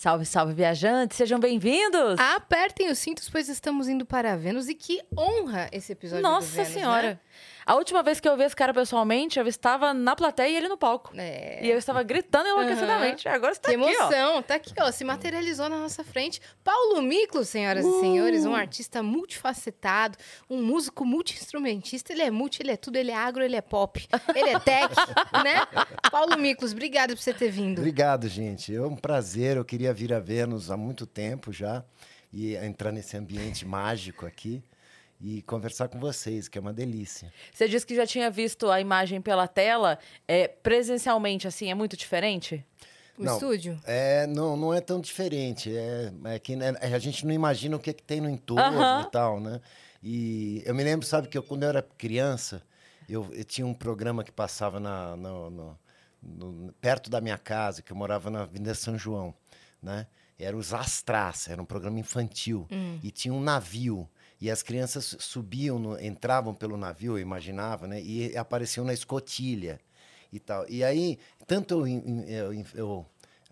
Salve, salve, viajantes, sejam bem-vindos! Apertem os cintos, pois estamos indo para Vênus e que honra esse episódio Nossa do Vênus, Senhora! Né? A última vez que eu vi esse cara pessoalmente, eu estava na plateia e ele no palco. É. E eu estava gritando enlouquecidamente. Agora você tá Que aqui, ó. emoção, tá aqui, ó, se materializou na nossa frente. Paulo Miklos, senhoras e senhores, Uh! um artista multifacetado, um músico multi-instrumentista. Ele é multi, ele é tudo, ele é agro, ele é pop, ele é tech, né? Paulo Miklos, obrigado por você ter vindo. Obrigado, gente. É um prazer. Eu queria vir a Vênus há muito tempo já e entrar nesse ambiente mágico aqui e conversar com vocês, que é uma delícia. Você disse que já tinha visto a imagem pela tela. É, presencialmente, assim, é muito diferente? O Não. estúdio. É, não, não é tão diferente. É, é que né, a gente não imagina o que, é que tem no entorno Aham. e tal, né? E eu me lembro, sabe, que eu, quando eu era criança, eu, eu tinha um programa que passava na, no- no- no- perto da minha casa, que eu morava na Avenida São João, né? Era os Astrás, era um programa infantil. E tinha um navio. E as crianças subiam, no- entravam pelo navio, eu imaginava, né? E apareciam na escotilha e tal. E aí, tanto eu, eu, eu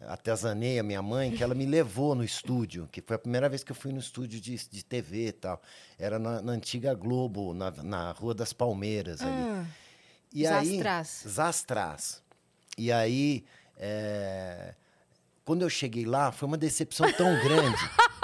atazanei a minha mãe que ela me levou no estúdio, que foi a primeira vez que eu fui no estúdio de, de TV e tal. Era na, na antiga Globo, na, na Rua das Palmeiras ali. Ah, E aí, Zastrás. Zastrás. E aí, é, quando eu cheguei lá, foi uma decepção tão grande.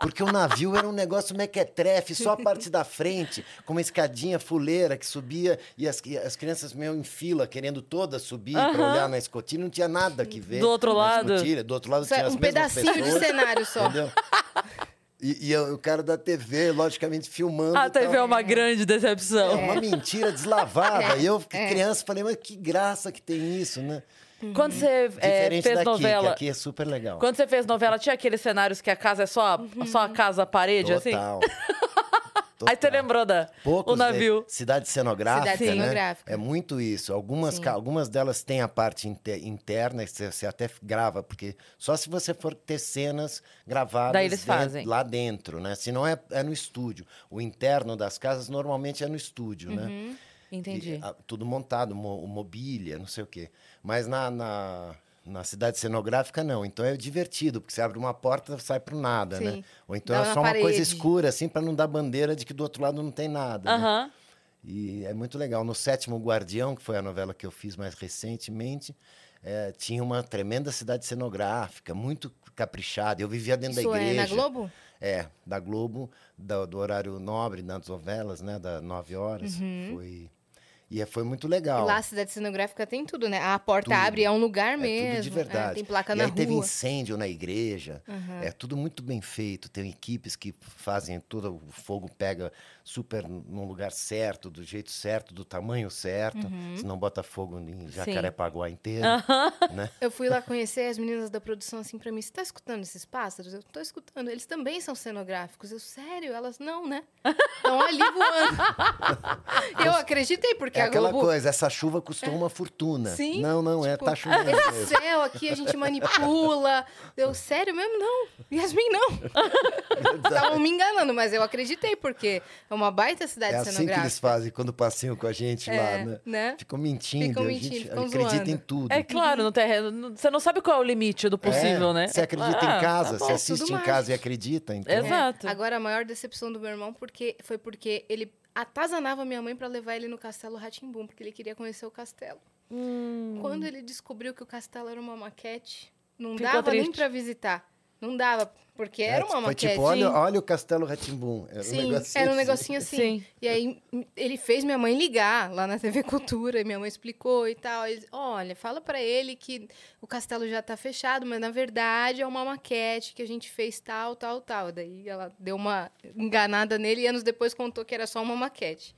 Porque o navio era um negócio mequetrefe, só a parte da frente, com uma escadinha fuleira que subia e as, e as crianças meio em fila, querendo todas subir para olhar na escotilha, não tinha nada que ver. Do outro lado? escotilha. Do outro lado Só tinha as um mesmas pedacinho de pessoas, cenário só. Entendeu? E, e eu- o cara da TV, logicamente, filmando. A tal. TV é uma grande decepção. É uma mentira deslavada. É, E eu, é. criança, falei, mas que graça que tem isso, né? Quando você é, Diferente fez daqui, novela. que aqui é super legal. Quando você fez novela, tinha aqueles cenários que a casa é só, só a casa, a parede, assim? Total. Aí você lembrou da, Poucos o navio. de- cidade cenográfica, Cidade né? cenográfica. É muito isso. Algumas, Sim. algumas delas têm a parte inte- interna, você, você até grava, porque só se você for ter cenas gravadas Daí eles dentro- fazem. lá dentro, né? Se não é, é no estúdio. O interno das casas normalmente é no estúdio, Uhum. né? Entendi. E, ah, tudo montado, mo, mobília, não sei o quê. Mas na, na, na cidade cenográfica, não. Então é divertido, porque você abre uma porta sai pro nada, Sim. né? Ou então Dá é só uma coisa parede. escura, assim, para não dar bandeira de que do outro lado não tem nada. né? E é muito legal. No Sétimo Guardião, que foi a novela que eu fiz mais recentemente, eh, tinha uma tremenda cidade cenográfica, muito caprichada. Eu vivia dentro Isso da igreja. é na Globo? É, da Globo, da- do, horário nobre, nas novelas, né? Da nove horas. Foi... E é- foi muito legal. E lá a cidade cenográfica tem tudo, né? A porta Tudo. abre, é um lugar É mesmo. tudo de verdade. é, tem placa e na aí rua. teve incêndio na igreja. Uhum. É tudo muito bem feito. Tem equipes que fazem tudo, o fogo pega super num lugar certo, do jeito certo, do tamanho certo. Uhum. Senão bota fogo em Jacarepaguá inteiro. Né? Eu fui lá conhecer as meninas da produção assim pra mim. Você tá escutando esses pássaros? Eu tô escutando. Eles também são cenográficos. Eu, sério? Elas não, né? Estão ali voando. eu acreditei, porque É a aquela Globo... coisa, essa chuva custou uma fortuna. Sim, Não, não, é, tipo, tá chovendo. Esse mesmo. céu aqui a gente manipula. Eu, sério mesmo? Não. Yasmin, não. Estavam me enganando, mas eu acreditei, porque é uma baita cidade É assim que eles fazem quando passeiam com a gente É, lá, né? né? Ficam mentindo, Ficam a mentindo, gente ficam acredita zoando. em tudo. É claro, no terreno. não- Você não sabe qual é o limite do possível, É, né? Você acredita Ah, em casa, tá bom. você assiste em casa e acredita. Então, Exato. Exato. Agora, a maior decepção do meu irmão porque, foi porque ele atazanava minha mãe pra levar ele no castelo Ratimbum, porque ele queria conhecer o castelo. Hum. Quando ele descobriu que o castelo era uma maquete, não Ficou dava nem triste. pra visitar. Não dava, porque era uma Foi maquete. tipo, olha, olha o Castelo Ratimbum. Era um Sim, negocinho era um assim. negocinho assim. Sim. E aí ele fez minha mãe ligar lá na TV Cultura, e minha mãe explicou e tal. Ele, olha, fala pra ele que o castelo já tá fechado, mas na verdade é uma maquete que a gente fez tal, tal, tal. Daí ela deu uma enganada nele e anos depois contou que era só uma maquete.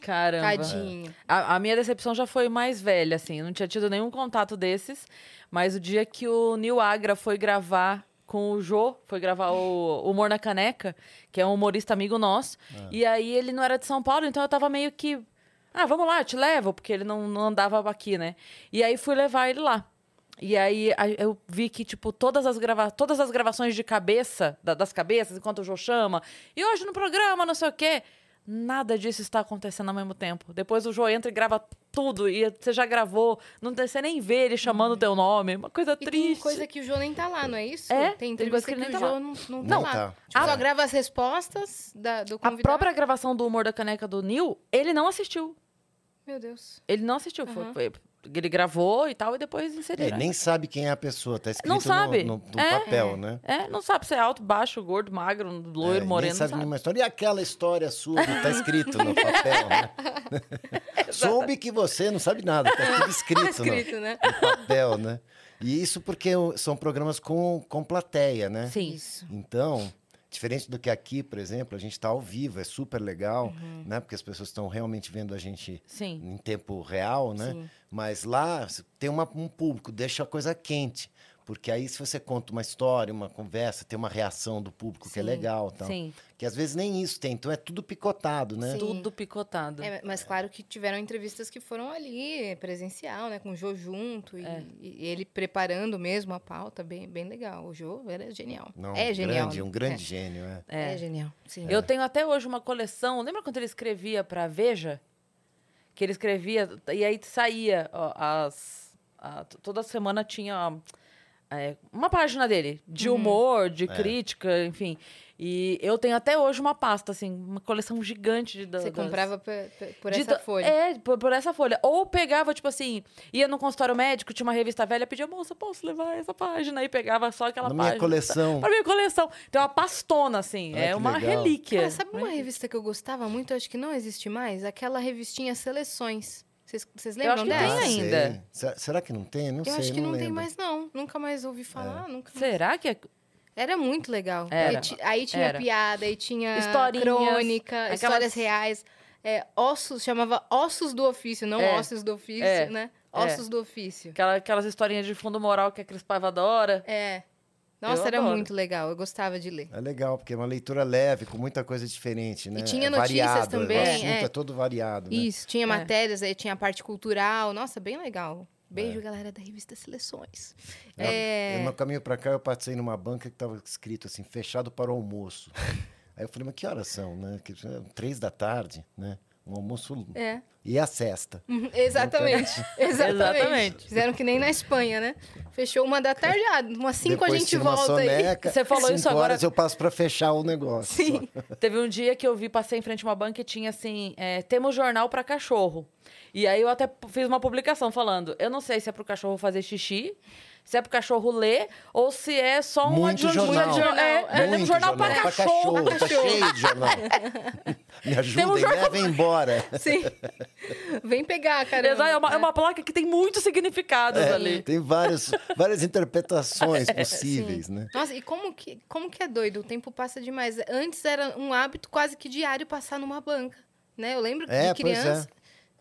Caramba. Tadinho. A, a minha decepção já foi mais velha, assim. Eu não tinha tido nenhum contato desses. Mas o dia que o Nil Agra foi gravar com o Jô, foi gravar o Humor na Caneca, que é um humorista amigo nosso. E aí ele não era de São Paulo, então eu tava meio que. Ah, vamos lá, eu te levo, porque ele não, não andava aqui, né? E aí fui levar ele lá. E aí eu vi que, tipo, todas as, grava todas as gravações de cabeça, da- das cabeças, enquanto o Jô chama, e hoje no programa, não sei o quê. Nada disso está acontecendo ao mesmo tempo. Depois o Jô entra e grava tudo. E você já gravou. Não tem- você nem vê ele chamando o teu nome. Uma coisa E tem triste. coisa que o Jô nem tá lá, não é isso? É, tem tem coisa que que, ele nem o tá lá. não, não, Não tá tá. lá. Tipo, Ah. só grava as respostas da, do A convidado. própria gravação do Humor da Caneca do Neil, ele não assistiu. Meu Deus. Ele não assistiu. Foi- Aham. Foi, ele gravou e tal, e depois inseriu. É, nem sabe quem é a pessoa, tá escrito Não sabe. no, no- no É. papel, né? É, não sabe se é alto, baixo, gordo, magro, loiro, É, moreno. Nem não sabe sabe. nenhuma história. E aquela história sua que tá escrito no papel, né? Soube que você não sabe nada, tá tudo escrito, Tá escrito, né? no, no papel, né? E isso porque são programas com, com plateia, né? Sim. Isso. Então, diferente do que aqui, por exemplo, a gente está ao vivo, é super legal, Uhum. né? Porque as pessoas estão realmente vendo a gente Sim. em tempo real, né? Sim. Mas lá tem uma- um público, deixa a coisa quente. Porque aí, se você conta uma história, uma conversa, tem uma reação do público que é Sim, legal. Tal. Sim. Que às vezes nem isso tem, então é tudo picotado, né? Sim. Tudo picotado. É, mas claro que tiveram entrevistas que foram ali, presencial, né? Com o Jô junto e, É. e ele preparando mesmo a pauta, bem, bem legal. O Jô era genial. Não, é genial. grande, né? um grande gênio, é. É, É. é genial, sim. Eu tenho até hoje uma coleção. Lembra quando ele escrevia pra Veja? Que ele escrevia, e aí saía ó, as. a- toda semana tinha é, uma página dele, de humor, de É. crítica, enfim. E eu tenho até hoje uma pasta, assim, uma coleção gigante de. da- Você das- comprava por de essa to- folha. É, por, por essa folha. Ou pegava, tipo assim, ia no consultório médico, tinha uma revista velha, pedia, moça, posso levar essa página? E pegava só aquela Na página. minha coleção. Pra minha coleção. Tem uma pastona, assim. Olha é uma legal. relíquia. Cara, sabe uma revista que eu gostava muito? Acho que não existe mais? Aquela revistinha Seleções. Vocês- Vocês Eu lembram acho que dessa? tem ainda. sei. Se- Será que não tem? Não Eu sei, acho que não, tem lembro. mais, não. Nunca mais ouvi falar. Nunca mais. Será que é. Era muito legal. Era. Aí tinha Era. piada, aí tinha Historinhas, crônica, aquelas- histórias reais. É, ossos, chamava Ossos do Ofício, não É. Ossos do Ofício, É. né? É. Ossos do Ofício. Aquela, aquelas historinhas de fundo moral que a Cris Paiva adora. É. Nossa, Eu era adoro. muito legal. Eu gostava de ler. É legal, porque é uma leitura leve, com muita coisa diferente, né? tinha É notícias variado, também, O assunto é. é, todo variado, né? Isso, tinha É. matérias, aí tinha a parte cultural. Nossa, bem legal. Beijo, galera da revista Seleções. É, No meu caminho pra cá, eu passei numa banca que tava escrito assim, fechado para o almoço. Aí eu falei, mas que horas são, né? É três da tarde, né? Um almoço... é. E a cesta. Uhum, Exatamente. Exatamente. Exatamente. Fizeram que nem na Espanha, né? Fechou uma da tarde, ah, umas cinco Depois a gente volta aí. soneca, Você falou cinco isso agora- horas eu passo para fechar o negócio. Sim. Teve um dia que eu vi, passei em frente a uma banca e tinha assim: é, temos jornal pra cachorro. E aí eu até fiz uma publicação falando: eu não sei se é pro cachorro fazer xixi, se é pro cachorro ler, ou se é só um Muito adjunto- jornal. um É, é, Muito jornal, pra pra cachorro. Tá cheio de jornal. Me ajudem, jornal- levem embora. Sim. Vem pegar, cara. É uma, é uma placa que tem muitos significados É, ali. tem vários, várias interpretações possíveis, né? Nossa, e como que, como que é doido? O tempo passa demais. Antes era um hábito quase que diário passar numa banca, né? Eu lembro É, de pois é. criança.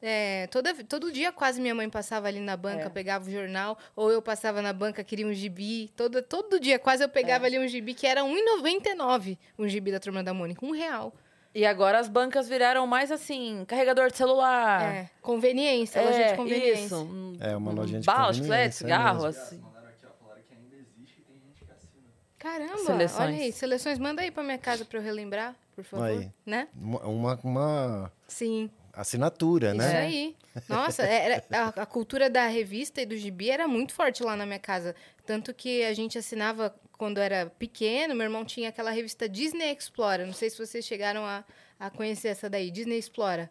É, toda, todo dia quase minha mãe passava ali na banca, É. pegava o jornal, ou eu passava na banca, queria um gibi. Todo, todo dia quase eu pegava É. ali um gibi, que era R$1,99 um gibi da Turma da Mônica, um real. E agora as bancas viraram mais assim: carregador de celular. É, conveniência, loja de conveniência. Isso. É, uma um lojinha de bala, chiclete, conveniência, é cigarro, mesmo. assim. Mandaram aqui, ó, falaram que ainda existe e tem gente que assina. Caramba, Seleções. olha aí, seleções, manda aí pra minha casa pra eu relembrar, por favor, Aí. né? Uma, uma Sim. Assinatura, Isso né? aí. Nossa, era, a, a cultura da revista e do gibi era muito forte lá na minha casa. Tanto que a gente assinava quando era pequeno, meu irmão tinha aquela revista Disney Explora. Não sei se vocês chegaram a, a conhecer essa daí, Disney Explora.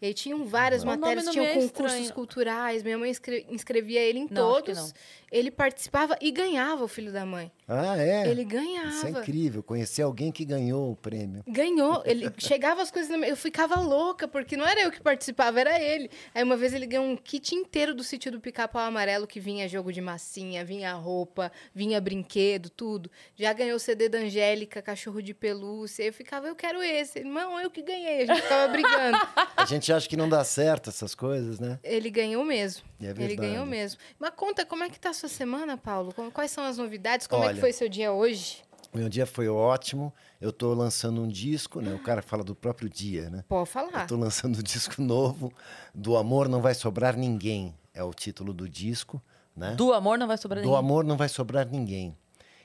E aí tinham várias O nome matérias, não tinham é concursos estranho. culturais. Minha mãe inscre- inscrevia ele em Não, acho que todos. Ele participava e ganhava o filho da mãe. Ah, é? Ele Isso é ganhava. incrível. Conhecer alguém que ganhou o prêmio. Ganhou, ele chegava as coisas na minha... Eu ficava louca, porque não era eu que participava, era ele. Aí uma vez ele ganhou um kit inteiro do sítio do Pica-Pau Amarelo, que vinha jogo de massinha, vinha roupa, vinha brinquedo, tudo. Já ganhou o CD da Angélica, cachorro de pelúcia. Eu ficava, eu quero esse. Não, eu que ganhei. A gente ficava brigando. A gente acha que não dá certo essas coisas, né? Ele ganhou mesmo. É Ele ganhou mesmo. Mas conta, como é que tá sua semana, Paulo? Quais são as novidades? Como é que Olha, foi seu dia hoje? Meu dia foi ótimo. Eu tô lançando um disco, né? O cara fala do próprio dia, né? Pode falar. Eu tô lançando um disco novo. Do Amor Não Vai Sobrar Ninguém. É o título do disco, né? Do amor não vai sobrar Do ninguém. amor não vai sobrar ninguém.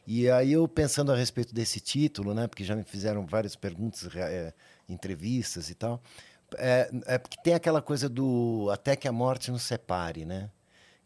E aí eu pensando a respeito desse título, né? Porque já me fizeram várias perguntas eh, entrevistas e tal. É, é porque tem aquela coisa do até que a morte nos separe, né?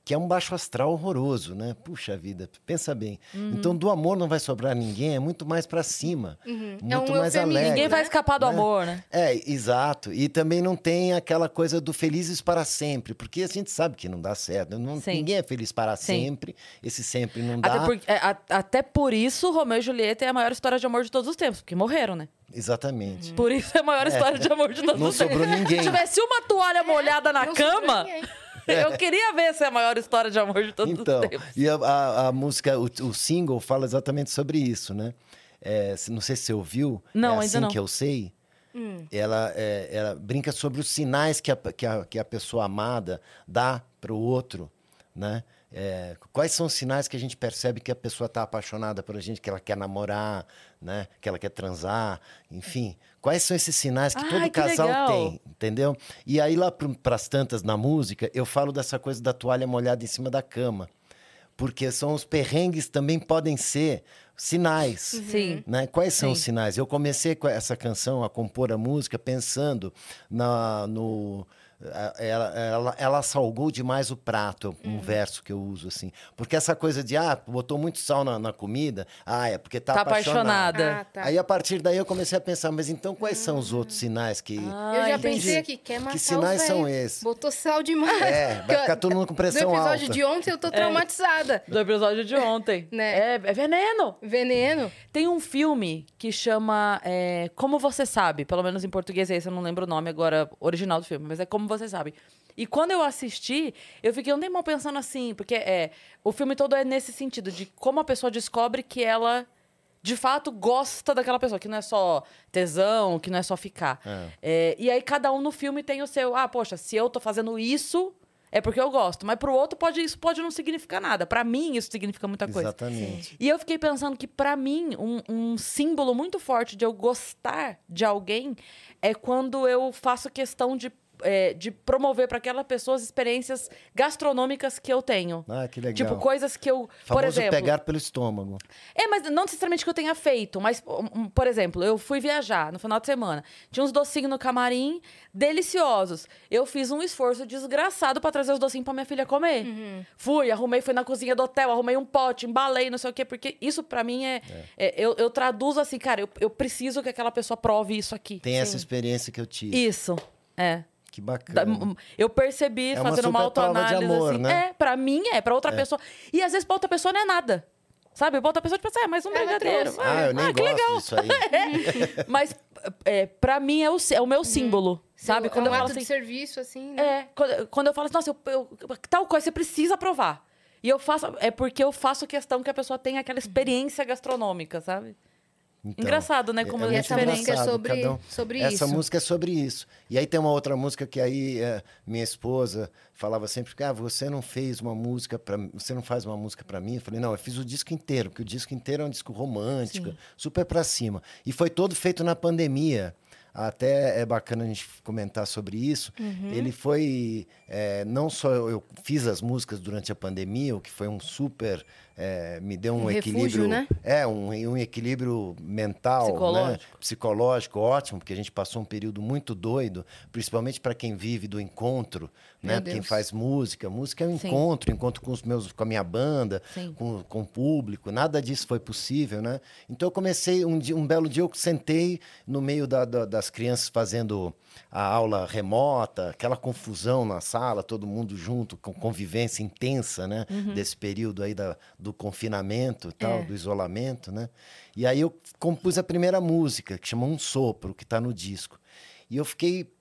Que é um baixo astral horroroso, né? Puxa vida, pensa bem. Uhum. Então, do amor não vai sobrar ninguém, é muito mais para cima. Uhum. É Muito um mais eufemismo, alegre. Ninguém vai né? escapar do Né? amor, né? É, exato. E também não tem aquela coisa do felizes para sempre, porque a gente sabe que não dá certo. Não- ninguém é feliz para Sim. sempre. Esse sempre não dá. Até, por, é, a- até por isso, Romeu e Julieta é a maior história de amor de todos os tempos, porque morreram, né? Exatamente. Por isso é a maior história de amor de todos Não os tempos. sobrou ninguém. Se tivesse uma toalha molhada na Não sobrou cama, ninguém. eu queria ver se é a maior história de amor de todos Então, os tempos. e a, a- a música, o, o single fala exatamente sobre isso, né? É, não sei se você ouviu. Não, é ainda assim não. que eu sei. Hum. Ela, é, ela brinca sobre os sinais que a, que a, que a pessoa amada dá para o outro, né? É, quais são os sinais que a gente percebe que a pessoa está apaixonada por a gente, que ela quer namorar, né? Que ela quer transar, enfim. Quais são esses sinais que Ai, todo que casal legal. tem, entendeu? E aí lá para as tantas na música, eu falo dessa coisa da toalha molhada em cima da cama. Porque são os perrengues também podem ser sinais. Sim. Né? Quais são os Sim. sinais? Eu comecei com essa canção a compor a música pensando na, no. Ela, ela, ela salgou demais o prato, um verso que eu uso assim. Porque essa coisa de, ah, botou muito sal na, na comida, ah, é porque tá, Tá apaixonada. apaixonada. Ah, tá. Aí a partir daí eu comecei a pensar, mas então quais são os outros sinais que. Ah, eu já entendi. pensei aqui, quer matar Que o sinais são esses? Botou sal demais. É, vai ficar todo mundo com pressão Do episódio alta. de ontem eu tô traumatizada. Do episódio de ontem. Né? É, é veneno. Veneno. Tem um filme que chama é, Como Você Sabe, pelo menos em português é esse, eu não lembro o nome agora original do filme, mas é Como Você Sabe. E quando eu assisti, eu fiquei um tempo pensando assim, porque é, o filme todo é nesse sentido, de como a pessoa descobre que ela de fato gosta daquela pessoa, que não é só tesão, que não é só ficar. É, e aí cada um no filme tem o seu, ah, poxa, se eu tô fazendo isso, é porque eu gosto. Mas pro outro pode, isso pode não significar nada. Pra mim, isso significa muita coisa. Exatamente. E eu fiquei pensando que, pra mim, um, um símbolo muito forte de eu gostar de alguém é quando eu faço questão de, é, de promover para aquela pessoa as experiências gastronômicas que eu tenho. Ah, que legal. Tipo, coisas que eu. por Famoso exemplo. pegar pelo estômago. É, mas não necessariamente que eu tenha feito, mas, por exemplo, eu fui viajar no final de semana. Tinha uns docinhos no camarim, deliciosos. Eu fiz um esforço desgraçado pra trazer os docinhos pra minha filha comer. Fui, arrumei, fui na cozinha do hotel, arrumei um pote, embalei, não sei o quê, porque isso pra mim é. é, eu, eu traduzo assim, cara, eu, eu preciso que aquela pessoa prove isso aqui. Tem essa experiência que eu tive. Isso. É. Que bacana. eu percebi, É uma fazendo uma de autoanálise, amor, assim. né? É, pra mim é, pra outra pessoa. E às vezes pra outra pessoa não é nada. Sabe? Pra outra pessoa, tipo assim, ah, mais um Ela brigadeiro. Ah, eu nem que gosto legal. disso aí. Mas é, pra mim é o, é o meu símbolo, sabe? é Quando um eu falo ato assim. de serviço, assim, né? É, quando, quando eu falo assim, nossa, eu, eu- tal coisa você precisa provar. E eu faço. É porque eu faço questão que a pessoa tenha aquela experiência gastronômica, sabe? Então, Engraçado, né? Como é é essa música é sobre, um- sobre Essa isso. música é sobre isso. E aí tem uma outra música que aí é, minha esposa falava sempre que ah, você não fez uma música para você não faz uma música para mim. Eu falei: "Não, eu fiz o disco inteiro, porque o disco inteiro é um disco romântico, super para cima. E foi todo feito na pandemia. Até é bacana a gente comentar sobre isso. Uhum. Ele foi é, não só eu fiz as músicas durante a pandemia, o que foi um super é, me deu um, Um refúgio, equilíbrio, né? é um, um equilíbrio mental, né? Psicológico. psicológico ótimo, porque a gente passou um período muito doido, principalmente para quem vive do encontro, Meu né? Quem faz música, música é um Sim. encontro, encontro com os meus, com a minha banda, Sim. com, com o público, nada disso foi possível, né? Então eu comecei um, dia, um belo dia eu sentei no meio da- da- das crianças fazendo a aula remota, aquela confusão na sala, todo mundo junto, com convivência intensa, né? Desse período aí da, do confinamento e tal, É. do isolamento, né? E aí eu compus a primeira música, que chama Um Sopro, que está no disco. E eu fiquei...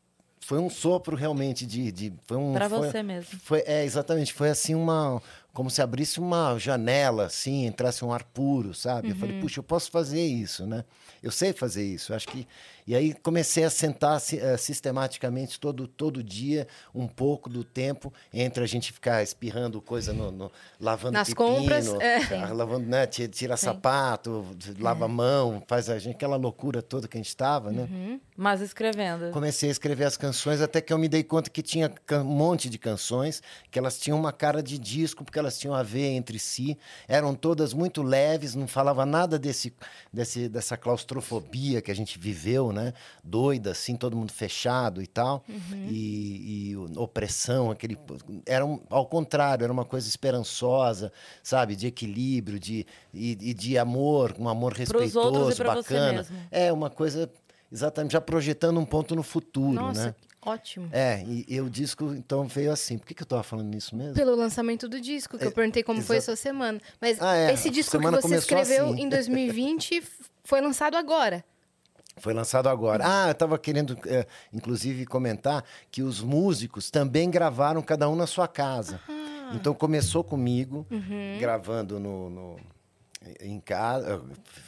Foi um sopro realmente de... de foi um, Pra foi- você mesmo. foi, é, exatamente. Foi assim uma. Como se abrisse uma janela, assim, entrasse um ar puro, sabe? Eu falei, puxa, eu posso fazer isso, né? Eu sei fazer isso. Acho que. E aí comecei a sentar eh, sistematicamente todo, todo dia, um pouco do tempo, entre a gente ficar espirrando coisa no. no- lavando Nas pepino, compras, é. lavando, né? Tira, sapato, lava a mão, faz a gente, aquela loucura toda que a gente estava, né? Mas escrevendo. Comecei a escrever as canções até que eu me dei conta que tinha um monte de canções que elas tinham uma cara de disco porque elas tinham a ver entre si, eram todas muito leves, não falava nada desse, desse, dessa claustrofobia que a gente viveu, né? Doida, assim, todo mundo fechado e tal, e, e opressão, aquele... Era um, ao contrário, era uma coisa esperançosa, sabe? De equilíbrio, de, e, e de amor, um amor respeitoso, bacana. É uma coisa, exatamente, já projetando um ponto no futuro, Nossa, né? ótimo. É, e, e o disco então veio assim. Por que, que eu tava falando nisso mesmo? Pelo lançamento do disco, que eu É, perguntei como foi a sua semana. Mas Ah, é, esse disco que você escreveu assim. em 2020 f- foi lançado agora. Foi lançado agora. Ah, eu estava querendo, é, inclusive, comentar que os músicos também gravaram cada um na sua casa. Então começou comigo, gravando no, no- em casa,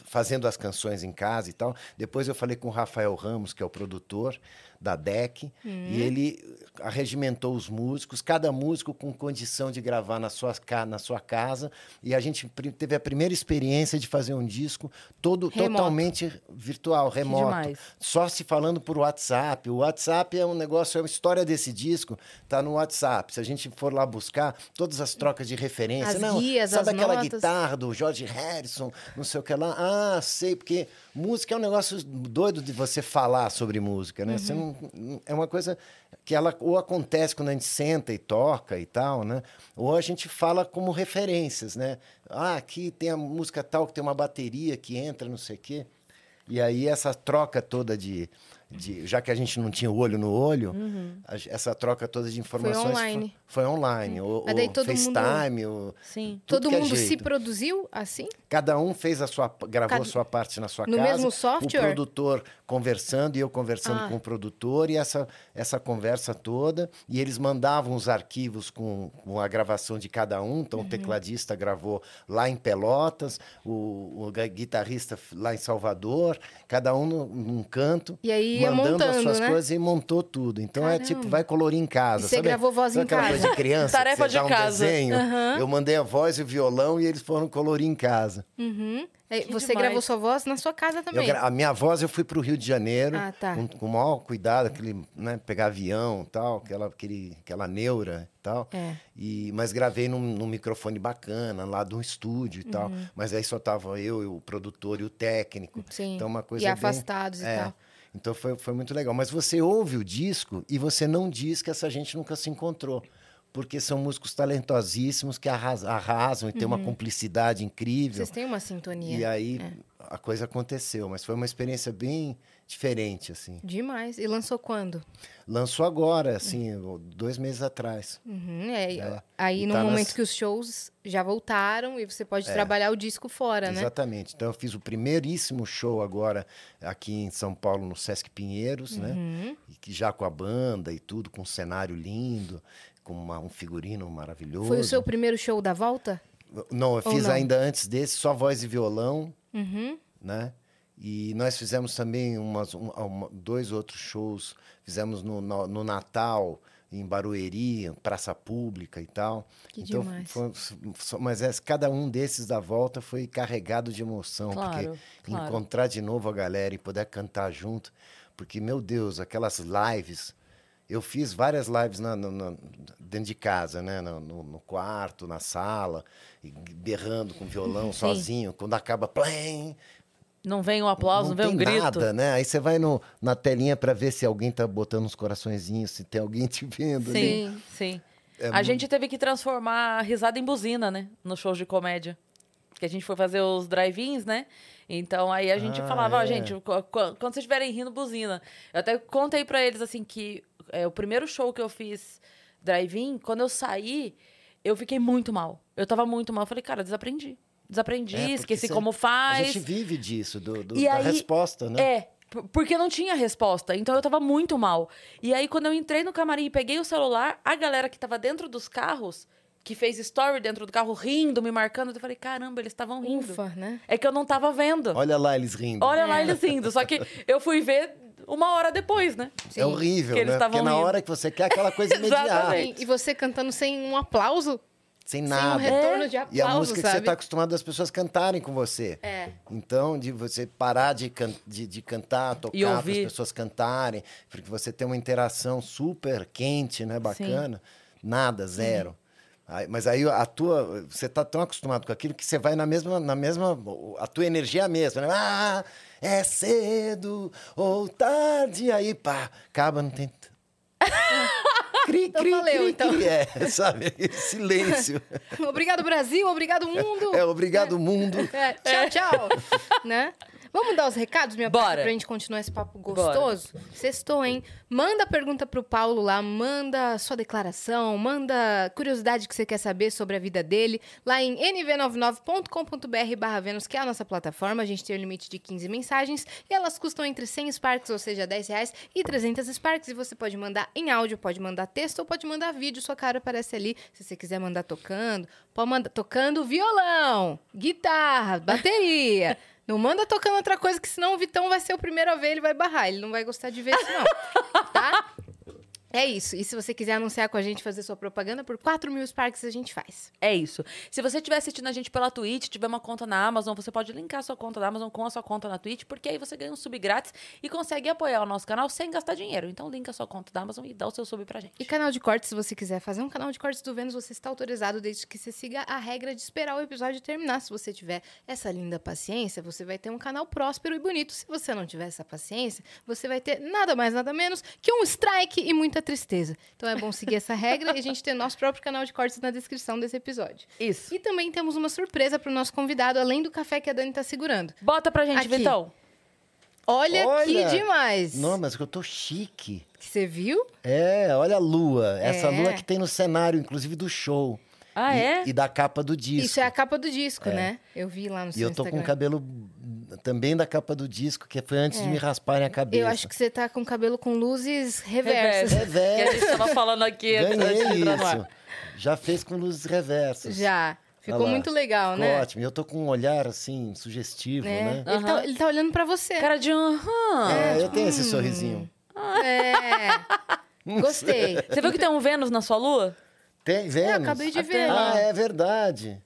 fazendo as canções em casa e tal. Depois eu falei com o Rafael Ramos, que é o produtor da DEC, e ele arregimentou os músicos, cada músico com condição de gravar na sua, na sua casa. E a gente teve a primeira experiência de fazer um disco todo Remoto. totalmente virtual, remoto. Só se falando por WhatsApp. O WhatsApp é um negócio, é uma história desse disco, tá no WhatsApp. Se a gente for lá buscar todas as trocas de referência, As não, guias, sabe as aquela notas. guitarra do George Harrison, não sei o que lá. Ah, sei, porque música é um negócio doido de você falar sobre música, né? Você Uhum. não, é uma coisa que ela ou acontece quando a gente senta e toca e tal, né? Ou a gente fala como referências, né? Ah, aqui tem a música tal que tem uma bateria que entra, não sei o quê. E aí essa troca toda de, de já que a gente não tinha o olho no olho, a- essa troca toda de informações online. Foi, foi online, o, o mundo- FaceTime, o, Sim. tudo Todo que é mundo se produziu assim? Cada um fez a sua, gravou Cada- a sua parte na sua No casa. mesmo software? O produtor conversando e eu conversando Ah. com o produtor e essa, essa conversa toda. E eles mandavam os arquivos com, com a gravação de cada um. Então Uhum. o tecladista gravou lá em Pelotas, o, o guitarrista lá em Salvador, cada um num, num canto. E aí ia mandando as suas né? coisas e montou tudo. Então é tipo, Caramba. vai colorir em casa. E você sabe? gravou voz Sabe em aquela casa? coisa de criança, que Tarefa você de dá um casa. desenho. Aham. Eu mandei a voz e o violão e eles foram colorir em casa. Uhum. Que você demais. gravou sua voz na sua casa também. gra- a minha voz eu fui para o Rio de Janeiro Ah, tá. com, com o maior cuidado, aquele, né, pegar avião tal, aquela, aquele, aquela neura e tal. É. E, mas gravei num, num microfone bacana, lá de um estúdio e tal. Uhum. Mas aí só tava eu, e o produtor e o técnico. Sim. Então uma coisa e bem- afastados e é. tal. Então foi, foi muito legal. Mas você ouve o disco e você não diz que essa gente nunca se encontrou. Porque são músicos talentosíssimos que arras- arrasam e têm uma cumplicidade incrível. Uhum. Vocês têm uma sintonia. E aí É. a coisa aconteceu, mas foi uma experiência bem diferente, assim. Demais. E lançou quando? Lançou agora, assim, dois meses atrás. Uhum, é, É. Aí E no tá momento nas- que os shows já voltaram e você pode trabalhar o disco fora, né? Exatamente. Então eu fiz o primeiríssimo show agora aqui em São Paulo, no Sesc Pinheiros, né? Uhum. E que já com a banda e tudo, com um cenário lindo, com uma- um figurino maravilhoso. Foi o seu primeiro show da volta? Não, eu Ou fiz não? ainda antes desse, só voz e violão. Uhum. né? E nós fizemos também umas, um- uma- dois outros shows. Fizemos no, no, no Natal, em Barueri, praça pública e tal. Que então, demais. foi- mas é, cada um desses da volta foi carregado de emoção. Claro, porque claro. encontrar de novo a galera e poder cantar junto. Porque, meu Deus, aquelas lives... Eu fiz várias lives na- no- no- dentro de casa, né? No, no- quarto, na sala, berrando com violão Sim. sozinho. Quando acaba, plém, Não vem um aplauso, não, vem um tem grito. nada, né? Aí você vai no, na telinha para ver se alguém tá botando uns coraçõezinhos, se tem alguém te vendo. Sim, sim. É a gente teve que transformar a risada em buzina, né? Nos shows de comédia. Que a gente foi fazer os drive-ins, né? Então aí a gente Ah, falava, ó, é. gente, qu- qu- quando vocês estiverem rindo, buzina. Eu até contei pra eles, assim, que é, o primeiro show que eu fiz drive-in, quando eu saí, eu fiquei muito mal. Eu tava muito mal. Eu falei, cara, desaprendi. Desaprendi, É, esqueci como A faz. gente vive disso, do, do- da aí- resposta, né? É, porque não tinha resposta. Então eu tava muito mal. E aí, quando eu entrei no camarim e peguei o celular, a galera que tava dentro dos carros, que fez story dentro do carro, rindo, me marcando, eu falei, caramba, eles estavam rindo. Ufa, né? É que eu não tava vendo. Olha lá eles rindo. Olha lá eles rindo. Só que eu fui ver uma hora depois, né? é horrível, que eles né? Porque estavam na rindo. hora que você quer aquela coisa imediata. E você cantando sem um aplauso, sem sem um nada. retorno de E a aplauso, música que você está acostumado as pessoas cantarem com você. É. Então, de você parar de, can- de, de cantar, tocar, para as pessoas cantarem, porque você tem uma interação super quente, né? Bacana. Nada, zero. Aí- mas aí a tua, você tá tão acostumado com aquilo que você vai na mesma, na mesma, a tua energia é a mesma, né? Ah, é cedo ou tarde, aí pá, acaba, não tem... Cri, Então cri, valeu, cri, então. cri. É, sabe? Silêncio. Obrigado, Brasil. Obrigado, mundo. É, obrigado, mundo. É, tchau, tchau. né? Vamos dar os recados, minha Bora. Pra gente continuar esse papo gostoso? Sextou, hein? Manda pergunta pro Paulo lá, manda sua declaração, manda curiosidade que você quer saber sobre a vida dele, lá em nv99.com.br barra Vênus, que é a nossa plataforma. A gente tem o limite de 15 mensagens e elas custam entre 100 Sparks, ou seja, 10 reais, e 300 Sparks. E você pode mandar em áudio, pode mandar texto ou pode mandar vídeo. Sua cara aparece ali. Se você quiser mandar tocando, pode mandar tocando violão, guitarra, bateria. Não manda tocando outra coisa, que senão o Vitão vai ser o primeiro a ver, ele vai barrar. Ele não vai gostar de ver isso, não. tá? É isso. E se você quiser anunciar com a gente, fazer sua propaganda, por 4 mil Sparks a gente faz. É isso. Se você estiver assistindo a gente pela Twitch, tiver uma conta na Amazon, você pode linkar a sua conta da Amazon com a sua conta na Twitch, porque aí você ganha um sub grátis e consegue apoiar o nosso canal sem gastar dinheiro. Então linka a sua conta da Amazon e dá o seu sub pra gente. E canal de cortes, se você quiser fazer um canal de cortes do Vênus, você está autorizado desde que você siga a regra de esperar o episódio terminar. Se você tiver essa linda paciência, você vai ter um canal próspero e bonito. Se você não tiver essa paciência, você vai ter nada mais, nada menos que um strike e muita tristeza. Então é bom seguir essa regra e a gente ter nosso próprio canal de cortes na descrição desse episódio. Isso. E também temos uma surpresa para o nosso convidado, além do café que a Dani está segurando. Bota pra gente, Aqui. Vitão. Olha, que Olha! demais! Não, mas eu tô chique. Que Você viu? É, olha a lua. Essa É. lua que tem no cenário, inclusive do show. Ah, E- é? E da capa do disco. Isso é a capa do disco, né? Eu vi lá no E seu eu tô com Instagram. o cabelo também da capa do disco, que foi antes de me rasparem a cabeça. É. Eu acho que você tá com o cabelo com luzes reversas. Reverso. É Que a gente tava falando aqui antes de Ganhei entrar no ar. isso. Já fez com luzes reversas. Já. Ficou muito legal, Ficou né? ótimo. E eu tô com um olhar, assim, sugestivo, É. né? Ele, tá, ele tá olhando pra você. Cara de um. aham. É, eu tenho hum. esse sorrisinho. É. Gostei. Você viu que tem um Vênus na sua lua? Tem, Vênus? Eu acabei de ver. Ah, é verdade.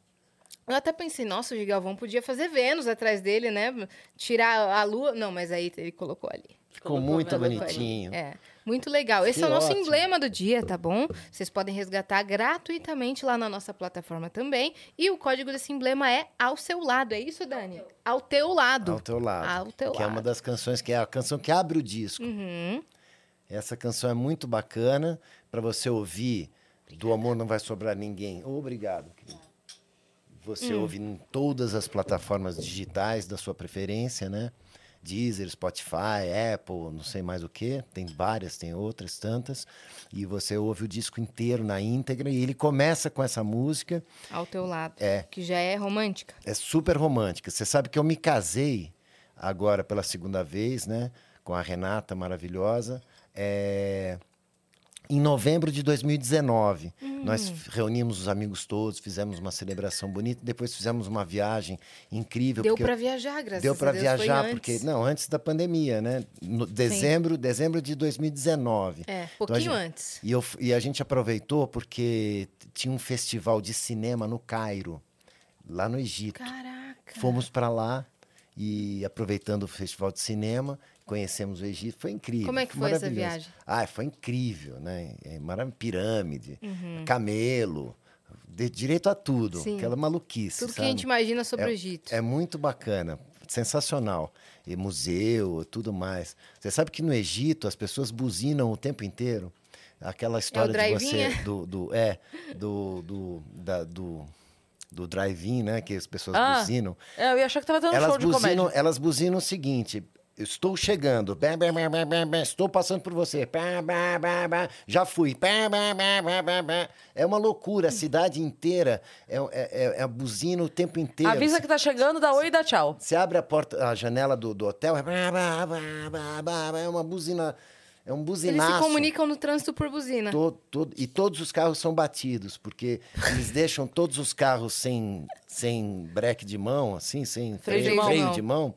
Eu até pensei, nossa, o Gigalvão podia fazer Vênus atrás dele, né? Tirar a lua. Não, mas aí ele colocou ali. Ficou Colocou muito bonitinho. É, muito legal. Esse Que é o nosso ótimo. emblema do dia, tá bom? Vocês podem resgatar gratuitamente lá na nossa plataforma também. E o código desse emblema é ao seu lado. É isso, Dani? Ao teu lado. Ao teu lado. Ao teu que é lado. uma das canções, que é a canção que abre o disco. Uhum. Essa canção é muito bacana para você ouvir. Do amor não vai sobrar ninguém. Obrigado, querido. Você Hum. ouve em todas as plataformas digitais da sua preferência, né? Deezer, Spotify, Apple, não sei mais o que. Tem várias, tem outras tantas. E você ouve o disco inteiro na íntegra. E ele começa com essa música. Ao teu lado. É. Que já é romântica. É super romântica. Você sabe que eu me casei agora pela segunda vez, né? Com a Renata maravilhosa. É, Em novembro de 2019, nós reunimos os amigos todos, fizemos uma celebração bonita, depois fizemos uma viagem incrível. Deu pra viajar, graças Deu a para Deus. viajar, foi porque antes. não, antes da pandemia, né? No dezembro, dezembro de 2019. É, Então, pouquinho gente- antes. E, eu, e a gente aproveitou porque tinha um festival de cinema no Cairo, lá no Egito. Caraca. Fomos para lá e aproveitando o festival de cinema, conhecemos o Egito, foi incrível. Como é que foi essa viagem? Ah, foi incrível, né? É pirâmide, Uhum. camelo, de- direito a tudo, Sim. aquela maluquice, Tudo que sabe? a gente imagina sobre o Egito. É muito bacana, sensacional. E museu, tudo mais. Você sabe que no Egito as pessoas buzinam o tempo inteiro? Aquela história de drive-in, você é? do, do é do do da- do, do drive-in, né, que as pessoas Ah, buzinam. É, eu ia achar que tava dando Elas show de buzinam, elas buzinam o seguinte: Estou chegando. Estou passando por você. Já fui. É uma loucura. A cidade inteira é, é, é- é a buzina o tempo inteiro. Avisa que tá chegando, dá oi e dá tchau. Você abre a porta, a janela do, do hotel, é, é uma buzina, é um Eles buzinaço. se comunicam no trânsito por buzina. E todos os carros são batidos, porque eles deixam todos os carros sem, sem breque de mão, assim, sem Freio de freio, mão. freio de mão.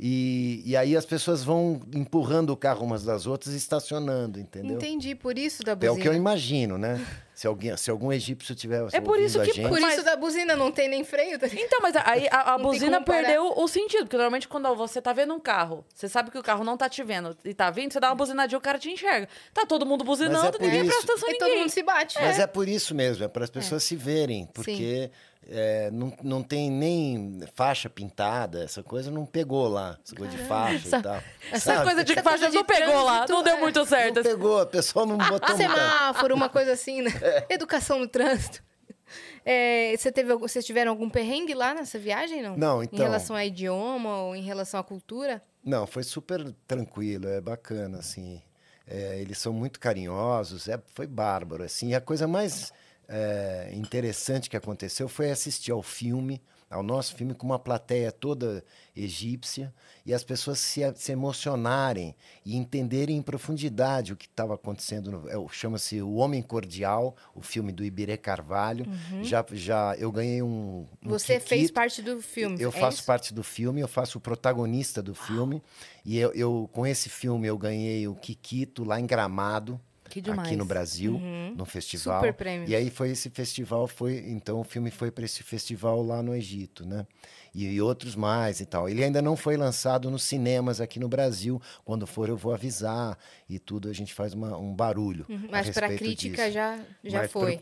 E, e aí as pessoas vão empurrando o carro umas das outras e estacionando, entendeu? Entendi, por isso da É buzina. o que eu imagino, né? Se, alguém, se algum egípcio tiver É por isso que- gente, Por Mas- isso da buzina não tem nem freio, tá? Então, mas aí a, a buzina perdeu o sentido. Porque normalmente quando você tá vendo um carro, você sabe que o carro não tá te vendo e tá vindo, você dá uma buzinadinha, o cara te enxerga. Tá todo mundo buzinando, por ninguém isso- presta atenção em E todo ninguém. mundo se bate. Mas É. é por isso mesmo, é para as pessoas se verem, porque é, não, não tem nem faixa pintada, essa coisa não pegou lá, essa coisa de faixa Essa- e tal. Essa sabe? coisa de Essa faixa coisa de não pegou lá, trânsito, não deu é. muito Não certo. pegou, o pessoal não botou muita... Semáforo, uma coisa assim, né? É. Educação no trânsito. É, você teve, vocês tiveram algum perrengue lá nessa viagem, não? Não, Em então- relação a idioma ou em relação à cultura? Não, foi super tranquilo, é bacana, assim. É, eles são muito carinhosos, é, foi bárbaro, assim. E a coisa mais é, interessante que aconteceu foi assistir ao filme, ao nosso filme, com uma plateia toda egípcia e as pessoas se, se emocionarem e entenderem em profundidade o que estava acontecendo. É, Chama-se O Homem Cordial, o filme do Ibiré Carvalho. Já, já eu ganhei um. um Você fez Kikito. parte do filme. Eu é faço isso? parte do filme, eu faço o protagonista do filme. E eu, eu, com esse filme, eu ganhei o Kikito lá em Gramado. Aqui no Brasil, no festival. Super prêmio. E aí foi esse festival, foi então o filme foi para esse festival lá no Egito, né? E, e outros mais e tal. Ele ainda não foi lançado nos cinemas aqui no Brasil. Quando for, eu vou avisar e tudo. A gente faz uma, um barulho. Uhum, Mas para crítica disso. já, já Mas foi.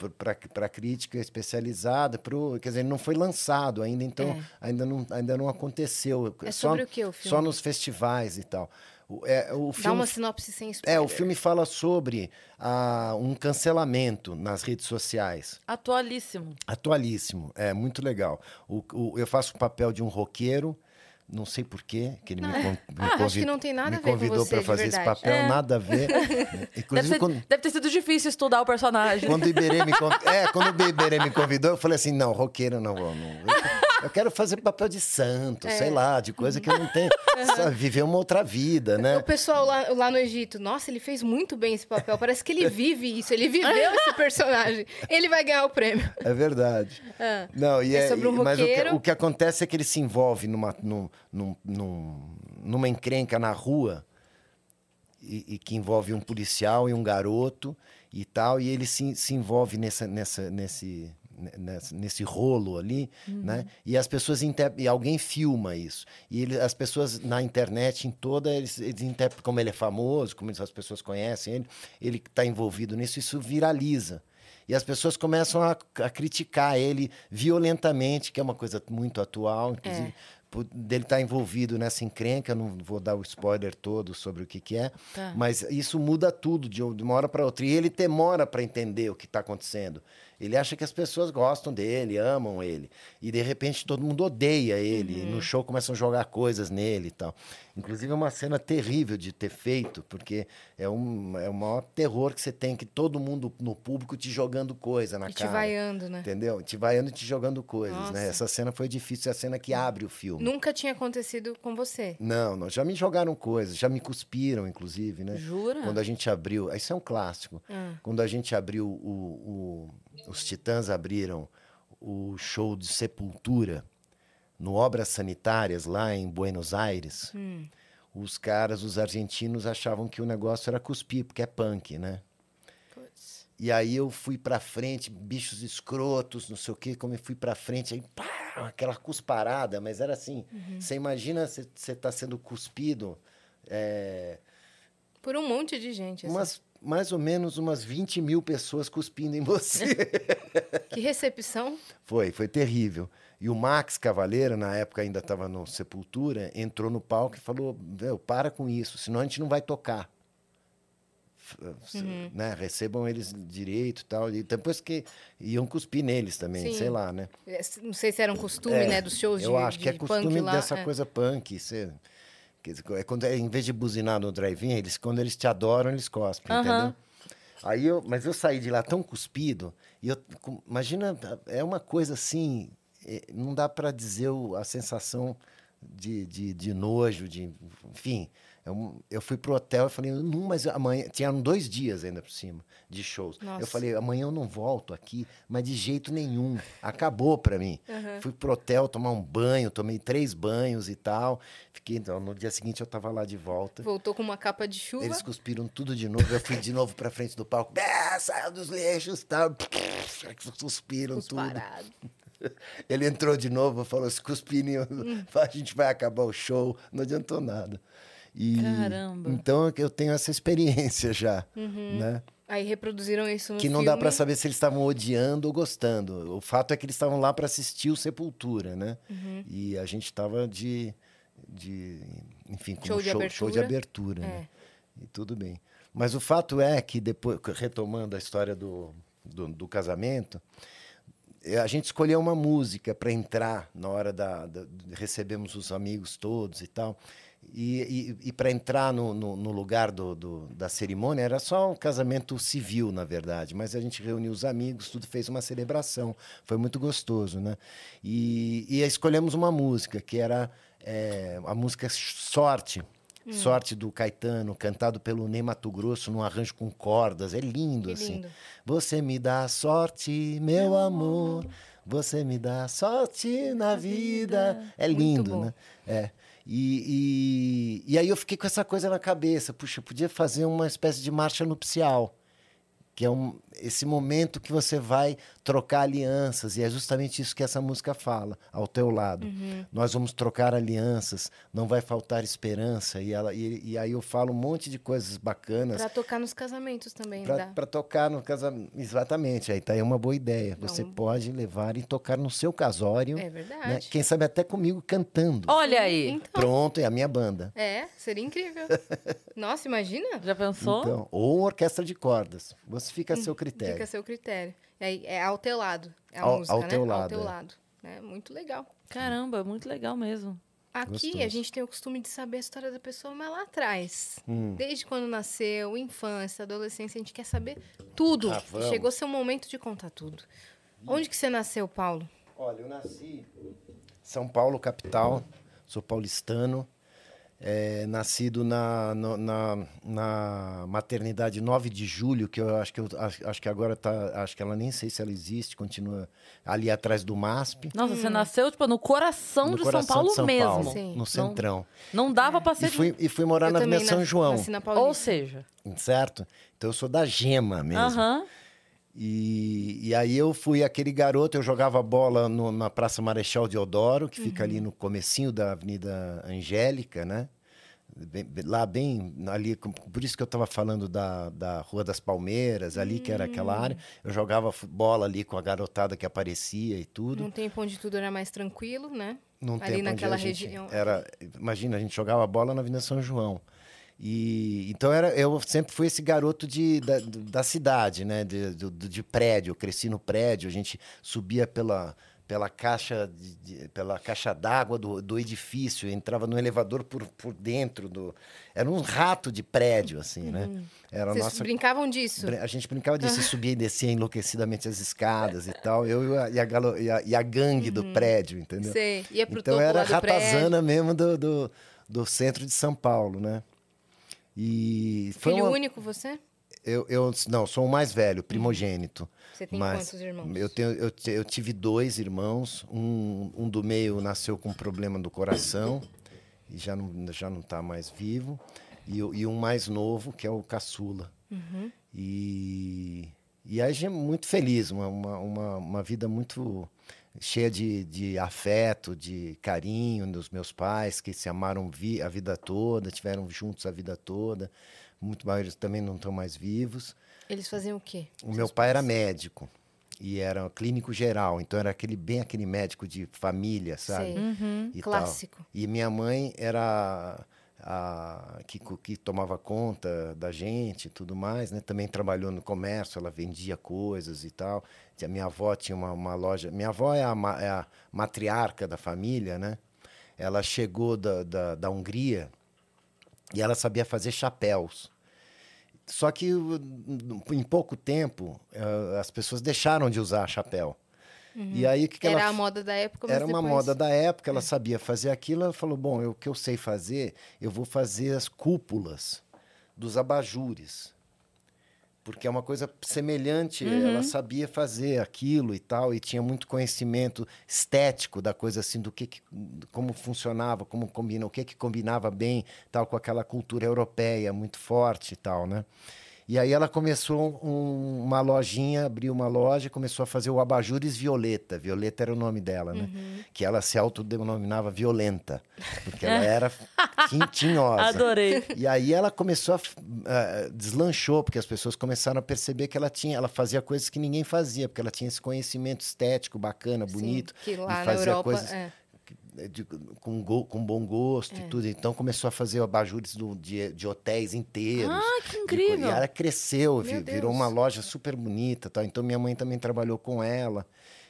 Para crítica especializada, pro, quer dizer, não foi lançado ainda, então ainda, não, ainda não aconteceu. É só, sobre o quê o filme? Só nos festivais e tal. É, o Dá filme, uma sinopse sem spoiler. é, o filme fala sobre ah, um cancelamento nas redes sociais. Atualíssimo. Atualíssimo, é muito legal. O, o- eu faço o papel de um roqueiro, não sei porquê, que ele me, con- me, Ah, acho convi- que não tem nada me a ver com convidou para fazer esse papel, É. nada a ver. Deve, Inclusive, ser- quando, deve ter sido difícil estudar o personagem. quando o Iberê me convidou, é, quando o Iberê me convidou, eu falei assim, não, roqueiro não vou. Não. Eu, quero fazer papel de santo, É. sei lá, de coisa que eu não tenho. sabe, viver uma outra vida, né? O pessoal lá, lá no Egito, nossa, ele fez muito bem esse papel. Parece que ele vive isso, ele viveu esse personagem. Ele vai ganhar o prêmio. É verdade. Ah. Não, e É é, sobre um mas o que, o que acontece é que ele se envolve numa, num, num, num- numa encrenca na rua e, e que envolve um policial e um garoto e tal, e ele se, se envolve nessa, nessa, nesse, nesse, nesse rolo ali, né? E as pessoas inter... e alguém filma isso. E ele, as pessoas na internet, em toda, eles, eles interpretam como ele é famoso, como as pessoas conhecem ele, ele está envolvido nisso, isso viraliza. E as pessoas começam a, a criticar ele violentamente, que é uma coisa muito atual, inclusive, por- dele estar envolvido nessa encrenca. Não vou dar o spoiler todo sobre o que, que é, Tá. mas isso muda tudo de, de uma hora para outra. E ele demora para entender o que está acontecendo. Ele acha que as pessoas gostam dele, amam ele. E de repente todo mundo odeia ele. E no show começam a jogar coisas nele e tal. Inclusive é uma cena terrível de ter feito, porque é, um, é o maior terror que você tem, que todo mundo no público te jogando coisa na E te cara. vaiando, né? Entendeu? Te vaiando e te jogando coisas, Nossa. né? Essa cena foi difícil, é a cena que abre o filme. Nunca tinha acontecido com você. Não, não, já me jogaram coisas, já me cuspiram, inclusive, né? Jura? Quando a gente abriu, isso é um clássico. Ah. Quando a gente abriu o, o- os Titãs abriram o show de Sepultura no Obras Sanitárias lá em Buenos Aires, Hum. os caras, os argentinos achavam que o negócio era cuspir, porque é punk, né? E aí eu fui pra frente, bichos escrotos, não sei o quê, como eu fui pra frente, aí pá, aquela cusparada, mas era assim, você imagina você tá sendo cuspido, é, Por um monte de gente. assim. Mais ou menos umas 20 mil pessoas cuspindo em você. Que recepção. foi, foi terrível. E o Max Cavaleiro, na época ainda estava no Sepultura, entrou no palco e falou, para com isso, senão a gente não vai tocar. S- Né? Recebam eles direito e tal. E depois que iam cuspir neles também, Sim. sei lá, né? É, Não sei se era um costume, É, né? Dos shows de, Eu acho de que é costume lá. dessa é. coisa punk. Você, é quando, é, em vez de buzinar no drive-in, eles, quando eles te adoram, eles cospem, Aham. entendeu? Aí eu, mas eu saí de lá tão cuspido, e eu, imagina, é uma coisa assim, é, não dá para dizer o- a sensação de, de, de nojo, de, enfim, Eu, eu fui pro hotel e falei, não, mas amanhã. Tinha dois dias ainda por cima de shows. Nossa. Eu falei, amanhã eu não volto aqui, mas de jeito nenhum. Acabou pra mim. Fui pro hotel tomar um banho, tomei três banhos e tal. Fiquei, então, no dia seguinte eu tava lá de volta. Voltou com uma capa de chuva. Eles cuspiram tudo de novo. Eu fui de novo pra frente do palco. É, saiu dos lixos, tá? Suspiram tudo. Ele entrou de novo, falou: cuspirem, eu- a gente vai acabar o show. Não adiantou nada. E, Caramba. Então eu tenho essa experiência já, Uhum. né? Aí reproduziram isso no Que não filme. dá pra saber se eles estavam odiando ou gostando. O fato é que eles estavam lá para assistir o Sepultura, né? Uhum. E a gente estava de, de, enfim, como Show de show de abertura, É. né? E tudo bem. Mas o fato é que depois, retomando a história do, do, do casamento, a gente escolheu uma música para entrar na hora da, da- recebemos os amigos todos e tal. E, e, para entrar no, no, no lugar do, do- da cerimônia era só um casamento civil, na verdade. Mas a gente reuniu os amigos, tudo fez uma celebração. Foi muito gostoso, né? E, e escolhemos uma música que era eh, a música Sorte. Sorte do Caetano, cantado pelo Ney Mato Grosso, num arranjo com cordas. É lindo, Que assim. lindo. Você me dá sorte, meu amor. Você me dá sorte na vida. É lindo, né? É. E, e, e aí eu fiquei com essa coisa na cabeça. Puxa, eu podia fazer uma espécie de marcha nupcial. Que é um, esse momento que você vai trocar alianças. E é justamente isso que essa música fala, ao teu lado. Uhum. Nós vamos trocar alianças, não vai faltar esperança. E, ela, e, e aí eu falo um monte de coisas bacanas Pra tocar nos casamentos também, dá. para tocar no casamento. Exatamente, aí tá aí uma boa ideia. Você Não. pode levar e tocar no seu casório. É né? verdade. Quem sabe até comigo cantando. Olha aí. Então, Pronto, é a minha banda. é, seria incrível. Nossa, imagina? Já pensou? Então, ou orquestra de cordas. Você fica a seu critério. Fica a seu critério. É, é ao teu lado. É a Ao- música, ao né? teu Ao lado, teu é. lado. É muito legal. Caramba, muito legal mesmo. Aqui Gostoso. a gente tem o costume de saber a história da pessoa mais lá atrás. Hum. Desde quando nasceu, infância, adolescência, a gente quer saber tudo. Ah, chegou seu momento de contar tudo. Onde que você nasceu, Paulo? Olha, eu nasci em São Paulo, capital. Sou paulistano. É, nascido na, no- na, na maternidade 9 de julho, que eu acho que, eu, acho, acho que agora tá. Acho que ela nem sei se ela existe, continua ali atrás do MASP. Nossa, você nasceu, tipo, no coração no de coração São Paulo de São mesmo. Paulo, Sim. no centrão. Não dava pra ser E fui, e fui morar Eu na Avenida São João, Nasci na Ou seja, certo? Então eu sou da gema mesmo. aham. E, e aí eu fui aquele garoto, eu jogava bola no- na Praça Marechal Deodoro, que fica Uhum. ali no comecinho da Avenida Angélica, né? Bem- lá bem ali, por isso que eu estava falando da, da Rua das Palmeiras, ali que era aquela Hum. área. Eu jogava bola ali com a garotada que aparecia e tudo. Num tempo onde tudo era mais tranquilo, né? Num Ali naquela região. Era, imagina, a gente jogava bola na Avenida São João. E então era, eu sempre fui esse garoto de, da, da cidade, né? De, do- de prédio. Eu cresci no prédio, a gente subia pela, pela caixa de- de- pela caixa d'água do, do edifício, entrava no elevador por, por dentro do. Era um rato de prédio, assim, né? Era a Vocês nossa brincavam disso? A gente brincava disso, subia e descia enlouquecidamente as escadas e tal. Eu e a, e a, galo- e a- e a gangue do prédio, entendeu? Sei. Ia pro Então era ratazana mesmo do, do, do centro de São Paulo, né? E foi Filho uma- único você? eu, eu não sou o mais velho, primogênito. Você tem mas quantos irmãos? Eu, tenho, eu, eu tive dois irmãos, um, um do meio nasceu com problema do coração e já não já não está mais vivo e, e um mais novo que é o caçula. Uhum. E, e a gente é muito feliz, uma, uma, uma, uma vida muito cheia de, de afeto, de carinho dos meus pais, que se amaram vi a vida toda, tiveram juntos a vida toda. Muito maioria também não estão mais vivos. Eles faziam o quê? O meu pai era médico e era clínico geral, então era aquele bem aquele médico de família, sabe? Uhum. E tal. Clássico. E minha mãe era a que, que tomava conta da gente e tudo mais, né? Também trabalhou no comércio, ela vendia coisas e tal. A minha avó tinha uma, uma loja. Minha avó é a, é a matriarca da família, né? Ela chegou da, da, da Hungria e ela sabia fazer chapéus. Só que o- em pouco tempo eh, as pessoas deixaram de usar chapéu. E aí que, que Era ela a moda da época, era uma depois- moda da época, ela sabia fazer aquilo, ela falou, bom, eu- o que eu sei fazer, eu vou fazer as cúpulas dos abajures. Porque é uma coisa semelhante, ela sabia fazer aquilo e tal, e tinha muito conhecimento estético da coisa assim, do que, que como funcionava, como combina, o que que combinava bem, tal, com aquela cultura europeia muito forte e tal, né? E aí ela começou um- uma lojinha, abriu uma loja e começou a fazer o Abajures Violeta. Violeta era o nome dela, né? Que ela se autodenominava Violenta, porque ela era tin- tinhosa. Adorei. E aí ela começou a ah, deslanchou, porque as pessoas começaram a perceber que ela tinha, ela fazia coisas que ninguém fazia, porque ela tinha esse conhecimento estético bacana, Sim, bonito, que e lá na fazia Europa. coisas é. De- com, go- com bom gosto e tudo. Então começou a fazer abajures do- de, de hotéis inteiros. Ah, que incrível. E ela cresceu, vi- virou uma loja super bonita, tal. Então minha mãe também trabalhou com ela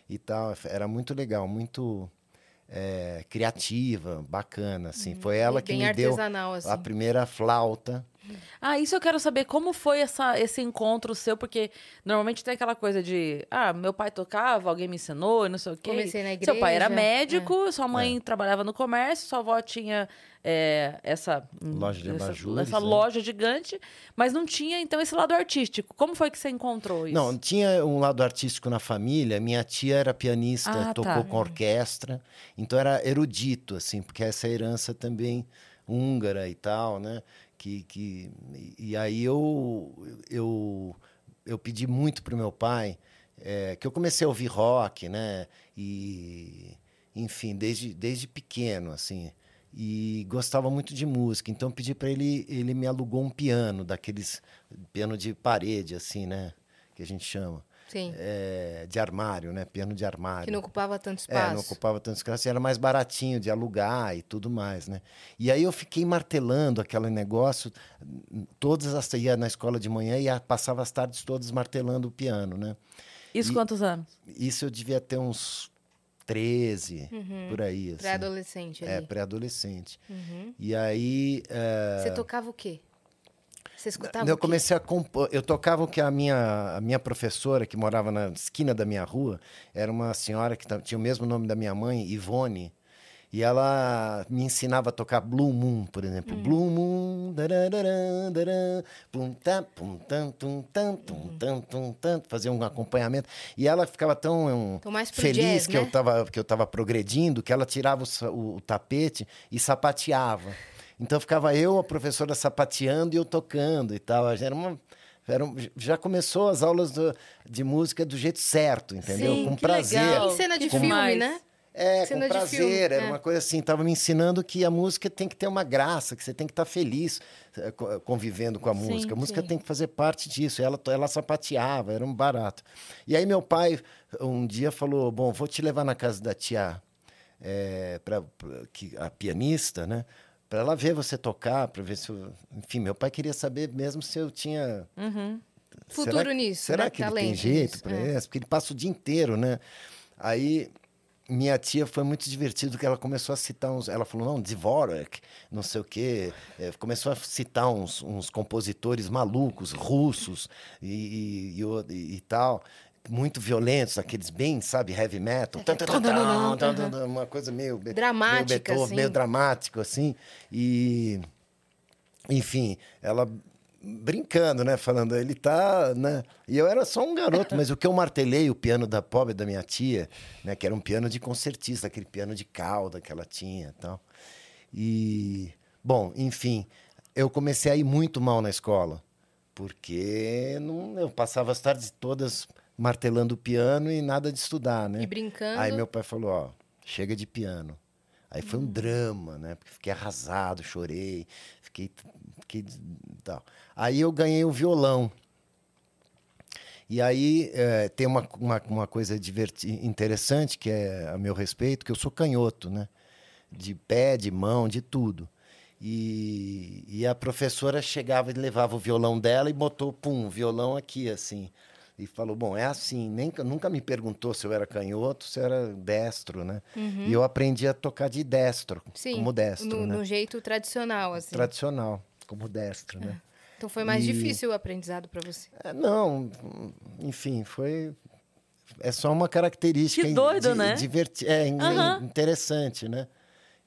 e tal. Era muito legal, muito é, criativa, bacana, assim. Foi ela que me deu assim. a primeira flauta. Ah, isso eu quero saber. Como foi essa, esse encontro seu? Porque normalmente tem aquela coisa de... Ah, meu pai tocava, alguém me ensinou e não sei o quê. Comecei na Seu pai era igreja, É. médico, sua mãe trabalhava no comércio, sua avó tinha é, essa... Loja de essa, abajures, essa né? loja gigante, mas não tinha, então, esse lado artístico. Como foi que você encontrou isso? Não, tinha um lado artístico na família. Minha tia era pianista, Ah, tocou tá. com orquestra, então era erudito, assim, porque essa herança também húngara e tal, né? Que, que, e aí eu, eu, eu pedi muito pro meu pai, eh, que eu comecei a ouvir rock, né? E, enfim, desde, desde pequeno, assim. E gostava muito de música, então pedi para ele, ele me alugou um piano, daqueles piano de parede, assim, né? Que a gente chama. Sim. É, de armário, né? Piano de armário. Que não ocupava tanto É, não espaço. ocupava tanto espaço, era mais baratinho de alugar e tudo mais, né? E aí eu fiquei martelando aquele negócio, todas as ia na escola de manhã e passava as tardes todas martelando o piano, né? Isso e- quantos anos? Isso eu devia ter uns 13, por aí, assim. Pré-adolescente É, pré-adolescente. Uhum. E aí... é, Você tocava o quê? Você escutava eu o quê? comecei a compor. Eu tocava o que a minha, a minha professora, que morava na esquina da minha rua, era uma senhora que tinha o mesmo nome da minha mãe, Ivone. E ela me ensinava a tocar Blue Moon, por exemplo. Hum. Blue Moon, darararã, darã, pum, tam, pum, tam, tum, tam, tum, Hum. tam, tum, tam, fazia um acompanhamento. E ela ficava tão um, Então, feliz jazz, que, né? eu tava, que eu estava progredindo, que ela tirava o, o- o tapete e sapateava. Então ficava eu, a professora, sapateando e eu tocando e tal. Era uma, era um- já começou as aulas do- de música do jeito certo, entendeu? Sim, Com que prazer. legal. Em cena de Com filme, mais. né? É, Cena com de prazer, filme, era é. uma coisa assim, tava me ensinando que a música tem que ter uma graça, que você tem que estar feliz eh, co- convivendo com a Sim, música. A música sim. tem que fazer parte disso. Ela, ela sapateava, era um barato. E aí meu pai um dia falou, bom, vou te levar na casa da tia, eh, pra, pra- que, a pianista, né? Para ela ver você tocar, para ver se eu... Enfim, meu pai queria saber mesmo se eu tinha Futuro será, nisso, Será né? que ele tem jeito para é. isso? Porque ele passa o dia inteiro, né? Aí minha tia foi muito divertido que ela começou a citar uns. Ela falou, não, Dvorak, não sei o quê. É, começou a citar uns, uns compositores malucos, russos e, e, e- e tal. Muito violentos, aqueles bem, sabe, heavy metal. Uma coisa meio. Dramática, meio Beethoven, assim. meio dramático, assim. E enfim, ela brincando, né? Falando, ele tá, né? E eu era só um garoto, mas o que eu martelei, o piano da pobre da minha tia, né? Que era um piano de concertista, aquele piano de cauda que ela tinha e tal. E, bom, enfim, eu comecei a ir muito mal na escola, porque não, eu passava as tardes todas martelando o piano e nada de estudar, né? E brincando. Aí meu pai falou, ó, chega de piano. Aí foi um drama, né? Porque fiquei arrasado, chorei, fiquei, fiquei tal. Aí eu ganhei o violão. E aí eh, tem uma, uma, uma coisa interessante que é a meu respeito, que eu sou canhoto, né? De pé, de mão, de tudo. E, e a professora chegava e levava o violão dela e botou, pum, o violão aqui, assim. E falou, bom, é assim. Nem, nunca me perguntou se eu era canhoto, se eu era destro, né? E eu aprendi a tocar de destro, Uhum. Sim, como destro, no, né? no jeito tradicional, assim. Tradicional, como destro, né? Então foi mais E- difícil o aprendizado para você. É, não, enfim, foi É só uma característica Que in- doido, di- né? diverti- é, in- Aham. interessante, né?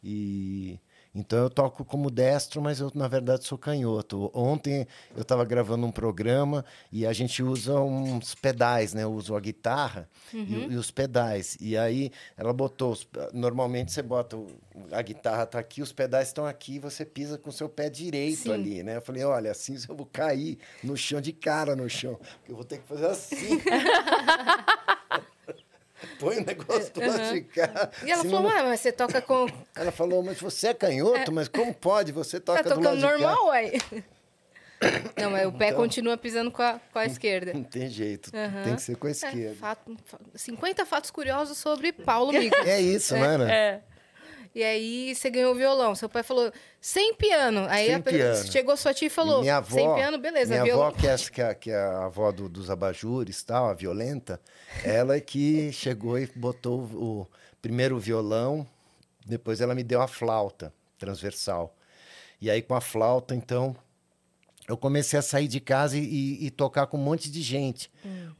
E então eu toco como destro, mas eu na verdade sou canhoto. Ontem eu estava gravando um programa e a gente usa uns pedais, né? Eu uso a guitarra e Uhum. o- e, os pedais. E aí ela botou, os- normalmente você bota o- a guitarra tá aqui, os pedais estão aqui, você pisa com o seu pé direito Sim. ali, né? Eu falei, olha, assim eu vou cair no chão de cara no chão, porque eu vou ter que fazer assim. Põe o negócio do lado de cá. E ela falou, não- mas você toca com. ela falou, mas você é canhoto, mas como pode? Você Tá toca do lado tocando de cá. normal, ué. Não, mas o pé Então- continua pisando com a, com a esquerda. Não tem jeito, Aham. tem que ser com a É, esquerda. fato, fa- 50 fatos curiosos sobre Paulo Micos. É, isso, não era? É. E aí você ganhou o violão. Seu pai falou, sem piano. Aí Sem a- piano. chegou sua tia e falou, minha avó, sem piano, beleza, Minha violão. avó, que é, que é, que é a avó do- dos abajures, tal, a violenta, ela é que chegou e botou o, o primeiro violão, depois ela me deu a flauta transversal. E aí com a flauta, então, eu comecei a sair de casa e, e- e tocar com um monte de gente.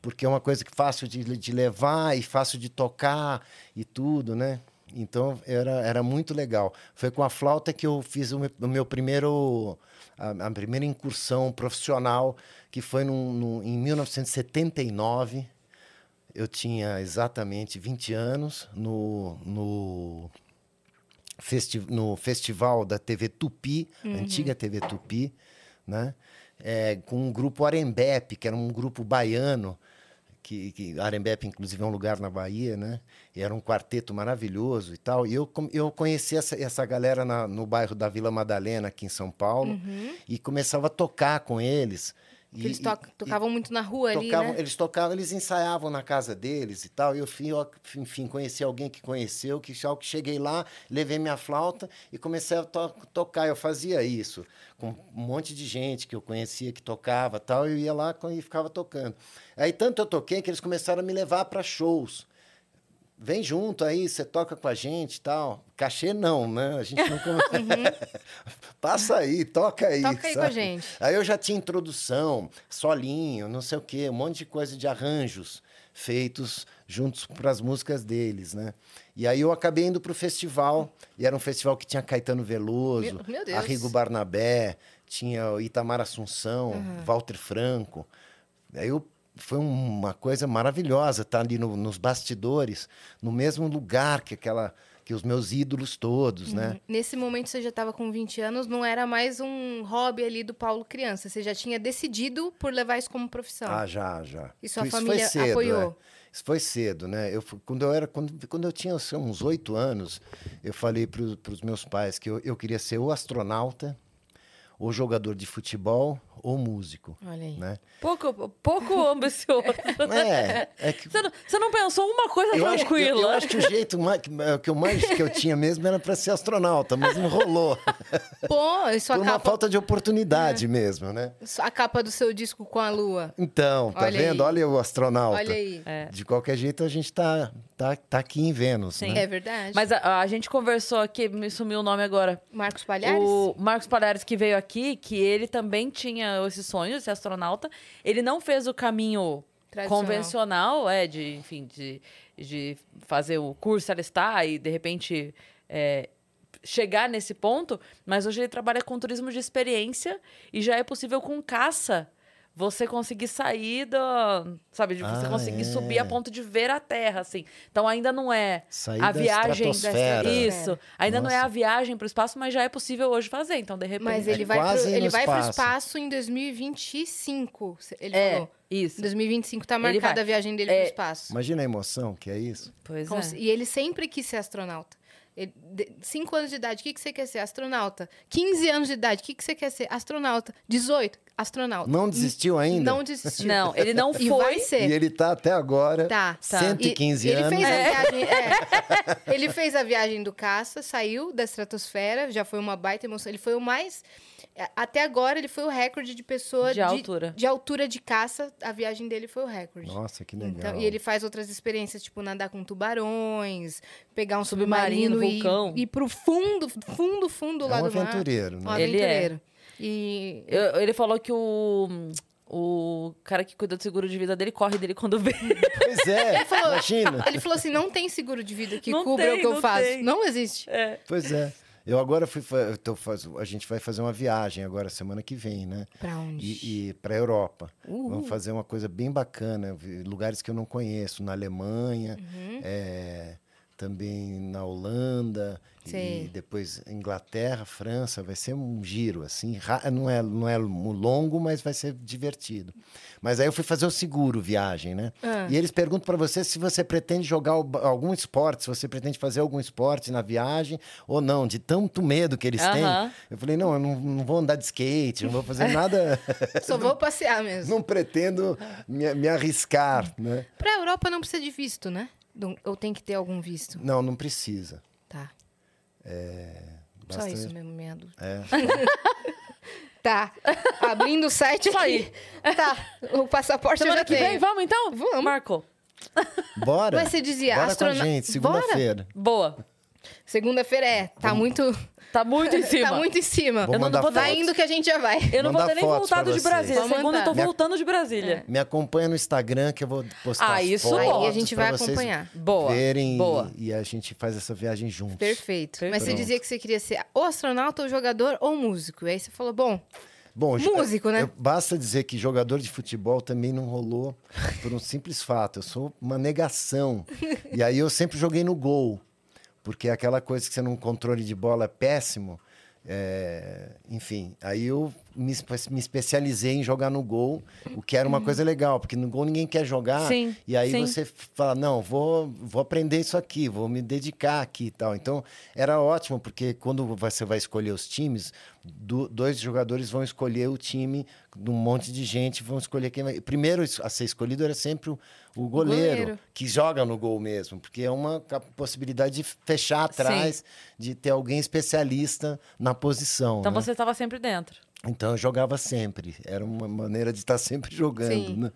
Porque é uma coisa que fácil de, de levar e fácil de tocar e tudo, né? Então era, era muito legal. Foi com a flauta que eu fiz o meu, o meu primeiro. A, a primeira incursão profissional, que foi num- num- em 1979. Eu tinha exatamente 20 anos no, no, festi no festival da TV Tupi, antiga TV Tupi, né? É, com um grupo Arembepe, que era um grupo baiano, que, que Arembepe, inclusive, é um lugar na Bahia, né? E era um quarteto maravilhoso e tal. E eu, eu conheci essa, essa galera na- no bairro da Vila Madalena, aqui em São Paulo, e começava a tocar com eles. Que eles E- to- e- tocavam muito na rua ali, tocavam, né? Eles tocavam, eles ensaiavam na casa deles e tal. E eu, fui- eu, enfim, conheci alguém que conheceu, que que cheguei lá, levei minha flauta e comecei a to- tocar. Eu fazia isso com um monte de gente que eu conhecia que tocava e tal. Eu ia lá e ficava tocando. Aí tanto eu toquei que eles começaram a me levar para shows. Vem junto aí, você toca com a gente e tal. Cachê não, né? A gente não... come- Passa aí, toca aí. Uhum. Toca aí com a sabe? gente. Aí eu já tinha introdução, solinho, não sei o quê, um monte de coisa de arranjos feitos juntos para as músicas deles, né? E aí eu acabei indo para o festival, e era um festival que tinha Caetano Veloso, Meu- meu Deus. Arrigo Barnabé, tinha o Itamar Assunção, Uhum. Walter Franco. Aí eu, foi uma coisa maravilhosa estar ali no- nos bastidores, no mesmo lugar que aquela que os meus ídolos todos, né? Nesse momento você já estava com 20 anos, não era mais um hobby ali do Paulo criança. Você já tinha decidido por levar isso como profissão. Ah, já, já. E sua Isso família foi cedo, apoiou? é. Isso foi cedo, né? Eu, quando, eu era, quando, quando eu tinha assim, uns oito anos, eu falei para os meus pais que eu, eu queria ser ou astronauta, ou jogador de futebol, ou músico. Olha aí. Né? Pouco, pouco ambicioso. É, é que Você não, você não pensou uma coisa eu acho, que, tranquila? eu acho que o jeito mais, que, que eu mais que eu tinha mesmo era para ser astronauta, mas não rolou. Pô, sua Por uma capa, falta de oportunidade mesmo, né? a capa do seu disco com a lua. Então, tá Olha vendo? aí. Olha o astronauta. Olha aí. É. De qualquer jeito, a gente tá, tá, tá aqui em Vênus, Sim. né? É verdade. Mas a, a gente conversou aqui, me sumiu o nome agora. Marcos Palhares? O Marcos Palhares que veio aqui, que ele também tinha esse sonho de ser astronauta. Ele não fez o caminho convencional, é, de, enfim, de, de fazer o curso Alistar e, de repente, é, chegar nesse ponto. Mas hoje ele trabalha com turismo de experiência e já é possível com caça você conseguir sair da... Sabe, de você Ah, conseguir é. subir a ponto de ver a Terra, assim. Então ainda não é Sair a da viagem... estratosfera. Isso. Ainda não é Nossa. a viagem para o espaço, mas já é possível hoje fazer. Então, de repente... Mas ele É vai, pro, ele vai pro espaço. espaço em 2025. Ele É, falou. isso. Em 2025 tá Ele marcada a viagem dele É, pro espaço. Imagina a emoção que é isso. Pois Como é. se- E ele sempre quis ser astronauta. Ele, de- cinco anos de idade, o que, que você quer ser? Astronauta. 15 anos de idade, o que, que você quer ser? Astronauta. 18, astronauta. Não desistiu ainda? Não desistiu. Não, ele não E vai foi. ser. E ele tá até agora, Tá. Tá. 115 E- ele anos. Fez a É. viagem, é. ele fez a viagem do caça, saiu da estratosfera, já foi uma baita emoção. Ele foi o mais. É, Até agora, ele foi o recorde de pessoa De altura. De altura de caça, a viagem dele foi o recorde. Nossa, que legal. Então, e ele faz outras experiências, tipo nadar com tubarões, pegar um Submarino, submarino, vulcão. e ir pro fundo, fundo, fundo é lá um do mar. aventureiro, Um né? Ele é. aventureiro. E Eu- ele falou que o, o cara que cuida do seguro de vida dele corre dele quando vê. Pois é, imagina. Ele falou assim: não tem seguro de vida que Não cubra tem, o que eu faço. tem. Não existe. É. Pois é. Eu agora fui. tô faz- a gente vai fazer uma viagem agora, semana que vem, né? Pra onde? E, e para Europa. Uhul. Vamos fazer uma coisa bem bacana, lugares que eu não conheço, na Alemanha, Uhum. é, também na Holanda, Sei. e depois Inglaterra, França. Vai ser um giro, assim. Não é, não é longo, mas vai ser divertido. Mas aí eu fui fazer o seguro viagem, né? Ah. E eles perguntam para você se você pretende jogar algum esporte, se você pretende fazer algum esporte na viagem ou não, de tanto medo que eles têm. Aham. Eu falei, não, eu não, não vou andar de skate, não vou fazer nada. Só vou passear mesmo. não pretendo me, me arriscar, né? Pra Europa não precisa de visto, né? Ou tem que ter algum visto? Não, não precisa. Tá. Só Basta- isso mesmo, minha dúvida. É. Tá. Abrindo o site Isso aqui. aí. Tá. O passaporte eu Semana já que tenho. vem, vamos então? Vamos. Marco. Bora. Mas você dizia, Bora astrona- com a gente, segunda-feira. Boa. Segunda-feira é. Tá muito. Tá muito em cima. Tá muito em cima. Vou Eu não vou fotos. indo que a gente já vai. Eu não vou ter nem voltado de. Brasília. Pode Segunda eu tô voltando de Brasília. Me acompanha no Instagram que eu vou postar Ah, as isso fotos Aí a gente vai acompanhar. Boa. Verem Boa. E, e a gente faz essa viagem juntos. Perfeito. Mas você Pronto. dizia que você queria ser ou astronauta, ou jogador, ou músico. E aí você falou, bom, Bom, Músico, né? eu- basta dizer que jogador de futebol também não rolou por um simples fato. Eu sou uma negação. E aí eu sempre joguei no gol. Porque é aquela coisa que você num controle de bola é péssimo. é, enfim, aí eu me, me especializei em jogar no gol, o que era uma coisa legal, porque no gol ninguém quer jogar. Sim, E aí sim. você fala, não, vou, vou aprender isso aqui, vou me dedicar aqui e tal. Então, era ótimo, porque quando você vai escolher os times, do- dois jogadores vão escolher o time de um monte de gente, vão escolher quem vai... Primeiro a ser escolhido era sempre o, o goleiro, goleiro. que joga no gol mesmo, porque é uma possibilidade de fechar atrás, de ter alguém especialista na posição. Então né? você estava sempre dentro. Então eu jogava sempre. Era uma maneira de estar sempre jogando, né?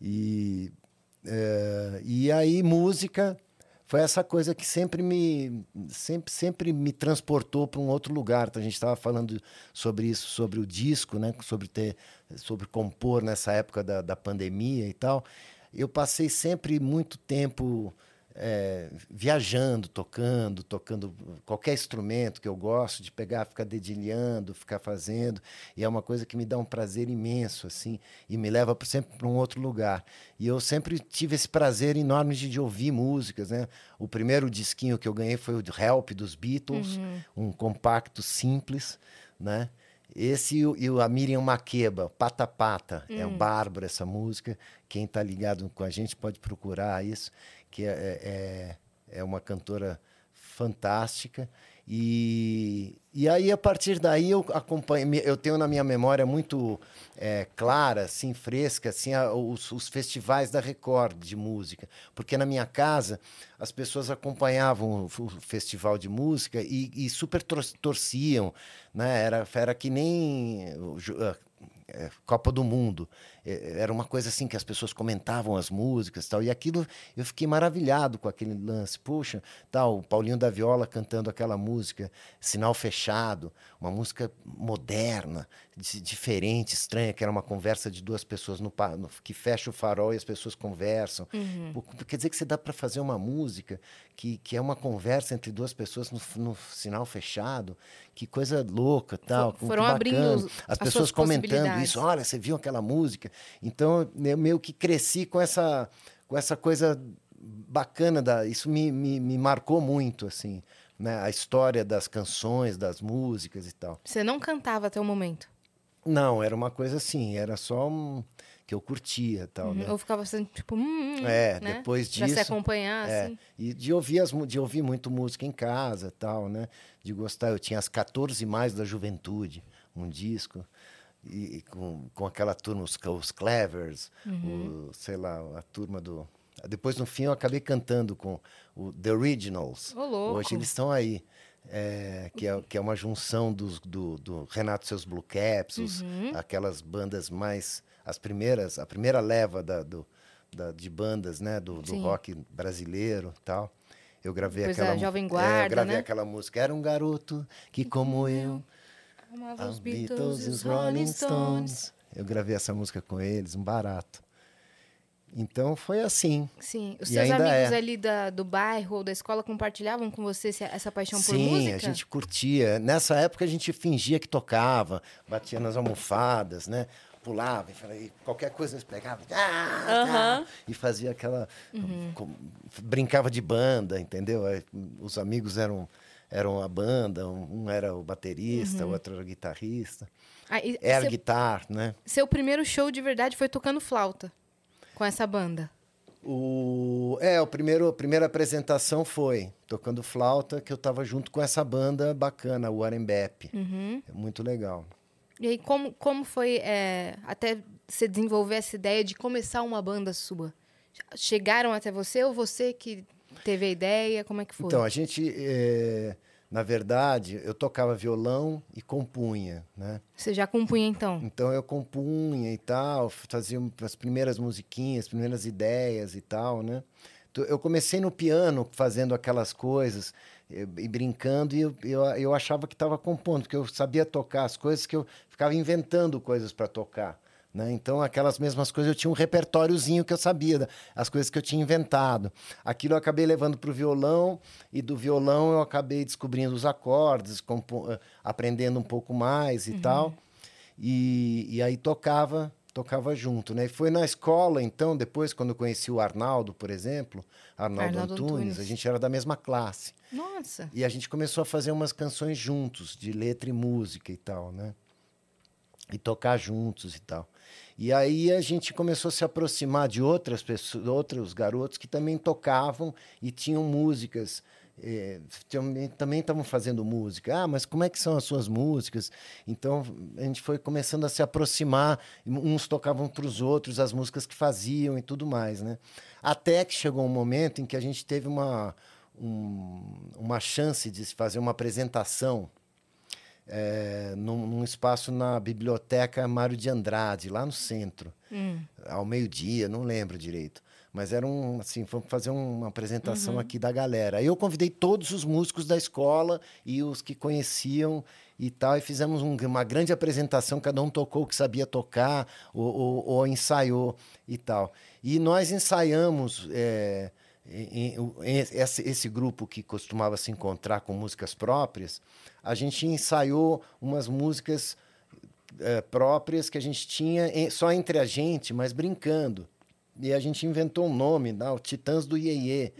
E, é, e aí música foi essa coisa que sempre me sempre, sempre me transportou para um outro lugar. Então, a gente estava falando sobre isso, sobre o disco, né? Sobre ter, sobre compor nessa época da, da pandemia e tal. Eu passei sempre muito tempo é, viajando, tocando, tocando qualquer instrumento que eu gosto de pegar, ficar dedilhando, ficar fazendo, e é uma coisa que me dá um prazer imenso, assim, e me leva sempre para um outro lugar. E eu sempre tive esse prazer enorme de, de ouvir músicas, né? O primeiro disquinho que eu ganhei foi o Help dos Beatles, um compacto simples, né? Esse e o, o- a Miriam Makeba, Pata Pata, é um bárbaro essa música. Quem está ligado com a gente pode procurar isso, que é, é, é uma cantora fantástica. E, e aí, a partir daí, eu acompanho. Eu tenho na minha memória muito é, clara, assim, fresca, assim, a- os, os festivais da Record de música. Porque na minha casa, as pessoas acompanhavam o, o festival de música e, e super tor- torciam. Né? Era, era que nem. É, Copa do Mundo. É, Era uma coisa assim que as pessoas comentavam as músicas e tal. E aquilo eu fiquei maravilhado com aquele lance. Puxa, tal, o Paulinho da Viola cantando aquela música, Sinal Fechado, uma música moderna, di- diferente, estranha, que era uma conversa de duas pessoas no, no- que fecha o farol e as pessoas conversam. Pô, Quer dizer que você dá para fazer uma música que, que é uma conversa entre duas pessoas no, no sinal fechado. Que coisa louca, tal. que foram abrindo as as pessoas comentando isso. Olha, você viu aquela música? Então, eu meio que cresci com essa, com essa coisa bacana. Da, isso me, me, me marcou muito, assim. Né? A história das canções, das músicas e tal. Você não cantava até o momento. Não, era uma coisa assim, era só um, que eu curtia tal, né? Ou ficava sendo tipo, hum, hum, É, né? depois Pra se disso, acompanhar, É, assim. e de ouvir, as, de ouvir muito música em casa tal, né? De gostar. Eu tinha as 14 mais da juventude, um disco, e, e com, com aquela turma, os, os Clevers, Uhum. o, sei lá, a turma do. Depois, no fim, eu acabei cantando com o The Originals. Louco. Hoje eles estão aí. é, que, é, que é uma junção dos, do, do Renato seus Blue Caps, os- Uhum. aquelas bandas mais. As primeiras, a primeira leva da, do, da- de bandas, né? Do, do Sim. rock brasileiro tal. Eu gravei Depois aquela a mu- Jovem é, Guarda, eu gravei né? aquela música. Era um garoto que, como eu, Amava os Beatles e os Rolling Stones. Eu gravei essa música com eles, um barato. Então foi assim. Sim. Os E seus amigos é. ali da, do bairro ou da escola compartilhavam com você essa paixão por Sim, música? a gente curtia. Nessa época a gente fingia que tocava, batia nas almofadas, né? Pulava e qualquer coisa eles pegavam ah, Aham. ah, e fazia aquela. Uhum. com- brincava de banda, entendeu? Os amigos eram, eram a banda, um era o baterista, o outro era o guitarrista. Ah, e seu, guitar, né? seu primeiro show de verdade foi tocando flauta com essa banda. O, é, o primeiro, a primeira apresentação foi tocando flauta, que eu tava junto com essa banda bacana, o Arembep. Uhum. É muito legal. E aí, como, como foi é, até você desenvolver essa ideia de começar uma banda sua? Chegaram até você ou você que teve a ideia? Como é que foi? Então, a gente, eh, na verdade, eu tocava violão e compunha, né? Você já compunha então? Então eu compunha e tal, fazia as primeiras musiquinhas, as primeiras ideias e tal, né? Então, Eu comecei no piano fazendo aquelas coisas e brincando e eu, eu, eu achava que estava compondo, porque eu sabia tocar as coisas que eu ficava inventando coisas para tocar. Né? Então, aquelas mesmas coisas, eu tinha um repertóriozinho que eu sabia, as coisas que eu tinha inventado. Aquilo eu acabei levando para o violão, e do violão eu acabei descobrindo os acordes, eh, aprendendo um pouco mais e tal. E, e aí tocava tocava junto, né? E foi na escola, então, depois, quando eu conheci o Arnaldo, por exemplo, Arnaldo, Arnaldo Antunes, Antunes. a gente era da mesma classe. Nossa. E a gente começou a fazer umas canções juntos, de letra e música e tal, né? E tocar juntos e tal. E aí a gente começou a se aproximar de outras pessoas, outros garotos que também tocavam e tinham músicas. Eh, também- estavam fazendo música. Ah, mas como é que são as suas músicas? Então a gente foi começando a se aproximar. Uns tocavam para os outros as músicas que faziam e tudo mais, né? Até que chegou um momento em que a gente teve uma, um- uma chance de fazer uma apresentação eh, num, num espaço na biblioteca Mário de Andrade, lá no centro, Hum. ao meio-dia, não lembro direito. Mas era um, assim, vamos fazer uma apresentação aqui da galera. Aí eu convidei todos os músicos da escola e os que conheciam e tal, e fizemos um- uma grande apresentação, cada um tocou o que sabia tocar, ou, ou- ou ensaiou e tal. E nós ensaiamos eh, em- em- esse, esse grupo que costumava se encontrar com músicas próprias, a gente ensaiou umas músicas eh, próprias que a gente tinha só entre a gente, mas brincando. E a gente inventou um nome, né? o Titãs do Iê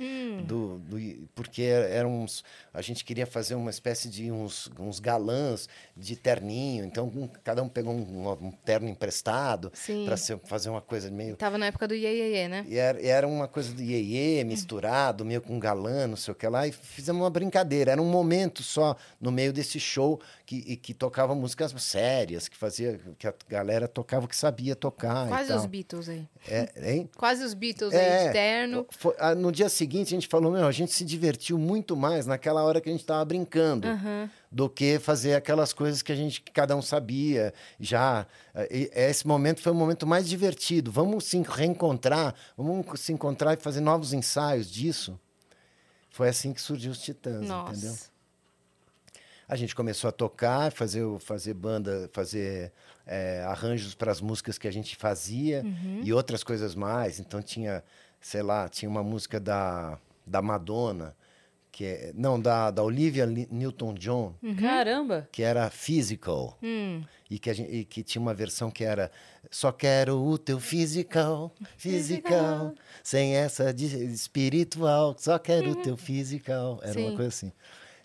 do, do I- porque eram uns, a gente queria fazer uma espécie de uns, uns galãs de terninho, então um- cada um pegou um, um terno emprestado para fazer uma coisa meio Tava na época do Iê, Iê, Iê, né? e era, era uma coisa do iê misturado, meio com galã, não sei o que lá, e fizemos uma brincadeira. Era um momento só no meio desse show que, que tocava músicas sérias, que fazia que a galera tocava o que sabia tocar. Quase os Beatles aí. É, hein? Quase os Beatles É, aí, terno. Foi- ah, no dia seguinte a gente falou, meu, a gente se divertiu muito mais naquela hora que a gente estava brincando Aham. do que fazer aquelas coisas que a gente que cada um sabia já. E Esse momento foi o momento mais divertido. Vamos se reencontrar, vamos se encontrar e fazer novos ensaios disso. Foi assim que surgiu os Titãs, Nossa. entendeu? A gente começou a tocar, fazer, fazer banda, fazer eh, arranjos para as músicas que a gente fazia e outras coisas mais. Então tinha, sei lá, tinha uma música da, da Madonna, que é, não, da, da Olivia Li- Newton-John, Caramba! que era Physical. Hum. E que, a gente, e que tinha uma versão que era Só quero o teu physical, physical, sem essa de espiritual, só quero o teu physical. Era Sim. uma coisa assim.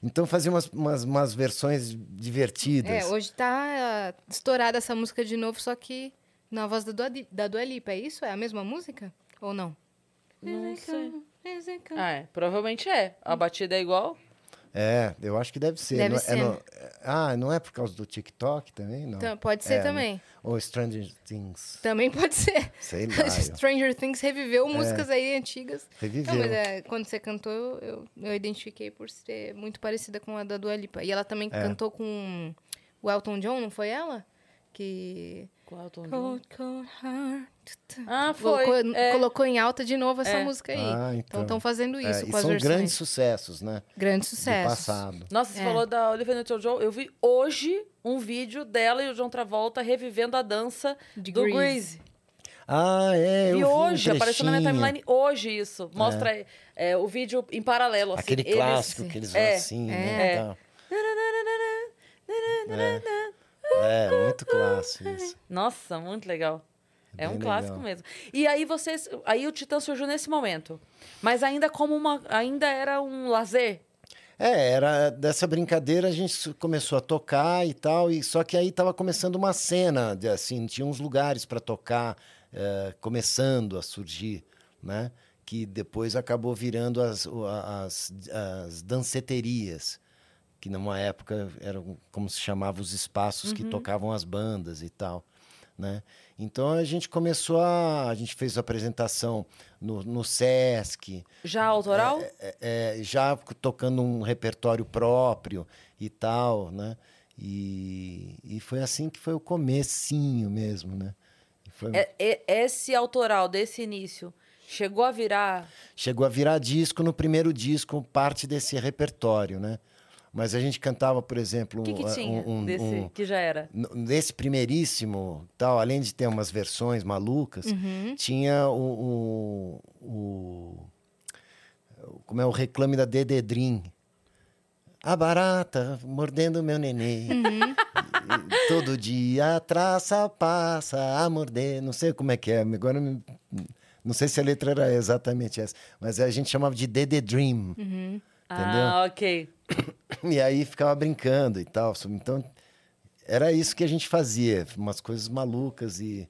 Então fazia umas, umas, umas versões divertidas. É, hoje tá ah, estourada essa música de novo, só que na voz da Dua, da Dua Lipa. É isso? É a mesma música? Ou não? Não sei. Ah, é, provavelmente é. A batida é igual. É, eu acho que deve ser. Deve não, é- ser. é no- ah, não é por causa do TikTok também? Não. Então, pode ser É, né? também. Ou Stranger Things. Também pode ser. Sei lá. Stranger Things reviveu músicas aí antigas. Reviveu. Não, mas é, quando você cantou, eu, eu, identifiquei por ser muito parecida com a da Dua Lipa. E ela também É. cantou com o Elton John, não foi ela? Que Com Elton John. Cold, cold heart. Ah, foi. Colocou, é. colocou em alta de novo essa É. música aí. Ah, então então. estão fazendo É, isso e com as são versões. grandes sucessos, né? Grandes Do sucessos. passado. Nossa, você É. falou da Olivia Newton-John. Eu vi hoje um vídeo dela e o John Travolta revivendo a dança De do Grease. Grease. Ah, é. Eu vi um hoje, apareceu na minha timeline hoje isso. Mostra é, o vídeo em paralelo. Assim, Aquele eles- clássico que eles vão É. assim, É. né? É, é, muito clássico isso. Nossa, muito legal. É um clássico legal. mesmo. E aí vocês, aí o Titã surgiu nesse momento, mas ainda como uma, ainda era um lazer. É, era dessa brincadeira a gente começou a tocar e tal, e só que aí tava começando uma cena, de, assim, tinha uns lugares para tocar, eh, começando a surgir, né? Que depois acabou virando as, as, as danceterias, que numa época eram como se chamava os espaços que tocavam as bandas e tal, né? Então a gente começou a, a gente fez a apresentação no, no Sesc, Já autoral? é, é, já tocando um repertório próprio e tal, né? E, e foi assim que foi o comecinho mesmo, né? Foi- É- é- esse autoral desse início chegou a virar Chegou a virar disco no primeiro disco, parte desse repertório, né? Mas a gente cantava, por exemplo, o que, que um- tinha um- desse um- que já era? nesse primeiríssimo, tal, além de ter umas versões malucas, Uhum. tinha o, o, o- como é o reclame da Dededrim. A barata mordendo meu nenê. Uhum. Todo dia a traça passa a morder. Não sei como é que é. Agora não sei se a letra era exatamente essa, mas a gente chamava de Dede Dream. Uhum. Entendeu? Ah, ok. E aí ficava brincando e tal. Então, era isso que a gente fazia, umas coisas malucas e,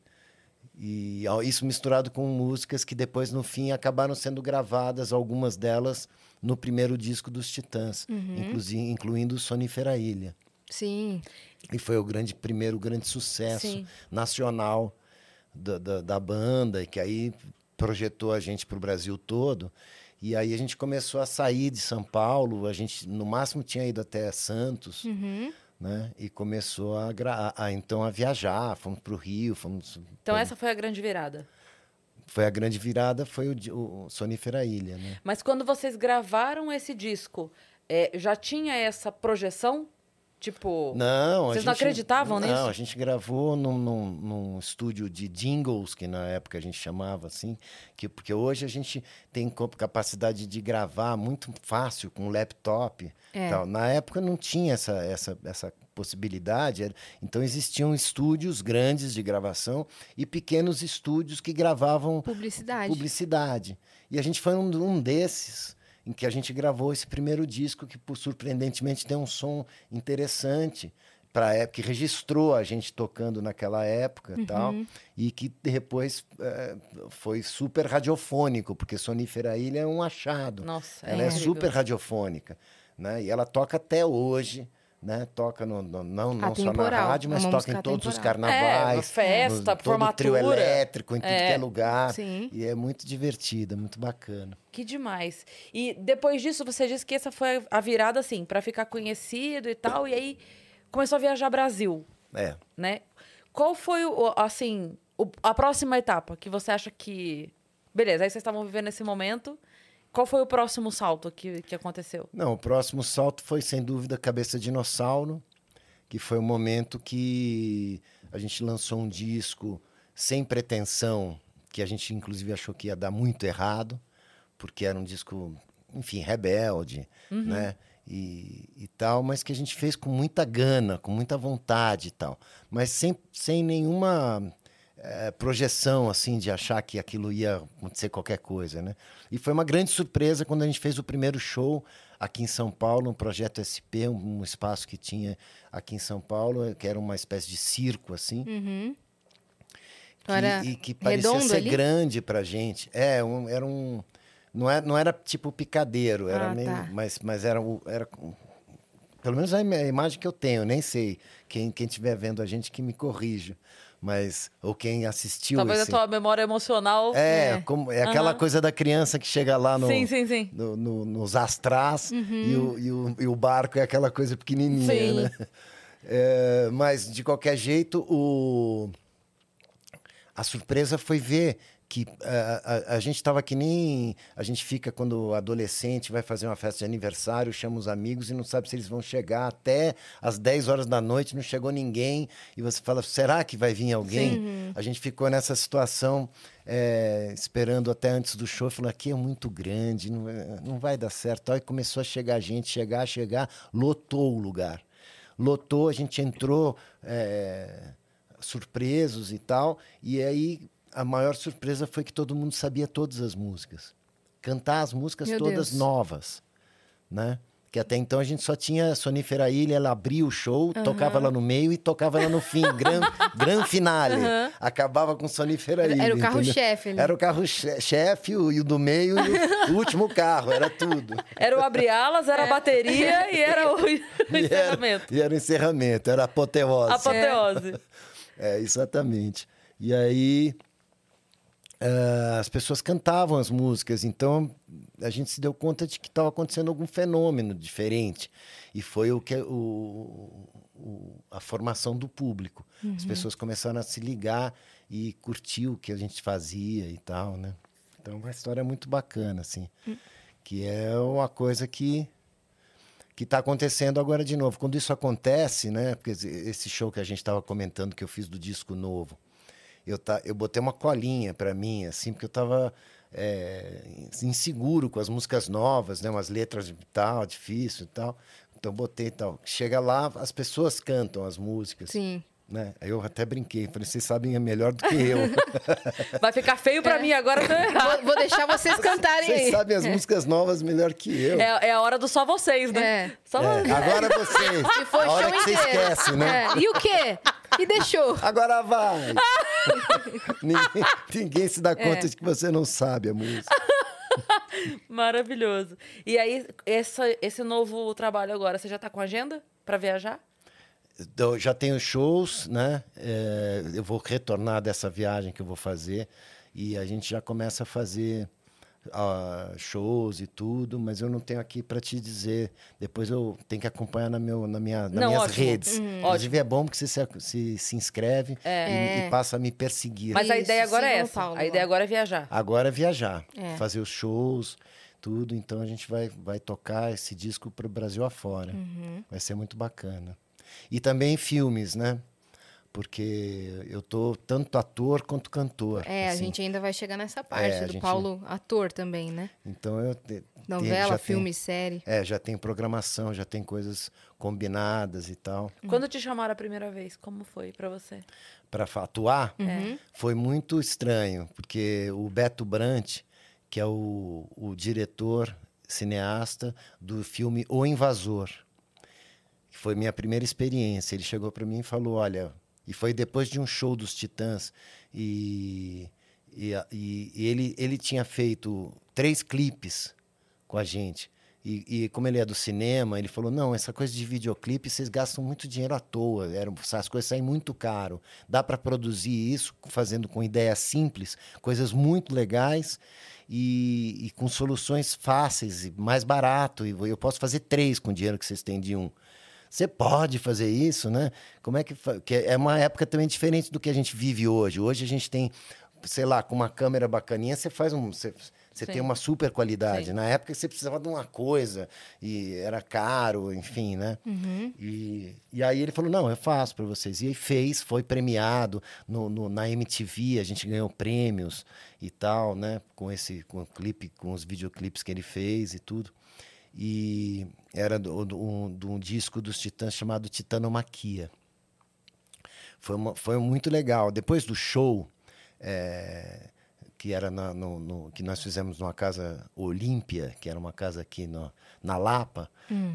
e isso misturado com músicas que depois, no fim, acabaram sendo gravadas, algumas delas, no primeiro disco dos Titãs, inclusi- incluindo Sonífera Ilha. Sim. E foi o grande primeiro grande sucesso Sim. nacional da, da, da banda, e que aí projetou a gente para o Brasil todo. E aí a gente começou a sair de São Paulo, a gente no máximo tinha ido até Santos, Uhum. né? E começou a, gra- a então a viajar, fomos para o Rio, fomos. Então foi, essa foi a grande virada. foi a grande virada, foi o, o Sonífera Ilha, né? Mas quando vocês gravaram esse disco, é, já tinha essa projeção? Tipo, Não, Vocês não gente- acreditavam não, nisso? a gente gravou num, num, num estúdio de jingles, que na época a gente chamava assim, que, porque hoje a gente tem capacidade de gravar muito fácil com laptop. É. Tal. Na época não tinha essa, essa, essa possibilidade, então existiam estúdios grandes de gravação e pequenos estúdios que gravavam Publicidade. publicidade. E a gente foi um, um desses em que a gente gravou esse primeiro disco que, por- surpreendentemente, tem um som interessante para época, que registrou a gente tocando naquela época e tal, e que depois eh, foi super radiofônico, porque Sonífera Ilha é um achado. nossa, Ela é, incrível. super radiofônica, né? E ela toca até hoje, né? Toca no, no- não, não só na rádio, mas é toca em todos os carnavais. É, festa, no, todo o trio formatura. elétrico, em tudo É. que é lugar. Sim. E é muito divertida, muito bacana. Que demais. E depois disso, você disse que essa foi a virada, assim, pra ficar conhecido e tal, e aí começou a viajar Brasil, É. né? Qual foi, o, assim, o- a próxima etapa que você acha que... Beleza, aí vocês estavam vivendo esse momento. Qual foi o próximo salto que, que aconteceu? Não, o próximo salto foi, sem dúvida, Cabeça Dinossauro, que foi o momento que a gente lançou um disco sem pretensão, que a gente, inclusive, achou que ia dar muito errado, porque era um disco, enfim, rebelde, né? E, e tal, mas que a gente fez com muita gana, com muita vontade e tal, mas sem, sem nenhuma eh, projeção assim de achar que aquilo ia acontecer qualquer coisa, né? E foi uma grande surpresa quando a gente fez o primeiro show aqui em São Paulo, um projeto SP, um, um espaço que tinha aqui em São Paulo, que era uma espécie de circo assim, Uhum. que, Era e que parecia ser ali? grande pra gente. É, um- era um não era, não era tipo picadeiro, era Ah, meio, tá. mas mas era era pelo menos a im- a imagem que eu tenho, nem sei quem quem estiver vendo a gente que me corrija, mas ou quem assistiu Talvez esse- a tua memória emocional... é, É. como, é aquela Aham. coisa da criança que chega lá no, Sim, sim, sim. no- no- nos astrás e, o, e, o, e o barco é aquela coisa pequenininha, né? É, mas, de qualquer jeito, o, a surpresa foi ver que a, a, a gente estava que nem a gente fica quando adolescente vai fazer uma festa de aniversário, chama os amigos e não sabe se eles vão chegar até às 10 horas da noite, não chegou ninguém e você fala, será que vai vir alguém? A gente ficou nessa situação é, esperando até antes do show, falou, aqui é muito grande, não, vai- não vai dar certo. Aí começou a chegar gente, chegar, chegar, lotou o lugar. Lotou, a gente entrou é, surpresos e tal, e aí a maior surpresa foi que todo mundo sabia todas as músicas. Cantar as músicas Meu todas Deus. novas, né? Que até então a gente só tinha Sonífera Ilha, ela abria o show, tocava lá no meio e tocava lá no fim, gran, gran finale. Acabava com Sonífera Era- Ilha. era o carro-chefe ali. Era o carro-chefe, o, e o do meio e o, o último carro, era tudo. Era o abre-alas, era a bateria e era o, E era, encerramento. e era o encerramento, era a apoteose. Apoteose. É, exatamente. E aí ah, as pessoas cantavam as músicas, então a gente se deu conta de que estava acontecendo algum fenômeno diferente. E foi o que o, o- a formação do público. As pessoas começaram a se ligar e curtir o que a gente fazia e tal, né? Então, é uma história muito bacana, assim. Que é uma coisa que que está acontecendo agora de novo. Quando isso acontece, né? Porque esse show que a gente estava comentando que eu fiz do disco novo, eu, tá, eu botei uma colinha para mim, assim, porque eu estava inseguro com as músicas novas, né? Umas letras e tal, difícil e tal. Então botei e tal. Chega lá, as pessoas cantam as músicas. Sim. Né? Aí eu até brinquei, falei, vocês sabem é melhor do que eu. Vai ficar feio pra mim agora, eu tô errado. Vou, vou deixar vocês cantarem vocês aí. sabem as músicas novas melhor que eu. É, é a hora do só vocês, né? É. Só É, agora vocês. E foi a hora show que você inteiro. esquece, né? É, E o quê? E deixou. Agora vai! ninguém, ninguém se dá conta É. de que você não sabe a música. Maravilhoso. E aí, essa, esse novo trabalho agora, você já tá com agenda pra viajar? Então, já tenho shows, né? É, eu vou retornar dessa viagem que eu vou fazer e a gente já começa a fazer ah, shows e tudo, mas eu não tenho aqui para te dizer. Depois eu tenho que acompanhar na, meu, na minha, nas Não, minhas ótimo. redes. Uhum. Inclusive é bom porque você se, se, se inscreve e, e passa a me perseguir. Mas a Isso, ideia agora é sigam o essa. Paulo a ideia agora é viajar. Agora é viajar, É. fazer os shows, tudo. Então a gente vai, vai tocar esse disco para o Brasil afora. Uhum. Vai ser muito bacana. E também filmes, né? Porque eu tô tanto ator quanto cantor. É, a assim. gente ainda vai chegar nessa parte a do gente- Paulo ator também, né? Então eu te- Novela, filme, tenho- série. é, já tem programação, já tem coisas combinadas e tal. Quando te chamaram a primeira vez, como foi pra você? Para atuar, Uhum. foi muito estranho, porque o Beto Brant, que é o, o diretor, cineasta do filme O Invasor, que foi minha primeira experiência, ele chegou para mim e falou: Olha, e foi depois de um show dos Titãs, e, e, e ele, ele tinha feito três clipes com a gente. E, e como ele é do cinema, ele falou: não, essa coisa de videoclipe, vocês gastam muito dinheiro à toa. Eram, as coisas saem muito caro. Dá para produzir isso fazendo com ideias simples, coisas muito legais e, e com soluções fáceis e mais barato. E eu posso fazer três com o dinheiro que vocês têm de um. Você pode fazer isso, né? Como é que, que é uma época também diferente do que a gente vive hoje. Hoje a gente tem, sei lá, com uma câmera bacaninha, você faz um, você, você tem uma super qualidade. Sim. Na época você precisava de uma coisa e era caro, enfim, né? Uhum. E, e aí ele falou, não, eu faço para vocês. E aí fez, foi premiado no, no- na MTV, a gente ganhou prêmios e tal, né? Com esse com o clipe, com os videoclipes que ele fez e tudo. E era um, de um disco dos Titãs chamado Titanomaquia. Foi, uma- foi muito legal. Depois do show, é, que era na- no, no- que nós fizemos numa casa Olímpia, que era uma casa aqui no- na Lapa,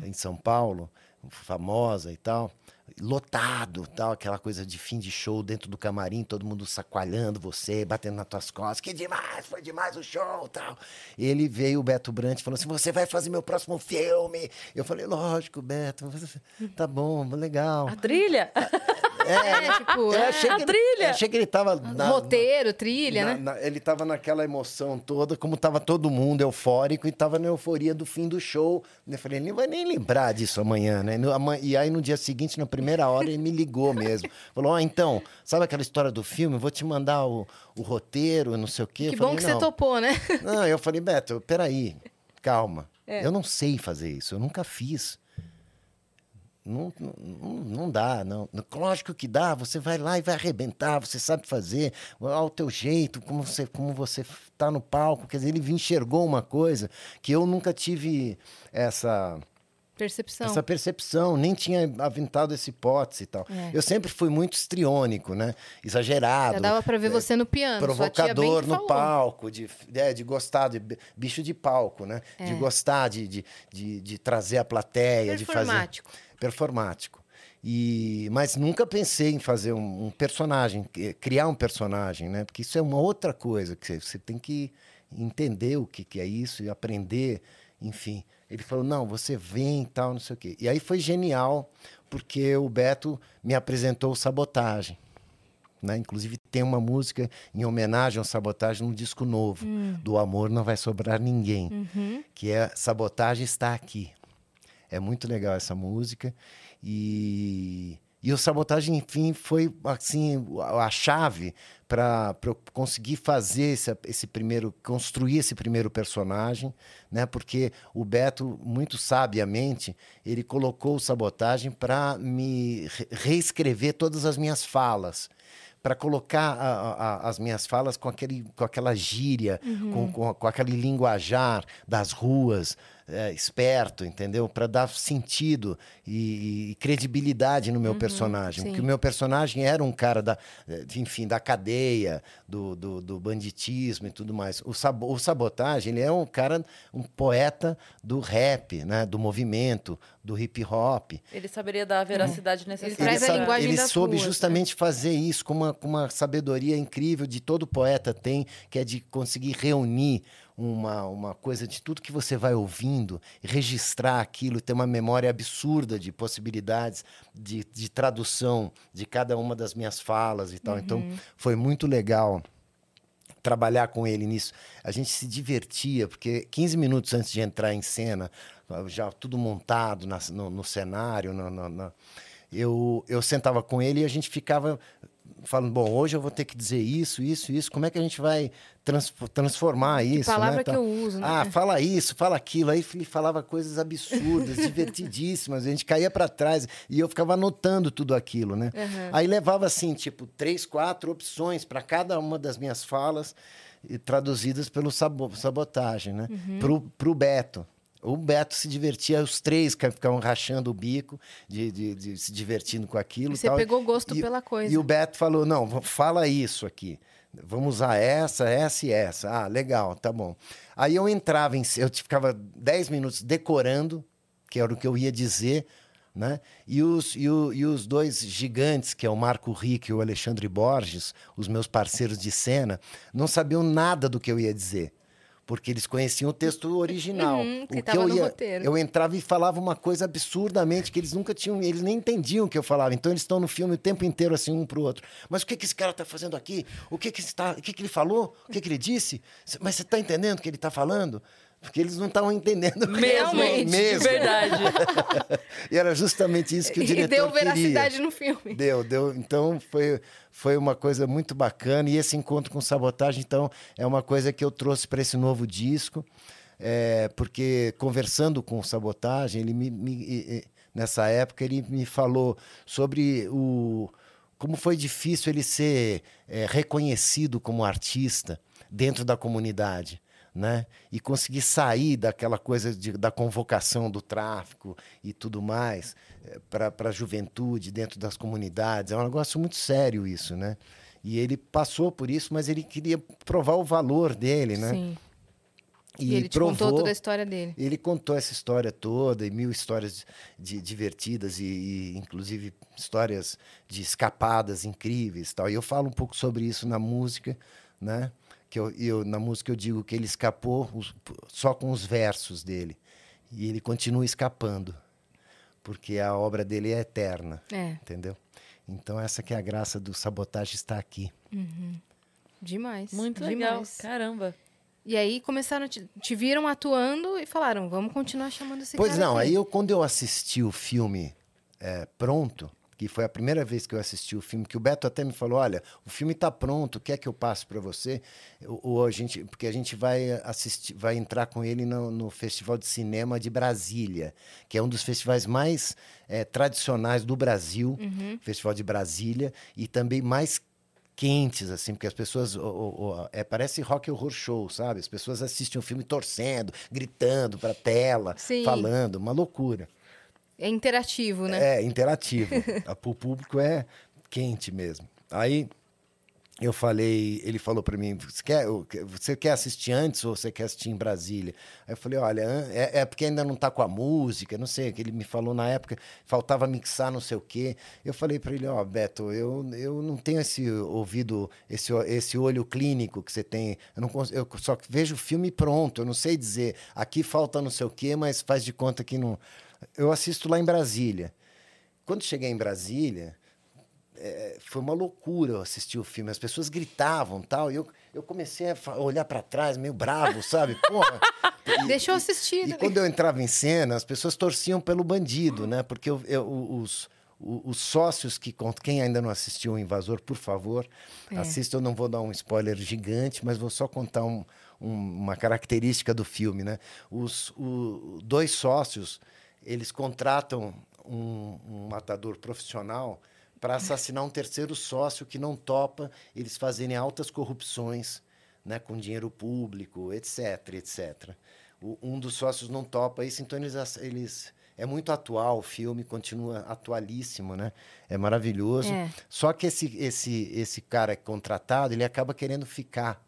em São Paulo, famosa e tal, lotado, tal, aquela coisa de fim de show dentro do camarim, todo mundo sacoalhando você, batendo nas tuas costas, que demais, foi demais o show, tal. Ele veio o Beto Brant e falou assim: "Você vai fazer meu próximo filme?" Eu falei: "Lógico, Beto, tá bom, legal". A trilha? É, tipo, Eu é, achei A que trilha! Ele, eu achei que ele tava. na- roteiro, trilha, na- né? na- ele tava naquela emoção toda, como tava todo mundo eufórico e tava na euforia do fim do show. Eu falei, ele não vai nem lembrar disso amanhã, né? E aí no dia seguinte, na primeira hora, ele me ligou mesmo. Falou: Ó, então, sabe aquela história do filme? Eu vou te mandar o, o roteiro, não sei o quê. Que Eu bom falei, que você "Não." topou, né? Não, eu falei, Beto, peraí, calma. É. Eu não sei fazer isso, eu nunca fiz. Não, não, não dá, não. Lógico que dá, você vai lá e vai arrebentar, você sabe fazer, ao teu jeito, como você como você tá no palco. Quer dizer, ele enxergou uma coisa que eu nunca tive essa Percepção. essa percepção, nem tinha aventado essa hipótese e tal. É. Eu sempre fui muito histriônico, né? Exagerado. Já dava pra ver você no piano. Provocador no falou. palco, de, é, de gostar, de bi- bicho de palco, né? É. De gostar, de, de, de, de trazer a plateia, de fazer. Performático. E, mas nunca pensei em fazer um, um personagem, criar um personagem, né? Porque isso é uma outra coisa, que você, você tem que entender o que, que é isso e aprender, enfim. Ele falou, não, você vem e tal, não sei o quê. E aí foi genial, porque o Beto me apresentou Sabotagem. Né? Inclusive tem uma música em homenagem ao Sabotagem num disco novo, do Amor Não Vai Sobrar Ninguém, que é Sabotagem Está Aqui. É muito legal essa música. E, e o Sabotagem, enfim, foi assim a chave para eu conseguir fazer esse, esse primeiro, construir esse primeiro personagem, né? Porque o Beto, muito sabiamente, ele colocou o Sabotagem para me re- reescrever todas as minhas falas para colocar a- a- as minhas falas com, aquele, com aquela gíria, com, com, com aquele linguajar das ruas, é, esperto, entendeu? Para dar sentido e, e credibilidade no meu personagem. sim. Porque o meu personagem era um cara da, eh, enfim, da cadeia, do, do, do banditismo e tudo mais. O, sabo, o Sabotagem, ele é um cara, um poeta do rap, né? Do movimento, do hip hop. Ele saberia dar a veracidade necessária. traz a sabe- linguagem ele das soube ruas, né? justamente fazer isso com uma, com uma sabedoria incrível de todo poeta tem, que é de conseguir reunir uma, uma coisa de tudo que você vai ouvindo, registrar aquilo, ter uma memória absurda de possibilidades de, de tradução de cada uma das minhas falas e tal. Então, Uhum. foi muito legal trabalhar com ele nisso. A gente se divertia, porque 15 minutos antes de entrar em cena, já tudo montado na- no, no cenário, eu, eu sentava com ele e a gente ficava falando, bom, hoje eu vou ter que dizer isso, isso, isso, como é que a gente vai trans- transformar isso? palavra né, que tal. eu uso, né? Ah, fala isso, fala aquilo. Aí ele falava coisas absurdas, divertidíssimas. A gente caía para trás e eu ficava anotando tudo aquilo, né? Aí levava assim, tipo, três, quatro opções para cada uma das minhas falas traduzidas pelo sabo sabotagem, né? Uhum. Pro, pro Beto. O Beto se divertia, os três ca- ficavam rachando o bico, de, de- de se divertindo com aquilo. e Você tal. pegou gosto E- pela coisa. E o Beto falou: não, fala isso aqui. Vamos usar essa, essa e essa. Ah, legal, tá bom. Aí eu entrava, em, eu ficava 10 minutos decorando, que era o que eu ia dizer, né? E os, e, o- e os dois gigantes, que é o Marco Rick e o Alexandre Borges, os meus parceiros de cena, não sabiam nada do que eu ia dizer. Porque eles conheciam o texto original. Uhum, que o que eu ia, roteiro. eu entrava e falava uma coisa absurdamente que eles nunca tinham, eles nem entendiam o que eu falava. Então eles estão no filme o tempo inteiro assim um pro outro. Mas o que que esse cara está fazendo aqui? O que que está, o que que ele falou? O que que ele disse? Mas você está entendendo o que ele está falando? Porque eles não estavam entendendo Mesmo, Realmente, de mesmo. verdade. E era justamente isso que o e diretor deu queria. veracidade no filme. Deu, deu. Então foi, foi uma coisa muito bacana. E esse encontro com sabotagem, então, é uma coisa que eu trouxe para esse novo disco. é, porque conversando com o sabotagem, ele me, me- e- e- nessa época ele me falou sobre o como foi difícil ele ser é, reconhecido como artista dentro da comunidade. Né? E conseguir sair daquela coisa de- da convocação do tráfico e tudo mais para a juventude dentro das comunidades. É um negócio muito sério isso, né? E ele passou por isso, mas ele queria provar o valor dele, né? Sim. E, ele te contou toda a história dele. Ele contou essa história toda e mil histórias de, divertidas e, e, inclusive histórias de escapadas incríveis, tal. E eu falo um pouco sobre isso na música, né? Que eu, eu na música eu digo que ele escapou os- só com os versos dele e ele continua escapando porque a obra dele é eterna, É. entendeu? Então essa que é a graça do sabotagem estar aqui. Demais. Muito demais. legal. Caramba. E aí começaram, te, te viram atuando e falaram, vamos continuar chamando esse Pois cara não, aqui. aí eu quando eu assisti o filme é, pronto, que foi a primeira vez que eu assisti o filme, que o Beto até me falou, olha, o filme está pronto, quer que eu passe para você? Ou, a gente, porque a gente vai assistir, vai entrar com ele no, no Festival de Cinema de Brasília, que é um dos festivais mais é, tradicionais do Brasil, Festival de Brasília, e também mais quentes, assim, porque as pessoas. é, parece rock horror show, sabe? As pessoas assistem o filme torcendo, gritando pra tela, Sim. falando, uma loucura. É interativo, né? É, interativo. O público é quente mesmo. Aí eu falei, ele falou pra mim, você quer, você quer assistir antes ou você quer assistir em Brasília? Aí eu falei, olha, é, é porque ainda não tá com a música, não sei, que ele me falou na época, faltava mixar não sei o quê. Eu falei pra ele, ó, Beto, eu, eu não tenho esse ouvido, esse, esse olho clínico que você tem, eu, não, eu só vejo o filme pronto, eu não sei dizer, aqui falta não sei o quê, mas faz de conta que não... Eu assisto lá em Brasília. Quando cheguei em Brasília, é, foi uma loucura eu assistir o filme. As pessoas gritavam tal, e eu, eu comecei a olhar para trás, meio bravo, sabe? Porra. E- Deixa eu assistir. E né? quando eu entrava em cena, as pessoas torciam pelo bandido, né? Porque eu- eu- os, o- os sócios que quem ainda não assistiu o Invasor, por favor, É. assista. Eu não vou dar um spoiler gigante, mas vou só contar um- um- uma característica do filme, né? Os o- dois sócios eles contratam um, um matador profissional para assassinar um terceiro sócio que não topa eles fazerem altas corrupções né, com dinheiro público, etc, etc. O- um dos sócios não topa isso, então eles, eles é muito atual o filme, continua atualíssimo, né? É maravilhoso. É. Só que esse, esse, esse cara contratado, ele acaba querendo ficar.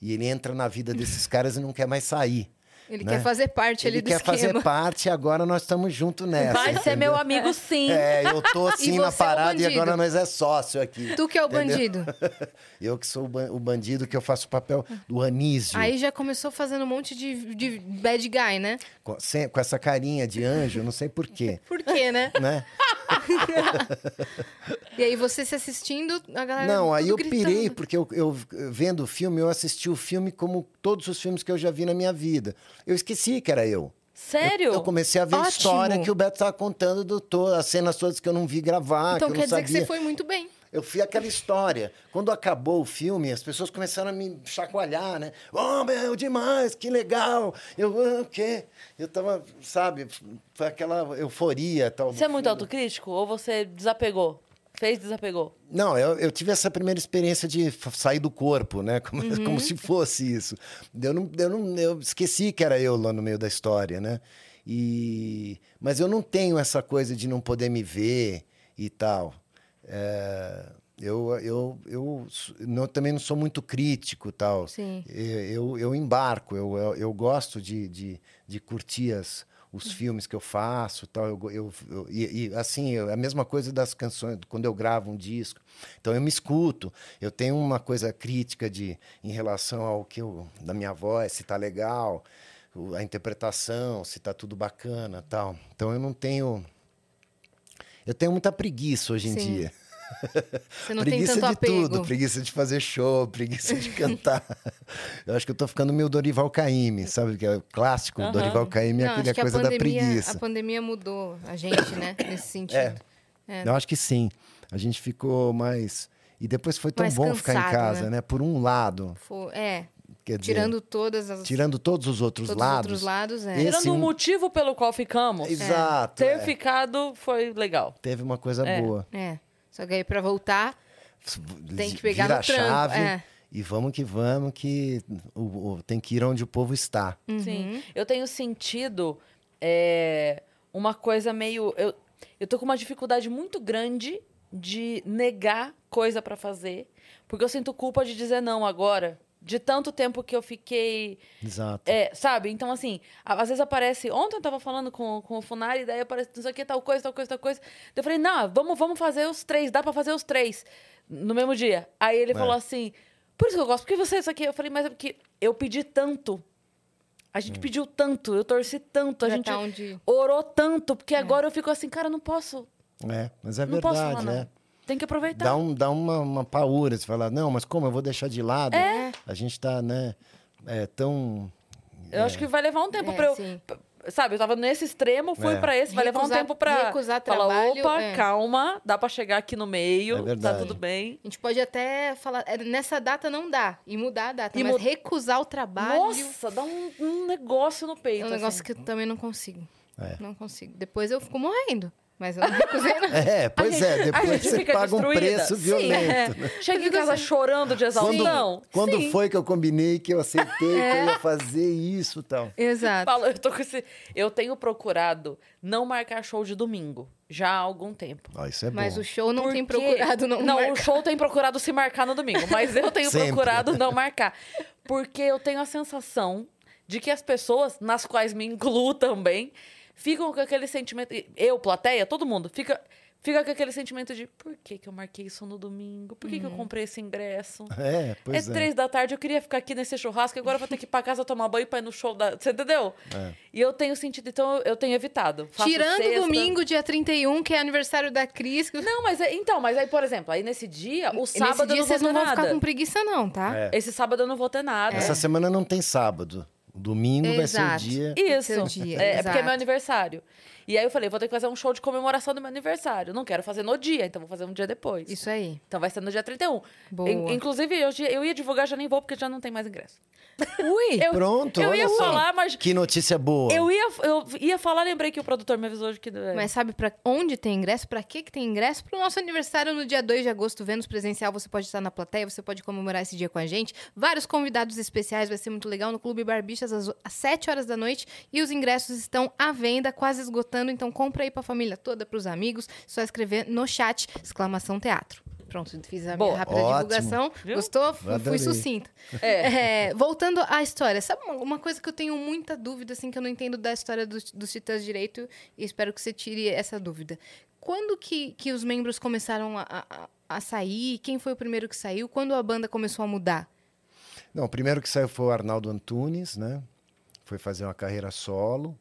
E ele entra na vida desses caras e não quer mais sair. Ele né? quer fazer parte Ele ali do quer esquema. fazer parte e agora nós estamos juntos nessa. Vai ser meu amigo, sim. É, eu tô assim na é parada e bandido. agora nós é sócio aqui. Tu que é o Entendeu? bandido. Eu que sou o ban- o bandido, que eu faço o papel do Anísio. Aí já começou fazendo um monte de, de bad guy, né? Com, sem- com essa carinha de anjo, não sei porquê. Por quê, né? né? E aí você se assistindo, a galera. Não, aí eu pirei, gritando. porque eu, eu, vendo o filme, eu assisti o filme como todos os filmes que eu já vi na minha vida. Eu esqueci que era eu. Sério? Eu comecei a ver a Ótimo. história que o Beto estava contando, do to, as cenas todas que eu não vi gravar, Então que eu quer não dizer sabia. que você foi muito bem. Eu fui aquela história. Quando acabou o filme, as pessoas começaram a me chacoalhar, né? Oh, meu, demais, que legal. Eu, ah, o quê? Eu tava, sabe, foi aquela euforia tal. Você é muito filme. autocrítico ou você desapegou? Fez, desapegou? Não, eu, eu tive essa primeira experiência de sair do corpo, né? Como, como se fosse isso. Eu, não, eu, não, eu esqueci que era eu lá no meio da história, né? E, mas eu não tenho essa coisa de não poder me ver e tal. É, eu, eu, eu não- também não sou muito crítico tal. Sim. Eu, eu, eu embarco, eu, eu, eu gosto de, de, de curtir as, os filmes que eu faço tal. Eu, eu, eu- e, e, assim, eu- a mesma coisa das canções, quando eu gravo um disco. Então eu me escuto. Eu tenho uma coisa crítica de, em relação ao que eu, da minha voz, se tá legal, a interpretação, se tá tudo bacana tal. Então eu não tenho. Eu tenho muita preguiça hoje em Sim. dia. Você não tem preguiça tanto de apego. tudo, preguiça de fazer show, preguiça de cantar. eu acho que eu tô ficando meio Dorival Caymmi, sabe? Que é o clássico, Aham. Dorival Caymmi é acho que coisa a da pandemia, preguiça. a pandemia mudou a gente, né? Nesse sentido. É. É. Eu acho que sim. A gente ficou mais... E depois foi tão Mais bom ficar em cansado, casa, né? né? Por um lado, é, quer dizer... tirando todas as tirando todos os outros todos os lados. outros lados, é. Esse Tirando o um- motivo pelo qual ficamos, Exato. ter é. ficado foi legal. Teve uma coisa É. boa. É. Só que aí pra voltar, Tem que pegar Vira no tranco, chave é. e vamos que vamos, que o, o- tem que ir onde o povo está. Uhum. Sim. Eu tenho sentido é, uma coisa meio. Eu, eu tô com uma dificuldade muito grande de negar coisa pra fazer, porque eu sinto culpa de dizer não agora. De tanto tempo que eu fiquei. Exato. É, sabe? Então, assim, a- às vezes aparece. Ontem eu tava falando com, com o Funari, daí aparece não sei o que, tal coisa, tal coisa, tal coisa. Daí eu falei, não, vamos, vamos fazer os três, dá pra fazer os três no mesmo dia. Aí ele É. falou assim: por isso que eu gosto, porque você isso aqui. Eu falei, mas é porque eu pedi tanto. A gente pediu tanto, eu torci tanto, a já gente tá onde... orou tanto, porque agora eu fico assim, cara, eu não posso. É, mas é Não posso verdade, né? Tem que aproveitar. dá, um, dá uma, uma paura. Você fala, não, mas como? Eu vou deixar de lado? É. A gente tá, né, é, tão... Eu acho que vai levar um tempo É, pra eu. sim. Sabe, eu tava nesse extremo, fui É. pra esse, vai levar um Recusar- tempo pra. recusar falar, trabalho, opa, é. calma, dá pra chegar aqui no meio, É tá tudo bem. A gente pode até falar, é, nessa data não dá, e mudar a data, E mas recusar o trabalho Nossa, dá um, um negócio no peito. é um negócio assim. que eu também não consigo. É. Não consigo. Depois eu fico morrendo, mas eu não recusei não. É, pois gente- é, a depois gente você fica paga um destruída. preço Sim, violento. é. Chega em casa chorando de Quando, exaustão. quando Sim. foi que eu combinei que eu aceitei que eu É. ia fazer isso e tal? Exato. Fala, eu, tô com esse... eu tenho procurado não marcar show de domingo já há algum tempo. Ó, isso é Mas bom. o show não tem Porque- procurado não Não, o marcar. show tem procurado se marcar no domingo, mas eu tenho Sempre. procurado não marcar. Porque eu tenho a sensação de que as pessoas, nas quais me incluo também, ficam com aquele sentimento. Eu, plateia, todo mundo, fica, fica com aquele sentimento de por que, que eu marquei isso no domingo? Por que, que eu comprei esse ingresso? É, É pois é. três da tarde, eu queria ficar aqui nesse churrasco, agora eu vou ter que ir pra casa tomar banho pra ir no show da. Você entendeu? É. E eu tenho sentido, então eu- tenho evitado. Faço Tirando sexta. domingo, dia 31, que é aniversário da Cris. que- Não, mas é- então, mas aí, por exemplo, aí nesse dia, o Nesse sábado dia eu não vou vocês ter não vão nada. ficar com preguiça não, tá? É. Esse sábado eu não vou ter nada. Essa semana não tem sábado. Domingo vai ser o Exato. dia. Isso. Seu dia, é, é porque é exato. meu aniversário. E aí eu falei, vou ter que fazer um show de comemoração do meu aniversário. Não quero fazer no dia, então vou fazer um dia depois. Isso aí. Então vai ser no dia 31. Boa. In- inclusive, eu, eu ia divulgar, já nem vou, porque já não tem mais ingresso. Ui! Eu, Pronto, eu olha ia só. falar, mas. Que notícia boa. Eu ia, eu ia falar, lembrei que o produtor me avisou de que. Mas sabe pra onde tem ingresso? Pra que que tem ingresso? Pro nosso aniversário no dia 2 de agosto, Vênus presencial. Você pode estar na plateia, você pode comemorar esse dia com a gente. Vários convidados especiais, vai ser muito legal no Clube Barbixas às, às 7 horas da noite. E os ingressos estão à venda, quase Então compra aí pra família toda, pros amigos. Só escrever no chat, exclamação teatro. Pronto, fiz a minha Boa. rápida Ótimo. divulgação. Viu? Gostou? Fui, fui sucinta. É. É, voltando à história, sabe uma, uma coisa que eu tenho muita dúvida, assim, que eu não entendo da história dos, dos Titãs direito, e espero que você tire essa dúvida. Quando que, que os membros começaram a, a, a sair? Quem foi o primeiro que saiu? Quando a banda começou a mudar? Não, o primeiro que saiu foi o Arnaldo Antunes, né? Foi fazer uma carreira solo.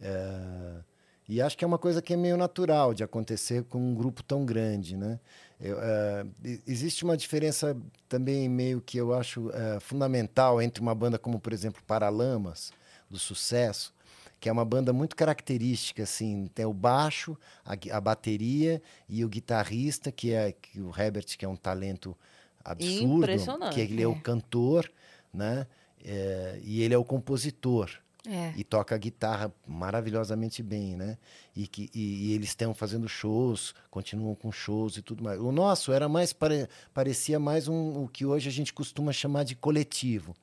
É, E acho que é uma coisa que é meio natural de acontecer com um grupo tão grande, né? Eu, é, existe uma diferença também meio que eu acho é, fundamental entre uma banda como, por exemplo, Paralamas, do Sucesso, que é uma banda muito característica, assim, tem o baixo, a, a bateria e o guitarrista, que é que o Herbert, que é um talento absurdo, que ele é o cantor, né? É, e ele é o compositor É. e toca a guitarra maravilhosamente bem, né? E, que, e, e eles estão fazendo shows, continuam com shows e tudo mais. O nosso era mais pare, parecia mais um, o que hoje a gente costuma chamar de coletivo,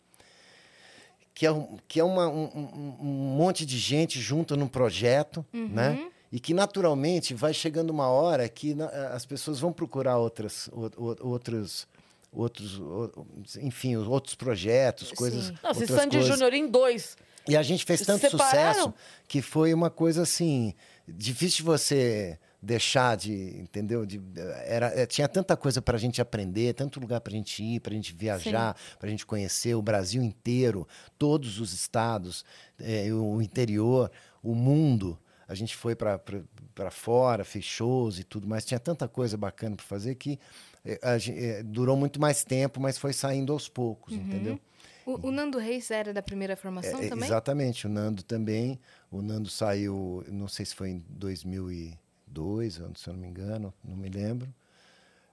que é, um, que é uma, um, um- um monte de gente junto num projeto, né? E que naturalmente vai chegando uma hora que na- as pessoas vão procurar outras, o- o- outros, outros, o- enfim, outros projetos, coisas. Sim. Outras Sandy coisas. Júnior em dois. E a gente fez tanto Separaram? sucesso que foi uma coisa assim difícil de você deixar de, entendeu? De, era, eh, tinha tanta coisa para a gente aprender, tanto lugar para a gente ir, para a gente viajar, para a gente conhecer o Brasil inteiro, todos os estados, eh, o interior, o mundo. A gente foi para fora, fez shows e tudo mais. Tinha tanta coisa bacana para fazer que eh, a eh, durou muito mais tempo, mas foi saindo aos poucos, entendeu? O, o Nando Reis era da primeira formação É, é, também? Exatamente, o Nando também. O Nando saiu, não sei se foi em 2002, eu- se eu não me engano, não me lembro.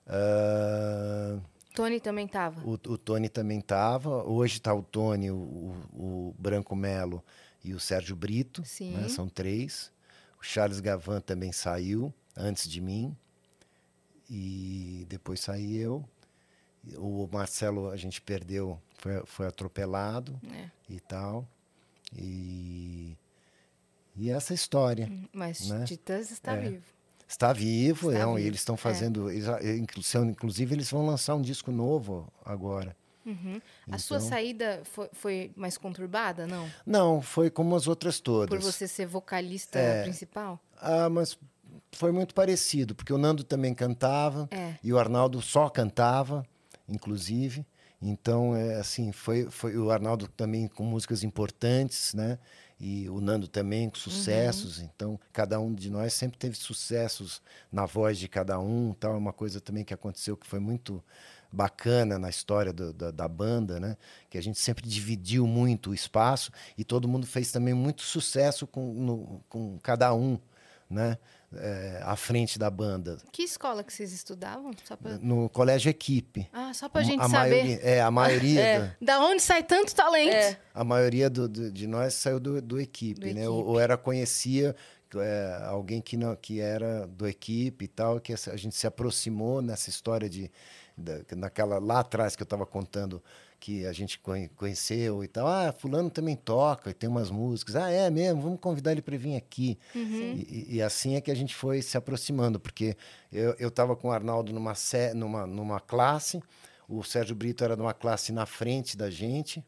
Ah, Tony também tava. o, o Tony também estava. Hoje está o Tony, o, o- o Branco Melo e o Sérgio Brito. Sim. né? São três. O Charles Gavan também saiu antes de mim. E depois saí eu. O Marcelo a gente perdeu, foi, foi atropelado É. e tal. E, e essa história. Mas né? Titãs está É. vivo. Está vivo, Está e vivo, eles estão é. fazendo. eles- são- inclusive, eles vão lançar um disco novo agora. Uhum. A sua Então- saída foi, foi mais conturbada, não? Não, foi como as outras todas. Por você ser vocalista É. principal? Ah, mas foi muito parecido, porque o Nando também cantava É. e o Arnaldo só cantava, inclusive. Então, é assim, foi, foi o Arnaldo também com músicas importantes, né? E o Nando também com sucessos. Então, cada um de nós sempre teve sucessos na voz de cada um. Tal, é uma coisa também que aconteceu que foi muito bacana na história do- da, da banda, né? Que a gente sempre dividiu muito o espaço e todo mundo fez também muito sucesso com, no- com cada um, né? É, à frente da banda. Que escola que vocês estudavam? Só pra... No colégio Equipe. Ah, só pra gente a saber. Maioria, é, a maioria, É. da- Da onde sai tanto talento? É. a maioria do- do- de nós saiu do, do Equipe, Do né? Equipe. Ou, ou era conhecia é, alguém que, não, que era do Equipe e tal, que essa- a gente se aproximou nessa história de... da- naquela lá atrás que eu estava contando que a gente conhe- conheceu e tal. Ah, fulano também toca e tem umas músicas. Ah, é mesmo? Vamos convidar ele para vir aqui. E, e- e assim é que a gente foi se aproximando, porque eu estava com o Arnaldo numa, sé- numa, numa classe, o Sérgio Brito era numa classe na frente da gente,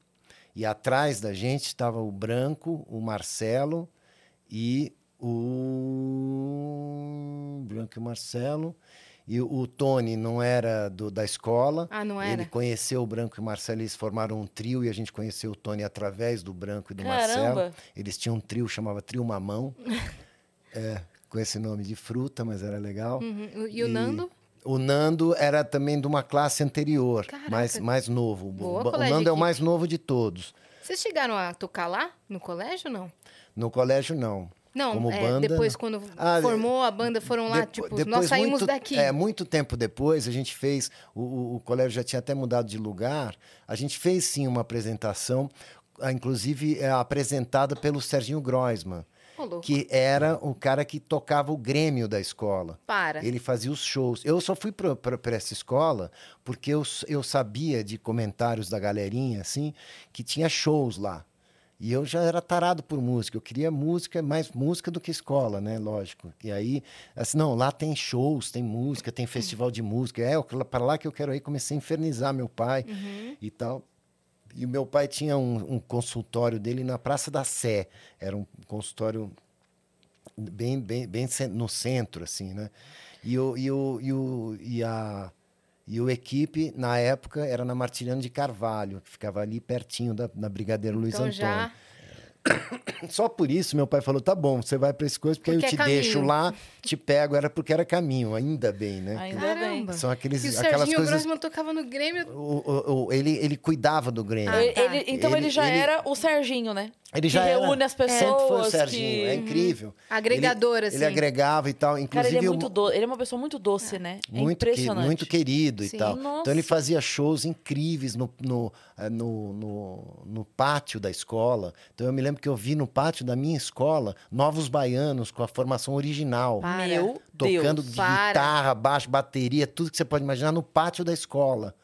e atrás da gente estava o Branco, o Marcelo e o. Branco e o Marcelo. E o Tony não era do, da escola. Ah, não Ele era? conheceu o Branco e o Marcelo, eles formaram um trio e a gente conheceu o Tony através do Branco e do Caramba! Marcelo. Eles tinham um trio, chamava Trio Mamão. é, com esse nome de fruta, mas era legal. Uhum. E o Nando? O Nando era também de uma classe anterior, Caraca. mais, mais novo. O Boa, o Nando é o mais novo de todos. Vocês chegaram a tocar lá, no colégio ou não? No colégio, não. Não, Como é, banda, depois não. quando Ah, formou a banda, foram lá, tipo, depois, nós saímos muito, daqui. É, muito tempo depois, a gente fez. O, o- colégio já tinha até mudado de lugar. A gente fez sim uma apresentação, inclusive é, apresentada pelo Serginho Groisman, que era o cara que tocava o Grêmio da escola. Para. Ele fazia os shows. Eu só fui para essa escola porque eu, eu sabia de comentários da galerinha, assim, que tinha shows lá. E eu já era tarado por música. Eu queria música, mais música do que escola, né? Lógico. E aí, assim, não, lá tem shows, tem música, tem festival de música. É, para lá que eu quero ir. Comecei a infernizar meu pai e tal. E o meu pai tinha um, um consultório dele na Praça da Sé. Era um consultório bem, bem, bem no centro, assim, né? E o, e o, e o, e a, e o equipe, na época, era na Martiriano de Carvalho, que ficava ali pertinho da, da Brigadeiro Luiz então Antônio. já. Só por isso meu pai falou: tá bom, você vai para esse coisa, porque, Porque eu é te caminho. deixo lá, te pego. Era porque era caminho, ainda bem, né? Ainda Caramba. bem. São aqueles, E o aquelas Serginho coisas. Grossman tocava no Grêmio. O, o- o- ele, ele cuidava do Grêmio. Ah, tá. ele- então ele, Ele- já ele- era o Serginho, né? Ele que já era- reúne as Sempre foi o pessoas. Serginho, que... é incrível. Agregador, ele, assim. Ele agregava e tal. Cara, Inclusive, ele é muito doce. Ele é uma pessoa muito doce, né? É muito, que- impressionante. muito querido Sim. e tal. Nossa. Então ele fazia shows incríveis no, no, eh, no, no, no pátio da escola. Então eu me lembro que eu vi no pátio da minha escola novos baianos com a formação original. Para. Meu Tocando Deus. guitarra, baixo, bateria, tudo que você pode imaginar no pátio da escola.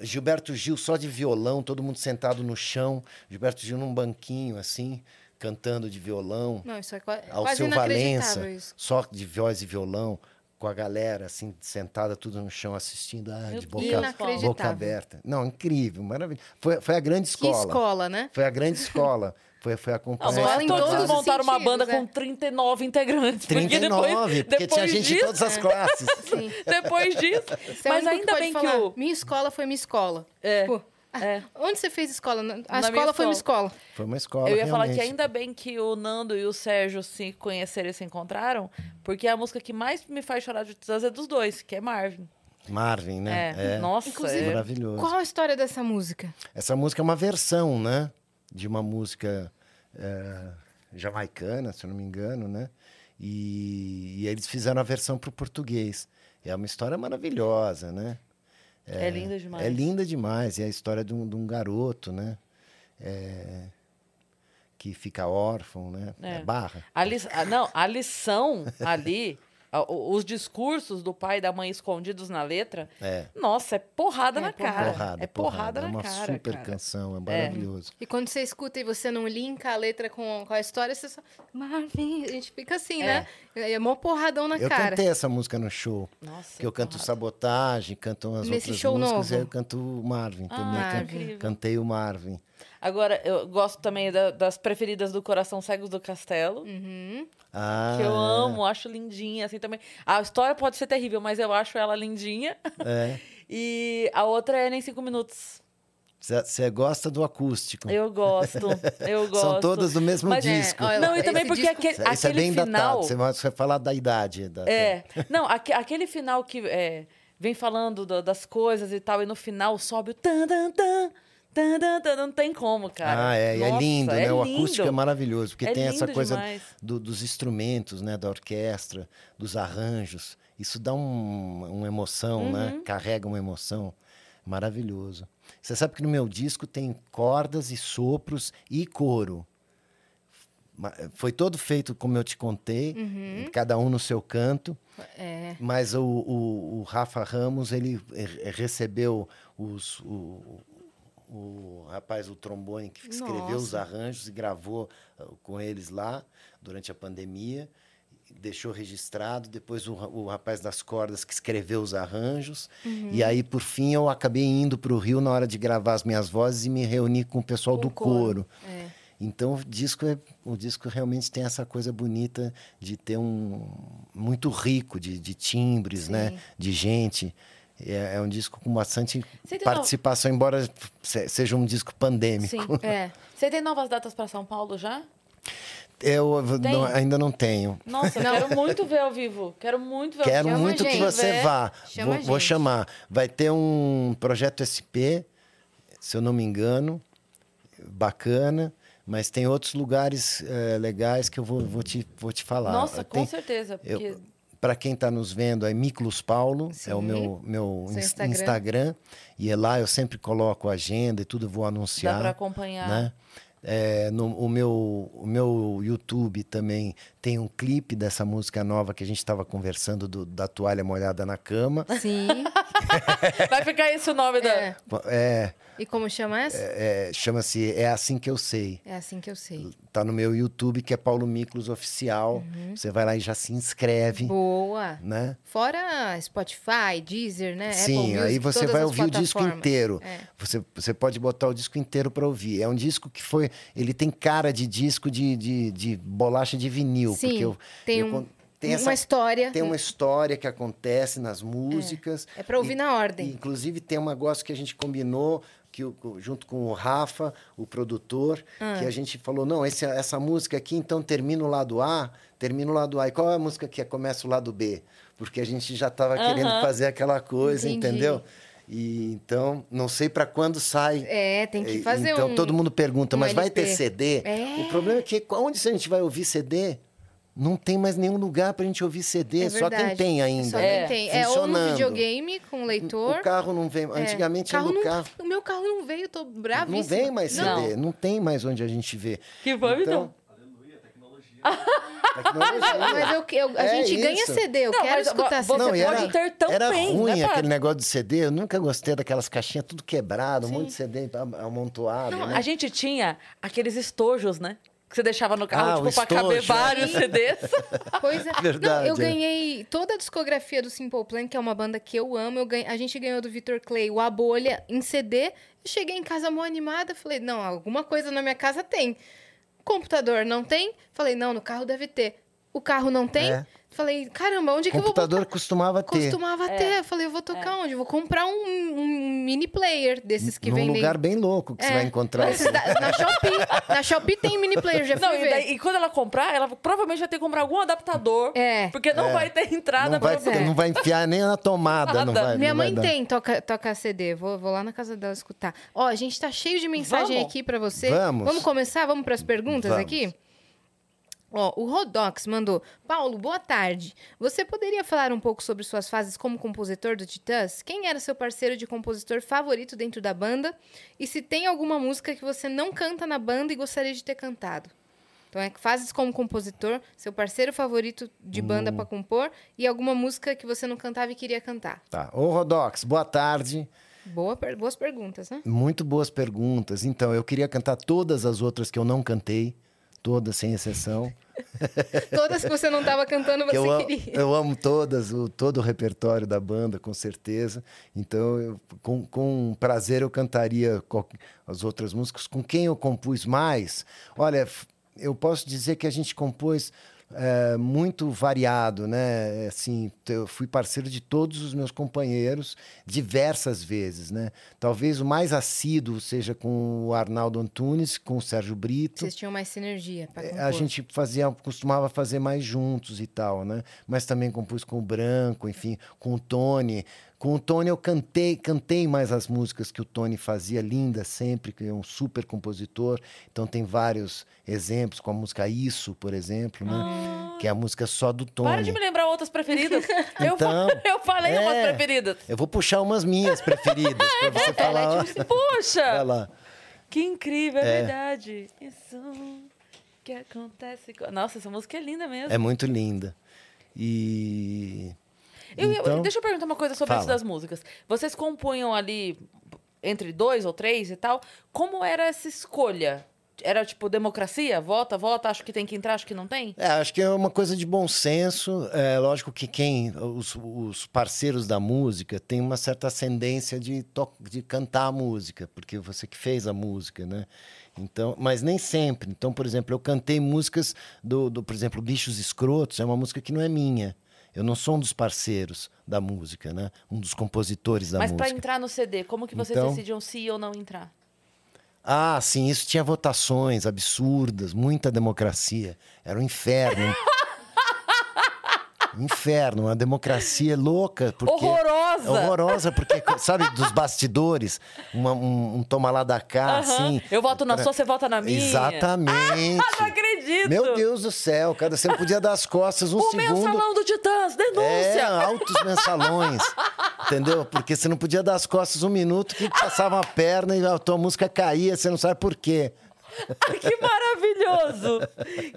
Gilberto Gil só de violão, todo mundo sentado no chão. Gilberto Gil num banquinho assim, cantando de violão. Não, isso é qua- quase Alceu inacreditável Valença, isso. só de voz e violão, com a galera assim, sentada tudo no chão, assistindo, ah, de boca, boca aberta. Não, incrível, maravilhoso. Foi, foi a grande Que escola. escola, né? Foi a grande escola. Foi, foi acompanhar. não é todos todos os montaram uma banda é. com 39 integrantes. porque 39, depois, porque tinha depois gente de disso, todas as classes. Sim. Depois disso. Você é mas ainda pode bem falar, que o. Minha escola foi minha escola. É, Tipo, ah, é. Onde você fez escola? A Na escola minha foi minha escola. Foi uma escola. Eu ia falar que realmente. ainda bem que o Nando e o Sérgio se conheceram e se encontraram, porque a música que mais me faz chorar de tristeza é dos dois, que é Marvin. Marvin, né? É. Nossa, Inclusive, é. Maravilhoso. Qual a história dessa música? Essa música é uma versão, né? De uma música é, jamaicana, se eu não me engano, né? E, e eles fizeram a versão para o português. É uma história maravilhosa, né? É, linda demais. É linda demais. É a história de um, de um garoto, né? É, que fica órfão, né? É. É barra. A li... Não, a lição ali, os discursos do pai e da mãe escondidos na letra, É. nossa, é porrada É na porrada. cara. Porrada, é porrada, É na uma cara. super cara. canção, é maravilhoso. E quando você escuta e você não linka a letra com, com a história, você só. Marvin, a gente fica assim, né? É mó porradão na Eu cara. cantei essa música no show. Nossa, Que eu canto porrada. Sabotagem, canto umas Nesse outras show músicas, novo? aí eu canto o Marvin Ah, também. can- incrível. Cantei o Marvin. Agora, eu gosto também da- das preferidas do Coração Cegos do Castelo. Uhum. Ah, Que eu é. amo, acho lindinha, assim também. A história pode ser terrível, mas eu acho ela lindinha. É. E a outra é Nem Cinco Minutos. Você gosta do acústico. Eu gosto, eu gosto. São todas do mesmo Mas, é, disco. olha, Não, e também Esse porque disco- aquele, Isso é aquele bem final... datado. Você vai falar da idade. Da... É, não, aque- aquele final que é, vem falando da- das coisas e tal, e no final sobe o tan, tan, tan, não tem como, cara. Ah, é, é Nossa, lindo, né? O lindo. acústico é maravilhoso, porque É tem essa coisa do- dos instrumentos, né? Da orquestra, dos arranjos. Isso dá um- uma emoção, Uhum. né? Carrega uma emoção. Maravilhoso. Você sabe que no meu disco tem cordas e sopros e coro. Foi todo feito como eu te contei, cada um no seu canto. É. Mas o, o, o Rafa Ramos, ele recebeu os, o, o rapaz, o trombone, que escreveu os Nossa. arranjos e gravou ah, com eles lá durante a pandemia. Deixou registrado. Depois o, o rapaz das cordas que escreveu os arranjos. Uhum. E aí, por fim, eu acabei indo para o Rio na hora de gravar as minhas vozes e me reuni com o pessoal do coro. coro. É. Então o disco é o disco realmente tem essa coisa bonita de ter um muito rico de, de timbres, né? Sim. De gente. É, é um disco com bastante participação, embora se- seja um disco pandêmico. Sim. É. Você tem novas datas para São Paulo já? Eu não- ainda não tenho. Nossa, eu quero muito ver ao vivo. Quero muito ver ao Quero muito que você né? vá. Chama Vou, vou chamar. Vai ter um projeto SP, se eu não me engano, bacana. Mas tem outros lugares eh, legais que eu vou, vou, te, vou te falar. Nossa, com certeza. Porque... Eu, para quem está nos vendo, é Miklos Paulo, é o Sim. meu, meu Instagram. Instagram. E é lá eu sempre coloco a agenda e tudo, vou anunciar. Dá para acompanhar. Né? É, no, o, meu, o meu YouTube também tem um clipe dessa música nova que a gente estava conversando do- da toalha molhada na cama. Sim. Vai ficar esse o nome da. É. É, E como chama essa? é, Chama-se É Assim Que Eu Sei. É assim que eu sei. Tá no meu YouTube, que é Paulo Miklos Oficial. Uhum. Você vai lá e já se inscreve, Boa. né? Fora Spotify, Deezer, né? Sim, Music, aí você vai ouvir o disco inteiro. É. Você, você pode botar o disco inteiro para ouvir. É um disco que foi. Ele tem cara de disco de, de, de bolacha de vinil. Sim, porque eu, tem eu um- tem uma essa- história. Tem uma história que acontece nas músicas. É pra ouvir E- na ordem. e, inclusive, tem um negócio que a gente combinou, que o- junto com o Rafa, o produtor, Ah. que a gente falou: não, esse- essa música aqui, então termina o lado A, termina o lado A. E qual é a música que começa o lado B? Porque a gente já estava querendo Aham. fazer aquela coisa, Entendi. entendeu? E, então, não sei para quando sai. É, tem que fazer então um... todo mundo pergunta, um mas vai ter LP. CD? É. O problema é que onde a gente vai ouvir CD? Não tem mais nenhum lugar pra gente ouvir CD, É só quem tem ainda. Só É, quem tem. É ou no videogame com leitor. O carro não vem. É. Antigamente carro era no não- carro. O meu carro não veio, tô bravíssima. Não vem mais CD, Não. não. tem mais onde a gente vê. Que vamos então. Aleluia, tecnologia. Tecnologia. Mas eu, eu- a É gente ganha isso. CD, eu Não, quero escutar CD. Não, e pode era, ter também, era ruim né, aquele negócio de CD. Eu nunca gostei daquelas caixinhas tudo quebrado, um Sim. monte de CD am- amontoado. Não, né? a gente tinha aqueles estojos, né? Que você deixava no carro, Ah, tipo, pra caber estojo, né? vários CDs. Pois é. Verdade, Não, eu é. ganhei toda a discografia do Simple Plan, que é uma banda que eu amo. Eu ganhei- a gente ganhou do Victor Clay o A Bolha em CD. Eu cheguei em casa mó animada, falei, não, alguma coisa na minha casa tem. Computador não tem? Falei, não, no carro deve ter. O carro não tem? É. Falei, caramba, onde que eu vou computador costumava ter. Costumava É. ter. Eu falei, eu vou tocar onde? Vou comprar um, um mini player desses que Num vendem. lugar bem louco que você É. vai encontrar. Esses da- na Shopee. Na Shopee tem mini player, já fui Não, e, ver. daí- e quando ela comprar, ela provavelmente vai ter que comprar algum adaptador. É. Porque não vai ter entrada Não vai, pra você. não vai enfiar nem na tomada, não Nada. vai. Minha não vai mãe dar. tem toca, toca CD. Vou, vou lá na casa dela escutar. Ó, a gente tá cheio de mensagem Vamos? aqui pra você. Vamos. Vamos começar? Vamos pras perguntas Vamos. aqui? Ó, o Rodox mandou. Paulo, boa tarde. Você poderia falar um pouco sobre suas fases como compositor do Titãs? Quem era seu parceiro de compositor favorito dentro da banda? E se tem alguma música que você não canta na banda e gostaria de ter cantado? Então, é fases como compositor, seu parceiro favorito de Hum. banda pra compor e alguma música que você não cantava e queria cantar. Tá. Ô, Rodox, boa tarde. Boa, boas perguntas, né? Muito boas perguntas. Então, eu queria cantar todas as outras que eu não cantei, todas sem exceção. Todas que você não estava cantando, você eu, amo, queria. eu amo todas, o, todo o repertório da banda, com certeza. Então, eu- com, com prazer, eu cantaria as outras músicas. Com quem eu compus mais? Olha, eu posso dizer que a gente compôs é, muito variado, né? Assim, eu fui parceiro de todos os meus companheiros diversas vezes, né? Talvez o mais assíduo seja com o Arnaldo Antunes, com o Sérgio Brito. Vocês tinham mais sinergia pra compor. A gente fazia, costumava fazer mais juntos e tal, né? Mas também compus com o Branco, enfim, com o Tony. Com o Tony eu cantei, cantei mais as músicas que o Tony fazia, linda sempre, que é um super compositor. Então tem vários exemplos, com a música Isso, por exemplo, né? Que é a música só do Tony. Para de me lembrar outras preferidas. eu, Então, fa- eu falei umas é. preferidas. Eu vou puxar umas minhas preferidas pra você falar. ó. Vai Puxa! lá. Que incrível, é, É. verdade. Isso que acontece. Nossa, essa música é linda mesmo. É muito linda. E Eu- eu- então, deixa eu perguntar uma coisa sobre isso fala. das músicas. Vocês compunham ali entre dois ou três e tal. Como era essa escolha? Era tipo democracia? Vota, vota, acho que tem que entrar, acho que não tem? É, acho que é uma coisa de bom senso. É lógico que quem, os, os parceiros da música, tem uma certa ascendência de, to- de cantar a música, porque você que fez a música, né? Então, mas nem sempre. Então, por exemplo, eu cantei músicas do, do por exemplo, Bichos Escrotos, é uma música que não é minha. Eu não sou um dos parceiros da música, né? Um dos compositores da Mas música. entrar no CD, como que vocês Então- decidiam se ou não entrar? Ah, sim, isso tinha votações absurdas, muita democracia. Era um inferno. Inferno, uma democracia louca. Porque... Horrorosa! Horrorosa, porque, sabe, dos bastidores, uma- um, um toma lá da cá, assim. Eu voto na sua, você vota na minha. Exatamente. Ah, não acredito! Meu Deus do céu, cada você não podia dar as costas um O segundo. mensalão do Titãs, É, denúncia! altos mensalões. entendeu? Porque você não podia dar as costas um minuto que passava a perna e a tua música caía, você não sabe por quê. que maravilhoso!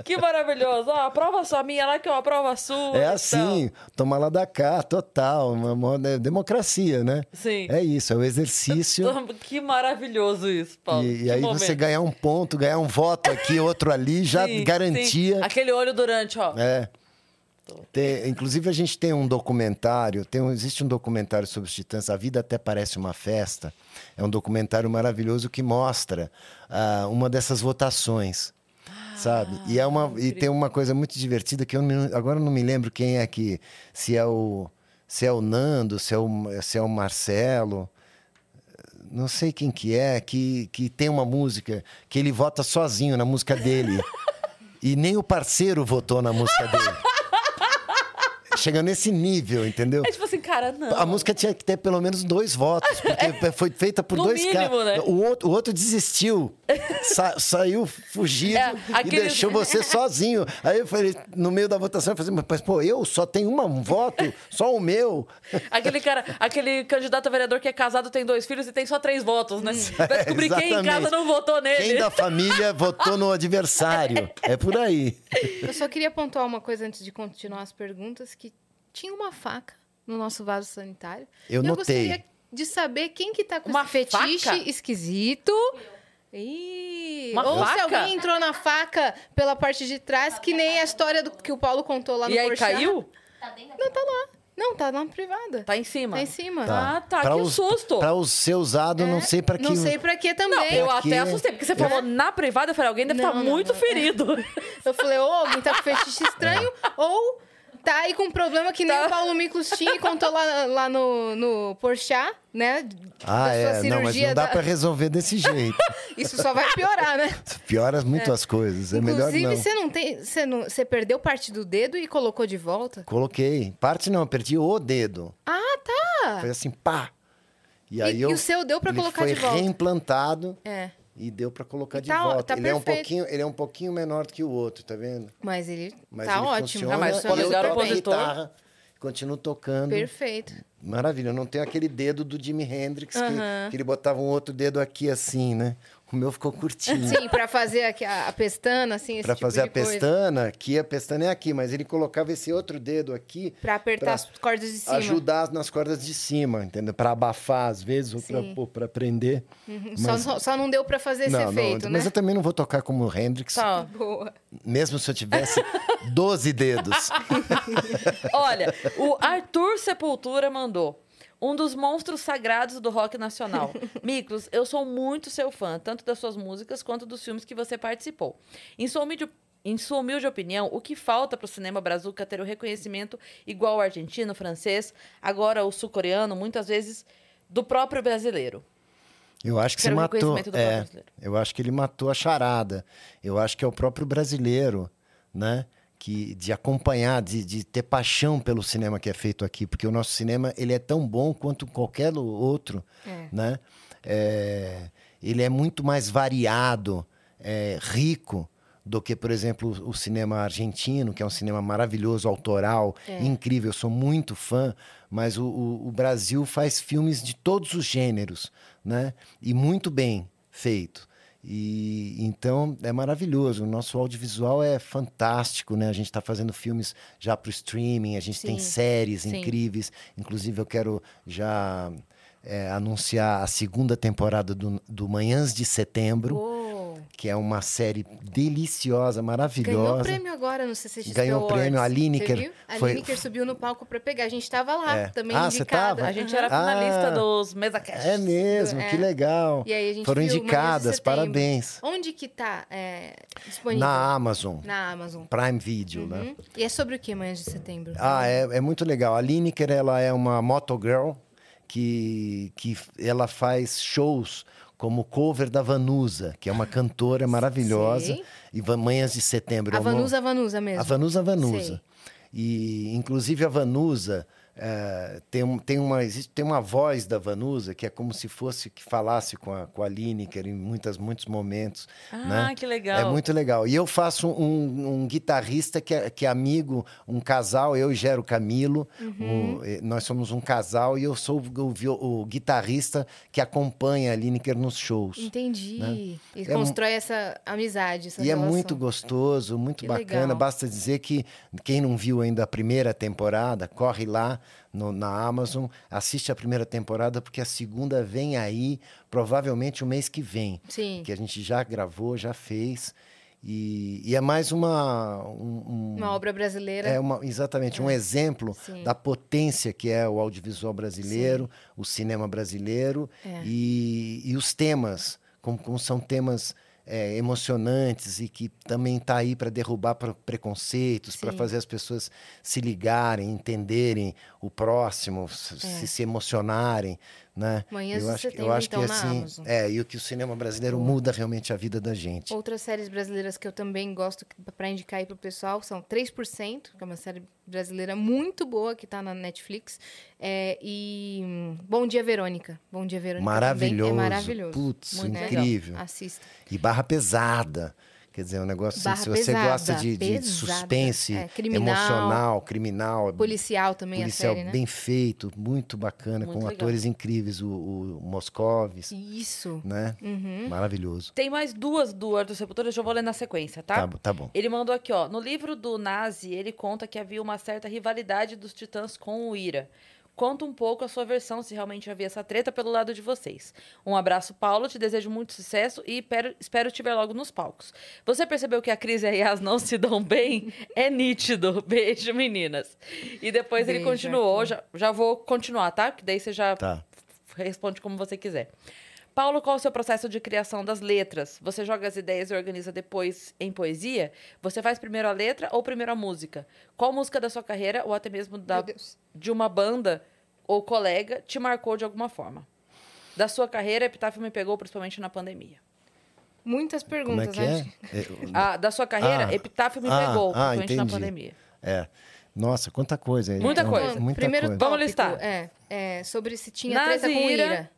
Que maravilhoso! Ó, aprova só minha lá que eu aprovo a sua. É então. assim, toma lá da cá, total. Uma, uma- é democracia, né? Sim. É isso, é o exercício. Que maravilhoso isso, Paulo. E, e aí momento. você ganhar um ponto, ganhar um voto aqui, outro ali, já Sim, garantia. sim. Aquele olho durante, ó. É. Tem- inclusive, a gente tem um documentário, tem um- existe um documentário sobre os Titãs, A Vida Até Parece Uma Festa. É um documentário maravilhoso que mostra ah, uma dessas votações. Sabe? E, é uma, e tem uma coisa muito divertida que eu não- agora não me lembro quem é que. Se é o, se é o Nando, se é o, se é o Marcelo não sei quem que é, que, que tem uma música que ele vota sozinho na música dele. e nem o parceiro votou na música dele. Chega nesse nível, entendeu? É tipo assim, cara, não. A música tinha que ter pelo menos dois votos, porque foi feita por No dois caras. né? O, outro, o outro desistiu, sa- saiu fugido É, e aquele- deixou você sozinho. Aí eu falei, no meio da votação, eu falei, mas pô, eu só tenho uma, um voto, só o meu. Aquele cara, aquele candidato a vereador que é casado, tem dois filhos e tem só três votos, né? Pra descobrir quem em casa não votou nele. Quem da família votou no adversário? É por aí. Eu só queria pontuar uma coisa antes de continuar as perguntas, que tinha uma faca no nosso vaso sanitário. Eu E notei. gostaria de saber quem que tá com Uma esse fetiche faca? esquisito. Ih, Uma ou se faca? alguém entrou na faca pela parte de trás, que nem a história do, que o Paulo contou lá no E aí Porchat. caiu? Não, tá lá. Não, tá na privada. Tá em cima. Tá em cima. Tá. Ah, tá, Pra que us- susto. Pra os ser usado, não sei pra que. Não sei pra que também. Não, eu até assustei, porque você falou na privada, eu falei, alguém deve estar não, muito não. ferido. Eu falei, ou alguém tá com fetiche estranho, ou tá aí com um problema que nem Tá. o Paulo Miklos tinha e contou lá, lá no, no Porchat, né? Ah, da é. Não, mas não dá da- pra resolver desse jeito. Isso só vai piorar, né? Piora muito as coisas. É melhor Inclusive, não. você não tem. Você, não, você perdeu parte do dedo e colocou de volta? Coloquei. Parte não, eu perdi o dedo. Ah, tá! Foi assim, pá! E aí E, eu. e o seu deu pra ele colocar foi de volta? reimplantado É. e deu pra colocar de tá volta. tá ele, é um perfeito. pouquinho, ele é um pouquinho menor do que o outro, tá vendo? Mas ele Mas tá ele ótimo. funciona, Ah, mas o opositor- guitarra, continuo tocando. Perfeito. Maravilha, eu não tenho aquele dedo do Jimi Hendrix, que- que, ele botava um outro dedo aqui assim, né? O meu ficou curtinho. Sim, pra fazer a, a pestana, assim, esse Pra tipo fazer de a coisa. pestana, aqui a pestana é aqui, mas ele colocava esse outro dedo aqui Pra apertar pra as cordas de cima. ajudar nas cordas de cima, entendeu? Pra abafar às vezes ou Sim. pra prender. Uhum. Só, Mas- só, só não deu pra fazer esse não, efeito, não, né? mas eu também não vou tocar como o Hendrix, Tá. Boa. mesmo se eu tivesse 12 dedos. Olha, o Arthur Sepultura mandou. Um dos monstros sagrados do rock nacional. Miklos, eu sou muito seu fã, tanto das suas músicas quanto dos filmes que você participou. Em seu humilde, Em sua humilde opinião, o que falta para o cinema brazuca ter o reconhecimento igual ao argentino, francês, agora o sul-coreano, muitas vezes do próprio brasileiro? Eu acho que Quero você matou. reconhecimento do É, eu acho que ele matou a charada. Eu acho que é o próprio brasileiro, né? Que, de acompanhar, de, de ter paixão pelo cinema que é feito aqui, porque o nosso cinema ele é tão bom quanto qualquer outro, É. né? É, ele é muito mais variado, é, rico do que, por exemplo, o cinema argentino, que é um cinema maravilhoso, autoral, É. incrível. Eu sou muito fã, mas o, o- o Brasil faz filmes de todos os gêneros, né? E muito bem feito. E então é maravilhoso. O nosso audiovisual é fantástico, né? A gente está fazendo filmes já para o streaming, a gente tem Sim. séries Sim. incríveis. Inclusive, eu quero já é, anunciar a segunda temporada do, do Manhãs de Setembro, Uou. Que é uma série deliciosa, Ganhou maravilhosa. prêmio agora no CCXP Ganhou Awards. prêmio, a Lineker? A foi- Lineker subiu no palco pra pegar. A gente tava lá É. também Ah, indicada. tava? A gente era Ah, finalista dos Mesa Cast. É mesmo, É. que legal. E aí a gente Foram viu indicadas, parabéns. Onde que tá é, disponível? Na Amazon, Na Amazon. Prime Video, né? Uhum. E é sobre o que Manhãs de Setembro? Ah, é, é muito legal. A Lineker, ela é uma motogirl que, que ela faz shows como cover da Vanusa, que é uma cantora maravilhosa. Sei. E Manhãs de Setembro. A é uma- Vanusa, Vanusa mesmo. A Vanusa Vanusa. Sei. E, inclusive, a Vanusa eh, tem, tem, uma, existe, tem uma voz da Vanusa que é como se fosse que falasse com a, com a Lineker em muitas, muitos momentos. Ah, né? que legal. É muito legal. E eu faço um, um guitarrista que é, que é amigo, um casal, eu e Gero Camilo. Uhum. o- eh, nós somos um casal e eu sou o, o o guitarrista que acompanha a Lineker nos shows. Entendi. Né? E É constrói essa amizade, essa E é relação. muito gostoso, muito Que bacana. legal. Basta dizer que quem não viu ainda a primeira temporada, corre lá no- na Amazon, assiste a primeira temporada, porque a segunda vem aí, provavelmente o mês que vem. Sim. Que a gente já gravou, já fez. E, e é mais uma. um- um- Uma obra brasileira. é uma, exatamente, um exemplo Sim. da potência que é o audiovisual brasileiro, o cinema brasileiro É. e, e os temas, como, como são temas é, emocionantes e que também está aí para derrubar pre- preconceitos, para Sim. fazer as pessoas se ligarem, entenderem o próximo, se, se, se emocionarem. Né? Manhãs eu acho, Setembro, eu acho então, que na assim, é, e o que o cinema brasileiro muda realmente a vida da gente. Outras séries brasileiras que eu também gosto para indicar aí pro pessoal são 3%, que é uma série brasileira muito boa que tá na Netflix. É, e hum, Bom Dia Verônica. Bom Dia Verônica Maravilhoso. é maravilhoso. Putz, Muito legal. incrível. Assista. E barra pesada. Quer dizer, um negócio assim, se você pesada, gosta de, de suspense É, criminal. emocional, criminal, Policial também policial a série, né? bem feito, muito bacana, Muito com legal. atores incríveis, o, o Moscovis, Isso. né? Uhum. Maravilhoso. Tem mais duas do Arthur Sepultura, eu já vou ler na sequência, tá? Tá, tá bom. Ele mandou aqui, ó. No livro do Nazi, ele conta que havia uma certa rivalidade dos titãs com o Ira. Conta um pouco a sua versão, se realmente havia essa treta pelo lado de vocês. Um abraço, Paulo. Te desejo muito sucesso e espero, espero te ver logo nos palcos. Você percebeu que a Cris e a Yas não se dão bem? É nítido. Beijo, meninas. E depois ele Beijo, continuou. Arthur. Já, já vou continuar, tá? Que daí você já Tá. responde como você quiser. Paulo, qual é o seu processo de criação das letras? Você joga as ideias e organiza depois em poesia? Você faz primeiro a letra ou primeiro a música? Qual música da sua carreira ou até mesmo da, de uma banda ou colega te marcou de alguma forma? Da sua carreira, Epitáfio me pegou principalmente na pandemia. Muitas Como é perguntas, que é? É, Ah, da sua carreira, Ah. Epitáfio me Ah, pegou ah, principalmente na pandemia. é. Nossa, quanta coisa. Muita Então, coisa. Muita Primeiro coisa. Vamos listar. É, é, sobre se tinha treta com Nazira. Ira.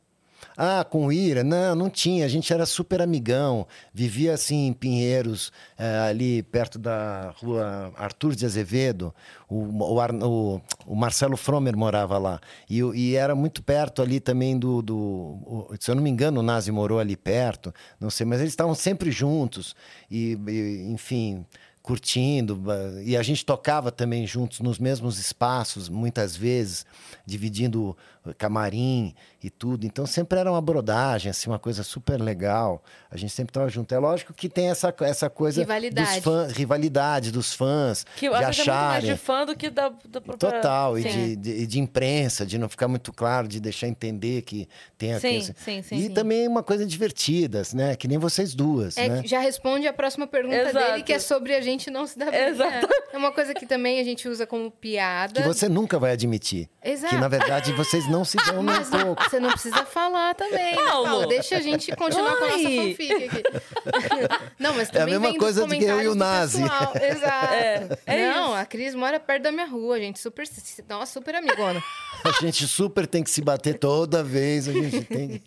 Ah, com Ira? Não, não tinha. A gente era super amigão. Vivia assim em Pinheiros, eh, ali perto da rua Arthur de Azevedo. O, o, o- Marcelo Fromer morava lá. E, e era muito perto ali também do. do o- se eu não me engano, o Nazi morou ali perto. Não sei, mas eles estavam sempre juntos. E, e, enfim curtindo e a gente tocava também juntos nos mesmos espaços muitas vezes dividindo camarim e tudo então sempre era uma brodagem assim uma coisa super legal a gente sempre estava junto é lógico que tem essa essa coisa Rivalidade. dos fãs rivalidade dos fãs Que de é mais acharem de fã do que da, da própria... Total, e de, de, de imprensa, de não ficar muito claro, de deixar entender que tem a Sim, coisa. sim, sim, E sim. também uma coisa divertida, né? Que nem vocês duas, É, né? Já responde a próxima pergunta Exato. dele, que é sobre a gente não se dá bem. Exato. É. É uma coisa que também a gente usa como piada. Que você nunca vai admitir. Exato. Que, na verdade, vocês não se dão nem um pouco. você não precisa falar também, né, Paulo? Paulo? Deixa a gente continuar com a nossa fanfic aqui. Não, mas É a também mesma vem coisa de que eu e o Nazi. Exato. É, é não, isso. a Cris mora perto da minha rua, a gente super... Nossa, super amigona. A gente super tem que se bater toda vez. A gente tem. Que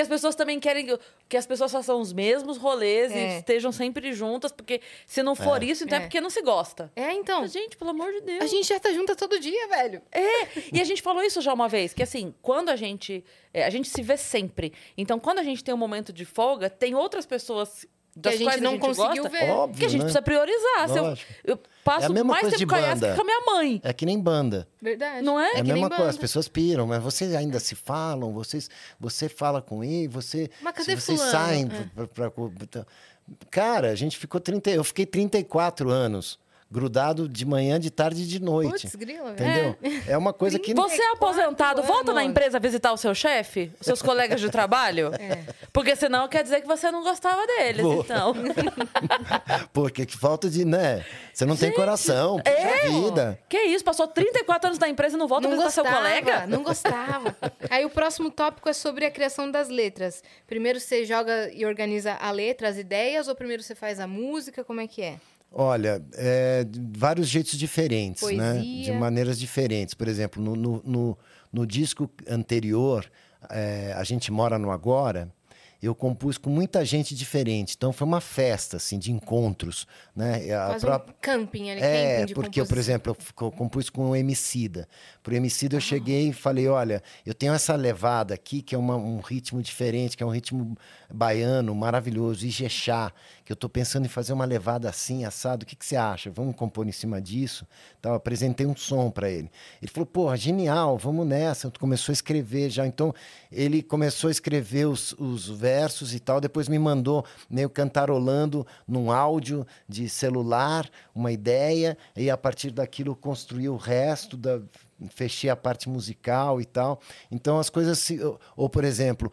as pessoas também querem que- as pessoas façam os mesmos rolês e É. estejam sempre juntas, porque se não for isso, então é. É. porque não se gosta. É, então, Gente, pelo amor de Deus. a gente já tá junta todo dia, velho. É, e a gente falou isso já uma vez, que assim, quando a gente. é, a gente se vê sempre. Então, quando a gente tem um momento de folga, tem outras pessoas das a gente não a gente conseguiu gosta, ver. Óbvio, que a gente né? precisa priorizar. Se eu, eu passo É a mesma mais coisa tempo de com a Yas banda. que com a minha mãe. É que nem banda. Verdade. Não é? É a que nem mesma coisa, banda. as pessoas piram, mas vocês ainda se falam, vocês, você fala com ele, você. Mas cadê vocês fulano? saem É. pra, pra- pra- Cara, a gente ficou 30. Eu fiquei 34 anos, grudado de manhã, de tarde e de noite. Putz, grila, velho. entendeu? É. uma coisa que. Você é aposentado, volta na anos. empresa visitar o seu chefe, os seus colegas de trabalho? É. Porque senão quer dizer que você não gostava deles, então. Porque que falta de, né? Você não tem coração, puxa É, vida. Que isso, passou 34 anos na empresa e não volta Não a visitar gostava, seu colega? não gostava. Aí o próximo tópico é sobre a criação das letras. Primeiro você joga e organiza a letra, as ideias, ou primeiro você faz a música? Como é que é? Olha, é, vários jeitos diferentes, né? Poesia. De maneiras diferentes. Por exemplo, no, no, no, no disco anterior, é, A Gente Mora no Agora, eu compus com muita gente diferente. Então foi uma festa, assim, de encontros, né? A Faz própria- um camping ali, É, camping de porque, eu, por composição. exemplo, eu co- compus com o Emicida. Pro Emicida eu cheguei e falei, olha, eu tenho essa levada aqui, que é uma- um ritmo diferente, que é um ritmo baiano, maravilhoso, Ijexá, que eu estou pensando em fazer uma levada assim, assado, o que, que você acha? Vamos compor em cima disso? Então, apresentei um som para ele. Ele falou, porra, genial, vamos nessa. Começou a escrever já. Então, ele começou a escrever os, os versos e tal, depois me mandou meio cantarolando num áudio de celular, uma ideia, e a partir daquilo eu construí o resto da fechei a parte musical e tal. Então as coisas se ou, por exemplo,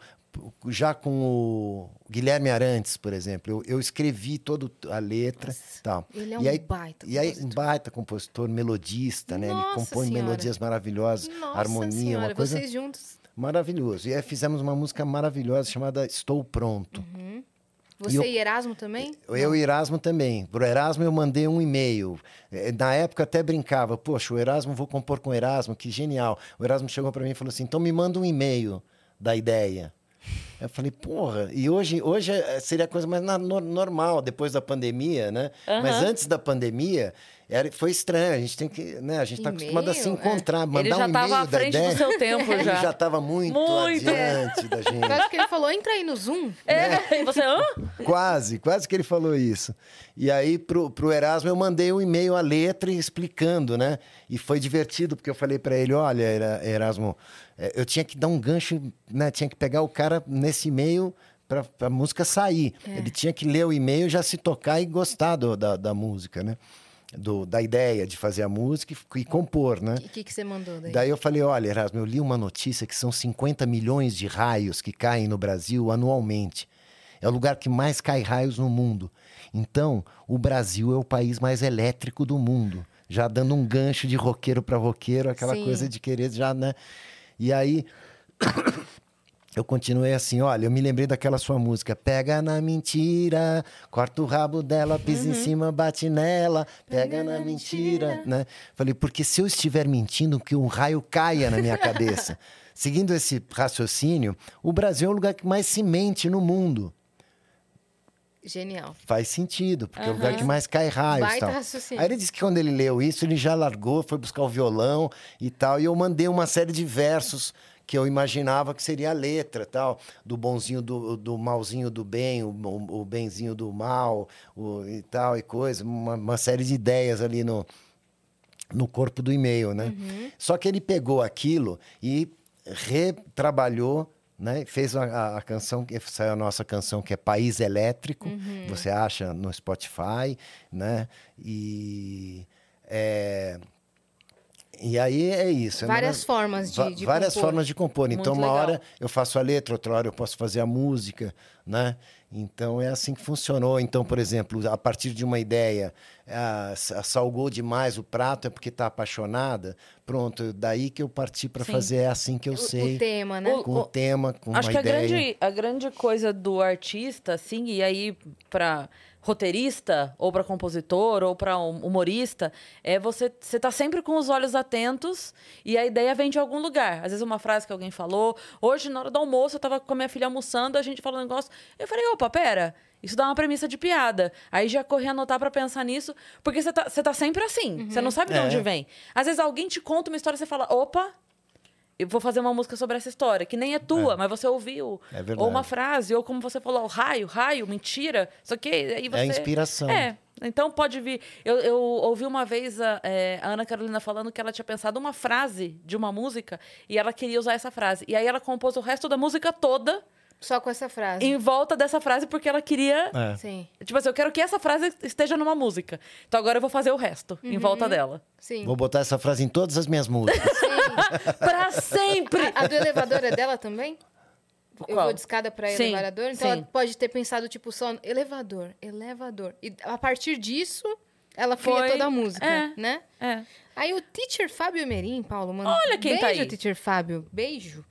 já com o Guilherme Arantes, por exemplo, eu, eu escrevi toda a letra, e tal. ele é e um aí, baita E aí um compositor. baita compositor, melodista, né? Ele Nossa compõe Senhora. melodias maravilhosas, Nossa harmonia, senhora, uma coisa vocês juntos. maravilhoso. E aí fizemos uma música maravilhosa chamada Estou Pronto. Você eu- e Erasmo também? Eu e Erasmo também. Pro Erasmo eu mandei um e-mail. Eh, Na época até brincava, poxa, o Erasmo, vou compor com o Erasmo, que genial. O Erasmo chegou para mim e falou assim, então me manda um e-mail da ideia. Eu falei, porra, e hoje, hoje eh, seria a coisa mais normal, depois da pandemia, né? Mas Aham. antes da pandemia, era, foi estranho. A gente tem que, né? A gente está acostumado a se é. encontrar, mandar Ele já um e-mail estava à da frente ideia. do seu tempo Ele já. já estava muito, Muito. adiante da gente. Eu acho que ele falou, entra aí no Zoom. É, e você, hã? Quase, quase que ele falou isso. E aí, pro, pro Erasmo, eu mandei um e-mail, a letra, explicando, né? E foi divertido, porque eu falei para ele: olha, Era- Erasmo, eh, eu tinha que dar um gancho, né? Tinha que pegar o cara nesse e-mail para a música sair. Ele tinha que ler o e-mail, já se tocar e gostar do- da, da música, né? Do, da ideia de fazer a música e, e compor, né? O que, que você mandou daí? Daí eu falei, olha, Erasmo, eu li uma notícia que são 50 milhões de raios que caem no Brasil anualmente. É o lugar que mais cai raios no mundo. Então, o Brasil é o país mais elétrico do mundo. Já dando um gancho de roqueiro para roqueiro, aquela Sim. coisa de querer já, né? E aí eu continuei assim, olha, eu me lembrei daquela sua música. Pega na mentira, corta o rabo dela, pisa em cima, bate nela. Pega, na, mentira, né? Falei, porque se eu estiver mentindo, que um raio caia na minha cabeça. Seguindo esse raciocínio, o Brasil é o lugar que mais se mente no mundo. Genial. Faz sentido, porque é o lugar que mais cai raios. Baita tal. raciocínio. Aí ele disse que quando ele leu isso, ele já largou, foi buscar o violão e tal. E eu mandei uma série de versos que eu imaginava que seria a letra, tal, do bonzinho do, do malzinho do bem, o, o, o benzinho do mal, o, e tal, e coisa, uma, uma série de ideias ali no, no corpo do e-mail, né? Só que ele pegou aquilo e retrabalhou, né? Fez a, a- a canção, que saiu a nossa canção, que é País Elétrico, você acha no Spotify, né? E... é, E aí é isso. é Várias uma- formas de, de várias compor. formas de compor. Então, Muito uma legal. hora eu faço a letra, outra hora eu posso fazer a música, né? Então, é assim que funcionou. Então, por exemplo, a partir de uma ideia, ah, sa- salgou demais o prato, é porque está apaixonada. Pronto, daí que eu parti para fazer, é assim que eu O- sei. O tema, né? O- Com o tema, com Acho uma que a ideia. grande, a grande coisa do artista, assim, e aí pra roteirista, ou pra compositor, ou pra um humorista, é você, você tá sempre com os olhos atentos e a ideia vem de algum lugar. Às vezes uma frase que alguém falou. Hoje, na hora do almoço, eu tava com a minha filha almoçando, a gente falou um negócio. Eu falei, opa, pera. Isso dá uma premissa de piada. Aí já corri anotar pra pensar nisso, porque você tá, você tá sempre assim. Você não sabe de É. onde vem. Às vezes alguém te conta uma história e você fala, opa, eu vou fazer uma música sobre essa história, que nem é tua, mas você ouviu. É verdade. Ou uma frase, ou como você falou, raio, raio, mentira. Isso aqui, aí você... É inspiração. É. Então pode vir. Eu, eu ouvi uma vez a, é, a Ana Carolina falando que ela tinha pensado uma frase de uma música e ela queria usar essa frase. E aí ela compôs o resto da música toda Só com essa frase. em volta dessa frase porque ela queria. É. Sim, Tipo assim, eu quero que essa frase esteja numa música. Então agora eu vou fazer o resto em volta dela. sim. Vou botar essa frase em todas as minhas músicas. Pra sempre! A do elevador é dela também? Eu Qual? vou de escada pra Sim, elevador? Então sim. ela pode ter pensado, tipo, só no elevador, elevador. E a partir disso, ela cria Foi- toda a música, é. né? É. Aí o Teacher Fábio Merim, Paulo, mano. Olha quem beijo, tá aí. Teacher Fábio. Beijo.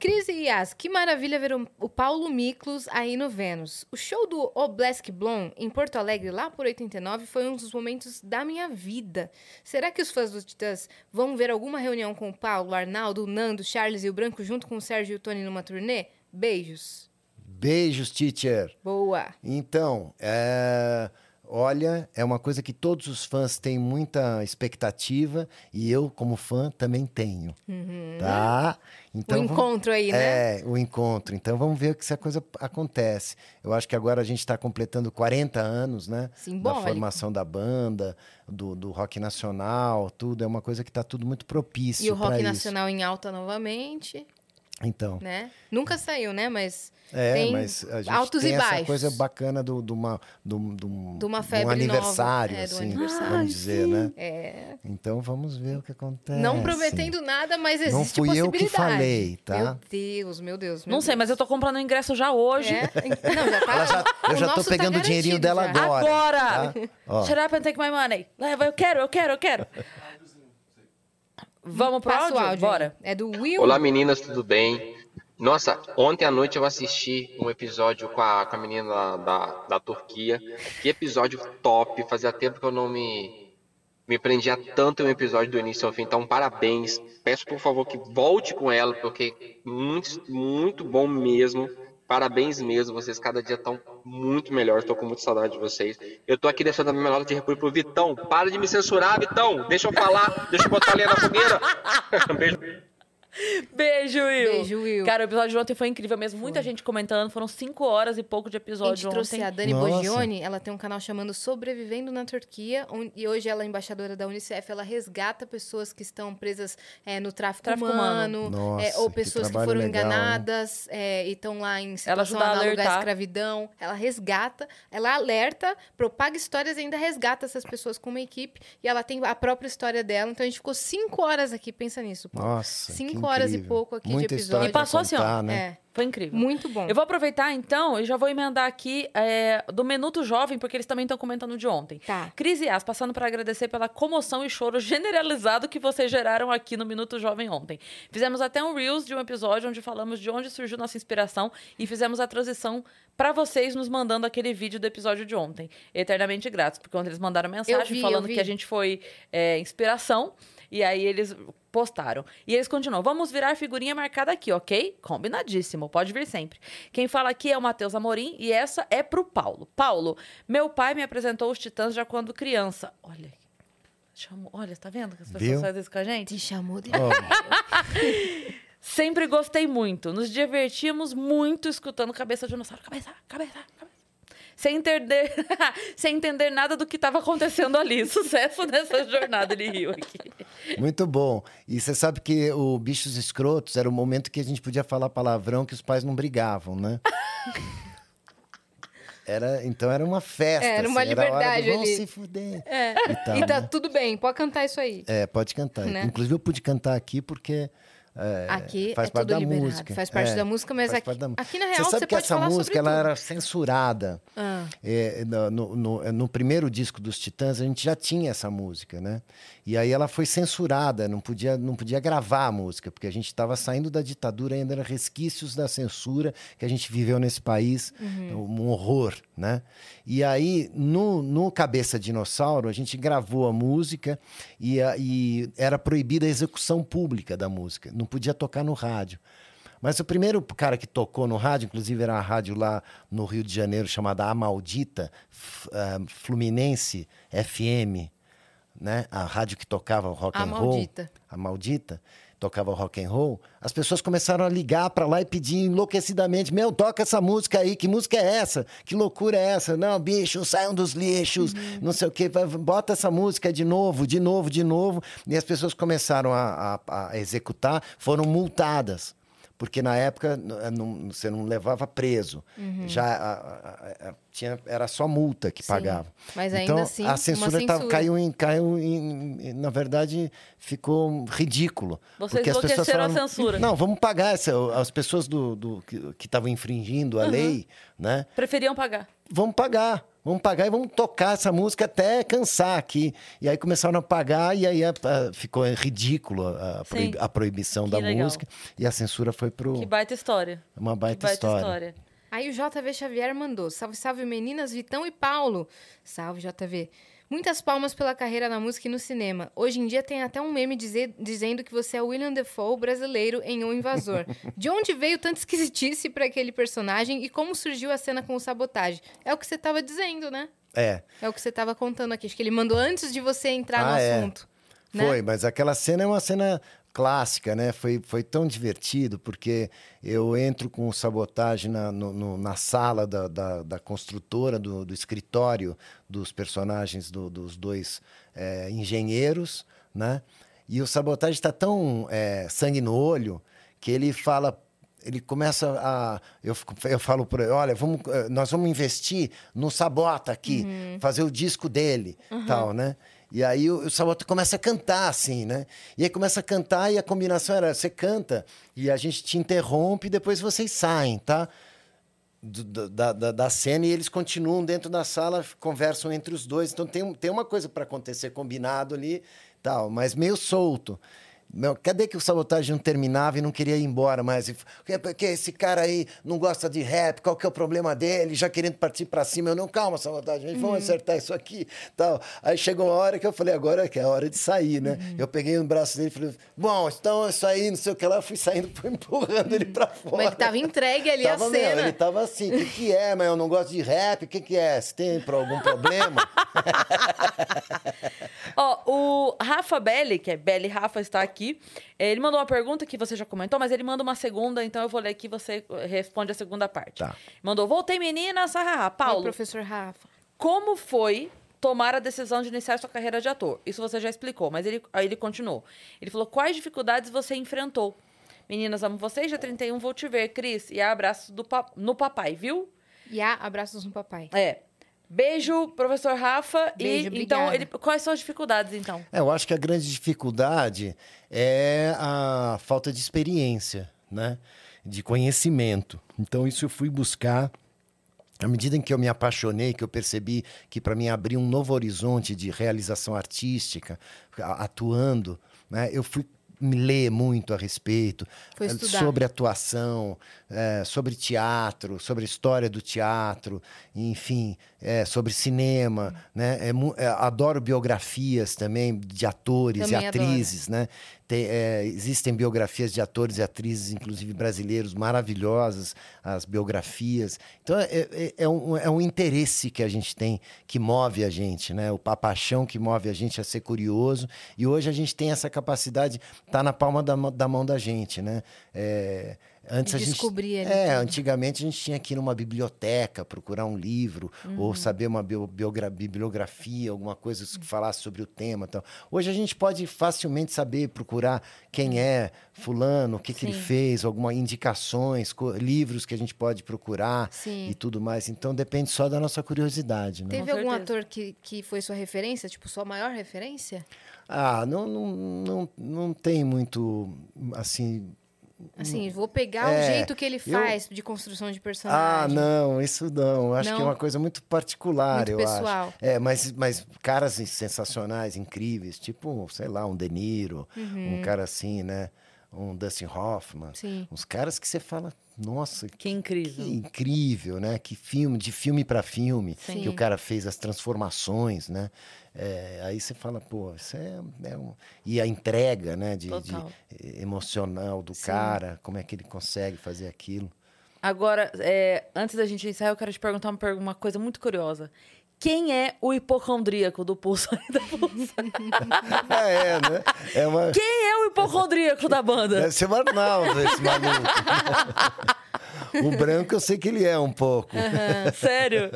Cris e Yas, que maravilha ver o, Paulo Miklos aí no Vênus. O show do Oblesk Blom em Porto Alegre, lá por 89, foi um dos momentos da minha vida. Será que os fãs dos Titãs vão ver alguma reunião com o Paulo, o Arnaldo, o Nando, o Charles e o Branco junto com o Sérgio e o Tony numa turnê? Beijos. Beijos, teacher. Boa. Então, é, olha, é uma coisa que todos os fãs têm muita expectativa e eu, como fã, também tenho. Tá? Então, o vamos- encontro aí, né? É, o encontro. Então vamos ver que essa coisa acontece. Eu acho que agora a gente está completando 40 anos, né? Simbólico. Da formação da banda, do, do rock nacional, tudo. É uma coisa que está tudo muito propício E o rock nacional em alta novamente, isso. Então, né? Nunca saiu, né? Mas é, tem mas a gente altos tem e essa baixos. coisa bacana do, do, uma, do, do, De uma de um febre nova. aniversário, É, do assim, aniversário. vamos dizer, sim. né? É. Então vamos ver o que acontece. Não prometendo nada, mas existe Não fui eu que possibilidade. falei, tá? Meu Deus, meu Deus. meu Não sei, Deus. mas eu tô comprando o ingresso já hoje. É? Não, já tá. Já- eu já tô tá pegando o dinheirinho dela já. agora. Agora! tá? Shut up and take my money. Leva, eu quero, eu quero, eu quero. Vamos o áudio? áudio. Bora. É do Will. Olá meninas, tudo bem? Nossa, ontem à noite eu assisti um episódio com a, com a menina da, da Turquia. Que episódio top! Fazia tempo que eu não me, me prendia tanto em um episódio do início ao fim. Então, parabéns. Peço por favor que volte com ela, porque muito, muito bom mesmo. Parabéns mesmo, vocês cada dia estão muito melhores. Estou com muita saudade de vocês. Eu tô aqui deixando a minha nota de repúdio pro Vitão. Para de me censurar, Vitão! Deixa eu falar, deixa eu botar ali na fogueira. Beijo. Beijo, Will. Beijo, Will. Cara, o episódio de ontem foi incrível mesmo. Muita gente comentando. Foram cinco horas e pouco de A episódio gente ontem. trouxe a Dani Nossa. Bogione, ela tem um canal chamando Sobrevivendo na Turquia, e hoje ela é embaixadora da Unicef, ela resgata pessoas que estão presas é, no tráfico, Tráfico humano, humano. Nossa, é, ou que pessoas que, trabalho foram legal, enganadas é, e estão lá em Ela situação ajuda a análoga à alertar. escravidão. Ela resgata, ela alerta, propaga histórias e ainda resgata essas pessoas com uma equipe, e ela tem a própria história dela. Então a gente ficou cinco horas aqui, pensa nisso, Paulo. Nossa, que Cinco horas e pouco aqui de Muita episódio. história E passou assim, ó. contar, né? É, Foi incrível. muito bom. Eu vou aproveitar, então, e já vou emendar aqui é, do Minuto Jovem, porque eles também estão comentando de ontem. Tá. Cris e As, passando para agradecer pela comoção e choro generalizado que vocês geraram aqui no Minuto Jovem ontem. Fizemos até um Reels de um episódio onde falamos de onde surgiu nossa inspiração e fizemos a transição para vocês nos mandando aquele vídeo do episódio de ontem. Eternamente gratos, porque ontem eles mandaram mensagem vi, falando que a gente foi é, inspiração. E aí eles postaram. E eles continuam. Vamos virar figurinha marcada aqui, ok? Combinadíssimo. Pode vir sempre. Quem fala aqui é o Matheus Amorim e essa é pro Paulo. Paulo, meu pai me apresentou os Titãs já quando criança. Olha. Chamou, olha, tá vendo que as pessoas Viu? fazem isso com a gente? Te chamou de... Sempre gostei muito. Nos divertíamos muito escutando Cabeça de Dinossauro. Cabeça, cabeça, cabeça. Sem entender, sem entender nada do que estava acontecendo ali. Sucesso nessa jornada, ele riu aqui. Muito bom. E você sabe que o Bichos Escrotos era o momento que a gente podia falar palavrão que os pais não brigavam, né? Era, então era uma festa. É, era uma assim, a hora do, liberdade Vamos ali." se fuder. É. E tal, E tá né? tudo bem, pode cantar isso aí. É, pode cantar. Né? Inclusive eu pude cantar aqui porque é, Aqui faz é parte tudo da liberado, música. faz parte É, da música, mas aqui, da- aqui na Você real sabe você que essa música ela tudo. era censurada. Ah. É, no, no- no- primeiro disco dos Titãs a gente já tinha essa música, né? E aí ela foi censurada, não podia, não podia gravar a música, porque a gente estava saindo da ditadura, ainda eram resquícios da censura que a gente viveu nesse país, um horror, né? E aí, no, no Cabeça Dinossauro, a gente gravou a música e, a- e era proibida a execução pública da música, não podia tocar no rádio. Mas o primeiro cara que tocou no rádio, inclusive era uma rádio lá no Rio de Janeiro chamada A Maldita, F- ah, Fluminense FM, né? A rádio que tocava o rock A and roll. Maldita. A Maldita tocava rock and roll. As pessoas começaram a ligar para lá e pedir enlouquecidamente: "Meu, toca essa música aí. Que música é essa? Que loucura é essa? Não, bicho, saiam dos lixos. Não sei o quê. Bota essa música de novo, de novo, de novo". E as pessoas começaram a- a- a executar, foram multadas porque na época não- você não levava preso. Já a- a- a- tinha, era só multa que Sim, pagava. mas ainda então, assim, a uma censura, tava- censura. caiu, em, caiu em, Na verdade, ficou ridículo. Vocês porque as pessoas enlouqueceram a falaram, censura. Não, vamos pagar. Essa, as pessoas do, do- que estavam infringindo a lei, né? Preferiam pagar. Vamos pagar. Vamos pagar e vamos tocar essa música até cansar aqui. E aí começaram a pagar e aí a- a- ficou ridículo a, a proib- a proibição Que da legal. música. E a censura foi pro Que baita história. uma Que baita, baita história. história. Aí o JV Xavier mandou: Salve, salve meninas, Vitão e Paulo. Salve, JV. Muitas palmas pela carreira na música e no cinema. Hoje em dia tem até um meme dizer- dizendo que você é o William Defoe brasileiro em Um Invasor. De onde veio tanta esquisitice para aquele personagem e como surgiu a cena com o sabotagem? É o que você estava dizendo, né? É, É o que você estava contando aqui. Acho que ele mandou antes de você entrar no Ah, é. assunto. né? Foi, mas aquela cena é uma cena clássica, né? Foi, foi tão divertido, porque eu entro com sabotagem na, no- no- na sala da, da, da construtora, do, do escritório dos personagens do- dos dois é, engenheiros, né? E o sabotagem está tão é, sangue no olho que ele fala ele começa a. Eu, eu falo para ele: olha, vamos, eh, nós vamos investir no Sabota aqui, fazer o disco dele, tal, né? E aí o, o Sabota começa a cantar, assim, né? E aí começa a cantar e a combinação era: você canta e a gente te interrompe e depois vocês saem, tá? Do- da, da, da cena e eles continuam dentro da sala, conversam entre os dois. Então tem, tem uma coisa para acontecer combinado ali, tal, mas meio solto. Meu, cadê que o sabotagem não terminava e não queria ir embora mais? "Que- Porque esse cara aí não gosta de rap, qual que é o problema dele? Já querendo partir para cima. Eu não, calma, sabotagem, Uhum. vamos acertar isso aqui. Tal. Aí chegou uma hora que eu falei, agora que é a hora de sair, né? Uhum. Eu peguei no braço dele e falei, bom, então é isso aí, não sei o que lá. Eu fui saindo, fui empurrando ele para fora. Mas ele tava entregue ali Tava, a meu, cena. ele tava assim, o que, que é, mas eu não gosto de rap, o que, que é? Você tem algum problema? Ó, o Rafa Belli, que é Belli Rafa, está aqui. Ele mandou uma pergunta que você já comentou, mas ele manda uma segunda, então eu vou ler aqui e você responde a segunda parte. Tá. Mandou, voltei meninas. Ô, Paulo, professor Rafa. como foi tomar a decisão de iniciar sua carreira de ator? Isso você já explicou, mas ele, aí ele continuou. Ele falou, quais dificuldades você enfrentou? Meninas, amo vocês, dia 31 vou te ver, Cris. E abraço do pa- no papai, viu? E há abraços no papai. É. Beijo, professor Rafa. Beijo, e então, obrigada. ele, quais são as dificuldades, então? É, eu acho que a grande dificuldade é a falta de experiência, né? De conhecimento. Então, isso eu fui buscar. À medida em que eu me apaixonei, que eu percebi que para mim abriu um novo horizonte de realização artística, atuando, né? Eu fui me ler muito a respeito eh, sobre atuação, eh, sobre teatro, sobre história do teatro, enfim, eh, sobre cinema, né? É adoro biografias também de atores Também e adoro. atrizes, né? Tem, eh, existem biografias de atores e atrizes, inclusive brasileiros, maravilhosas, as biografias. Então, é, é- é um, é um interesse que a gente tem, que move a gente, né? O, a paixão que move a gente a ser curioso. E hoje a gente tem essa capacidade, tá na palma da, mão- da mão da gente, né? É, Antes De a gente, descobrir ali É, tudo. antigamente a gente tinha que ir numa biblioteca, procurar um livro, Uhum. ou saber uma bibliografia, alguma coisa que falasse sobre o tema. Tal. Hoje a gente pode facilmente saber, procurar quem é fulano, o que, que ele fez, algumas indicações, co- livros que a gente pode procurar Sim. e tudo mais. Então depende só da nossa curiosidade. Né? Teve algum ator que, que foi sua referência? Tipo, sua maior referência? Ah, não, não, não, não tem muito, assim... Assim, vou pegar o É, jeito que ele eu- faz de construção de Ah, personagem. não, isso não. Acho que é Não? uma coisa muito particular, Muito eu pessoal. acho. É, mas, mas caras sensacionais, incríveis, tipo, sei lá, um De Niro, Uhum. um cara assim, né? Um Dustin Hoffman. Sim. Uns caras que você fala, nossa, que, incrível. que incrível, né? Que filme, de filme para filme, Sim. que o cara fez as transformações, né? É, aí você fala, pô, isso é, é um... E a entrega, né? De, de- emocional do Sim. cara, como é que ele consegue fazer aquilo. Agora, é, antes da gente encerrar, eu quero te perguntar uma, uma coisa muito curiosa. Quem é o hipocondríaco do Pulso da Pulsa? é, né? É uma... Quem é o hipocondríaco da banda? Deve ser o Arnaldo, esse maluco. o branco eu sei que ele é um pouco. Sério?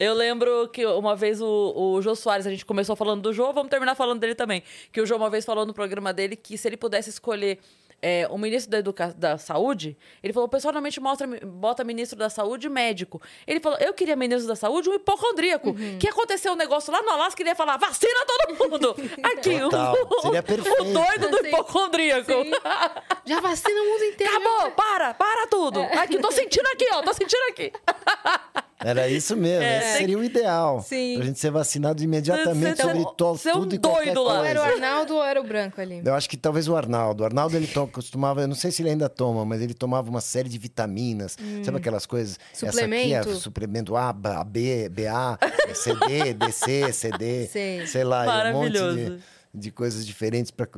Eu lembro que uma vez o, o Jô Soares, a gente começou falando do Jô, vamos terminar falando dele também. Que o Jô uma vez falou no programa dele que se ele pudesse escolher é, o ministro da, educa da Saúde, ele falou, pessoalmente mostra, bota ministro da Saúde e médico. Ele falou, eu queria ministro da Saúde um hipocondríaco. Que aconteceu um negócio lá no Alasca, ele ia falar, vacina todo mundo! Aqui, Total. o, Seria perfeito. o doido do Sim. hipocondríaco. Sim. Já vacina o mundo inteiro. Acabou, para, para tudo. Aqui, tô sentindo aqui, ó, tô sentindo aqui. Era isso mesmo, É. esse seria o ideal. Sim. Pra gente ser vacinado imediatamente sobre ser- to, um tudo e qualquer doido lá. Ou coisa. era o Arnaldo ou era o branco ali? Eu acho que talvez o Arnaldo. O Arnaldo, ele to- costumava, eu não sei se ele ainda toma, mas ele tomava uma série de vitaminas. Sabe aquelas coisas? Essa aqui é Suplemento? suplemento A, B, BA, CD, DC, CD. Sei. Sei lá, um monte de, de coisas diferentes para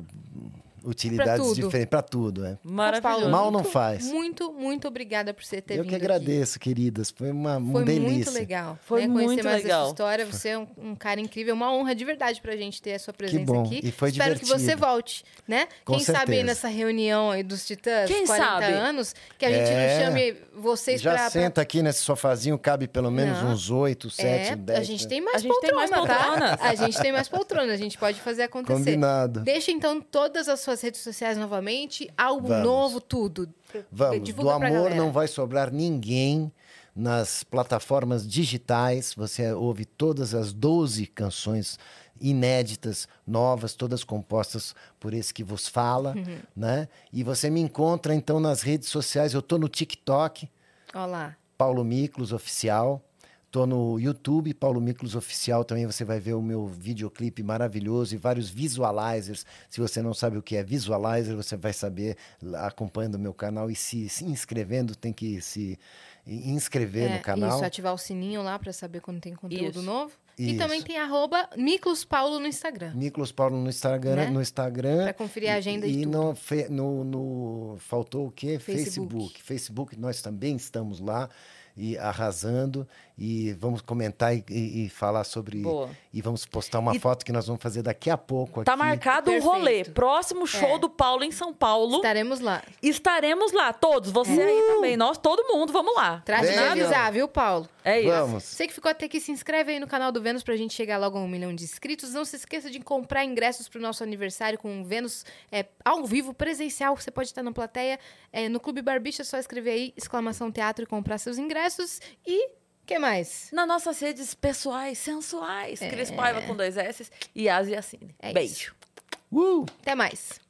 utilidades diferentes para tudo, é. Maravilhoso. Mal não faz. Muito, muito obrigada por você ter Eu vindo que aqui. agradeço, queridas. Foi uma, uma Foi delícia. muito legal. Foi né? Conhecer muito mais legal. essa história. Você é um, um cara incrível. Uma honra de verdade pra gente ter a sua presença bom. aqui. E foi Espero que você divertido. volte, né? Com Quem sabe aí certeza. nessa reunião aí dos Titãs, Quem 40 sabe? anos, que a gente É. não chame vocês Já pra... pra- senta aqui nesse sofazinho, cabe pelo menos Não. uns oito, sete, É, dez. a gente né? tem mais A gente tem poltrona, mais tá? poltronas. A gente tem mais poltrona, a gente pode fazer acontecer. Combinado. Deixa então todas as suas redes sociais novamente, álbum Vamos. novo, tudo. Vamos, Divulga do amor não vai sobrar ninguém nas plataformas digitais. Você ouve todas as 12 canções inéditas, novas, todas compostas por esse que vos fala, Uhum. né? E você me encontra então nas redes sociais. Eu tô no TikTok, Olha lá. Paulo Miklos Oficial. Tô no YouTube, Paulo Miklos Oficial, também você vai ver o meu videoclipe maravilhoso e vários visualizers. Se você não sabe o que é visualizer, você vai saber lá acompanhando o meu canal e se, se inscrevendo, tem que se inscrever É, no canal. Isso, ativar o sininho lá pra saber quando tem conteúdo Isso. novo. E Isso. também tem arroba Miklos Paulo no Instagram. Miklos Paulo no Instagram, Né? no Instagram. Pra conferir a agenda e e tudo. no, fe- no, no- faltou o quê? Facebook. Facebook. Facebook, nós também estamos lá e arrasando e vamos comentar e, e- e falar sobre Boa. e vamos postar uma E- foto que nós vamos fazer daqui a pouco Tá aqui. marcado Perfeito. rolê. Próximo show É. do Paulo em São Paulo. Estaremos lá. Estaremos lá, todos. Você É. aí também. Nós, todo mundo, vamos lá. Trate de avisar, viu, Paulo? É isso. Vamos. Você que ficou até aqui, se inscreve aí no canal do Vênus pra gente chegar logo a um milhão de inscritos. Não se esqueça de comprar ingressos pro nosso aniversário com o Vênus é, ao vivo, presencial. Você pode estar na plateia. É, no Clube Barbicha, é só escrever aí, exclamação teatro e comprar seus ingressos. E, que mais? Nas nossas redes pessoais, sensuais. Cris Paiva com dois S e Asi Assine. É Beijo. Uh! Até mais.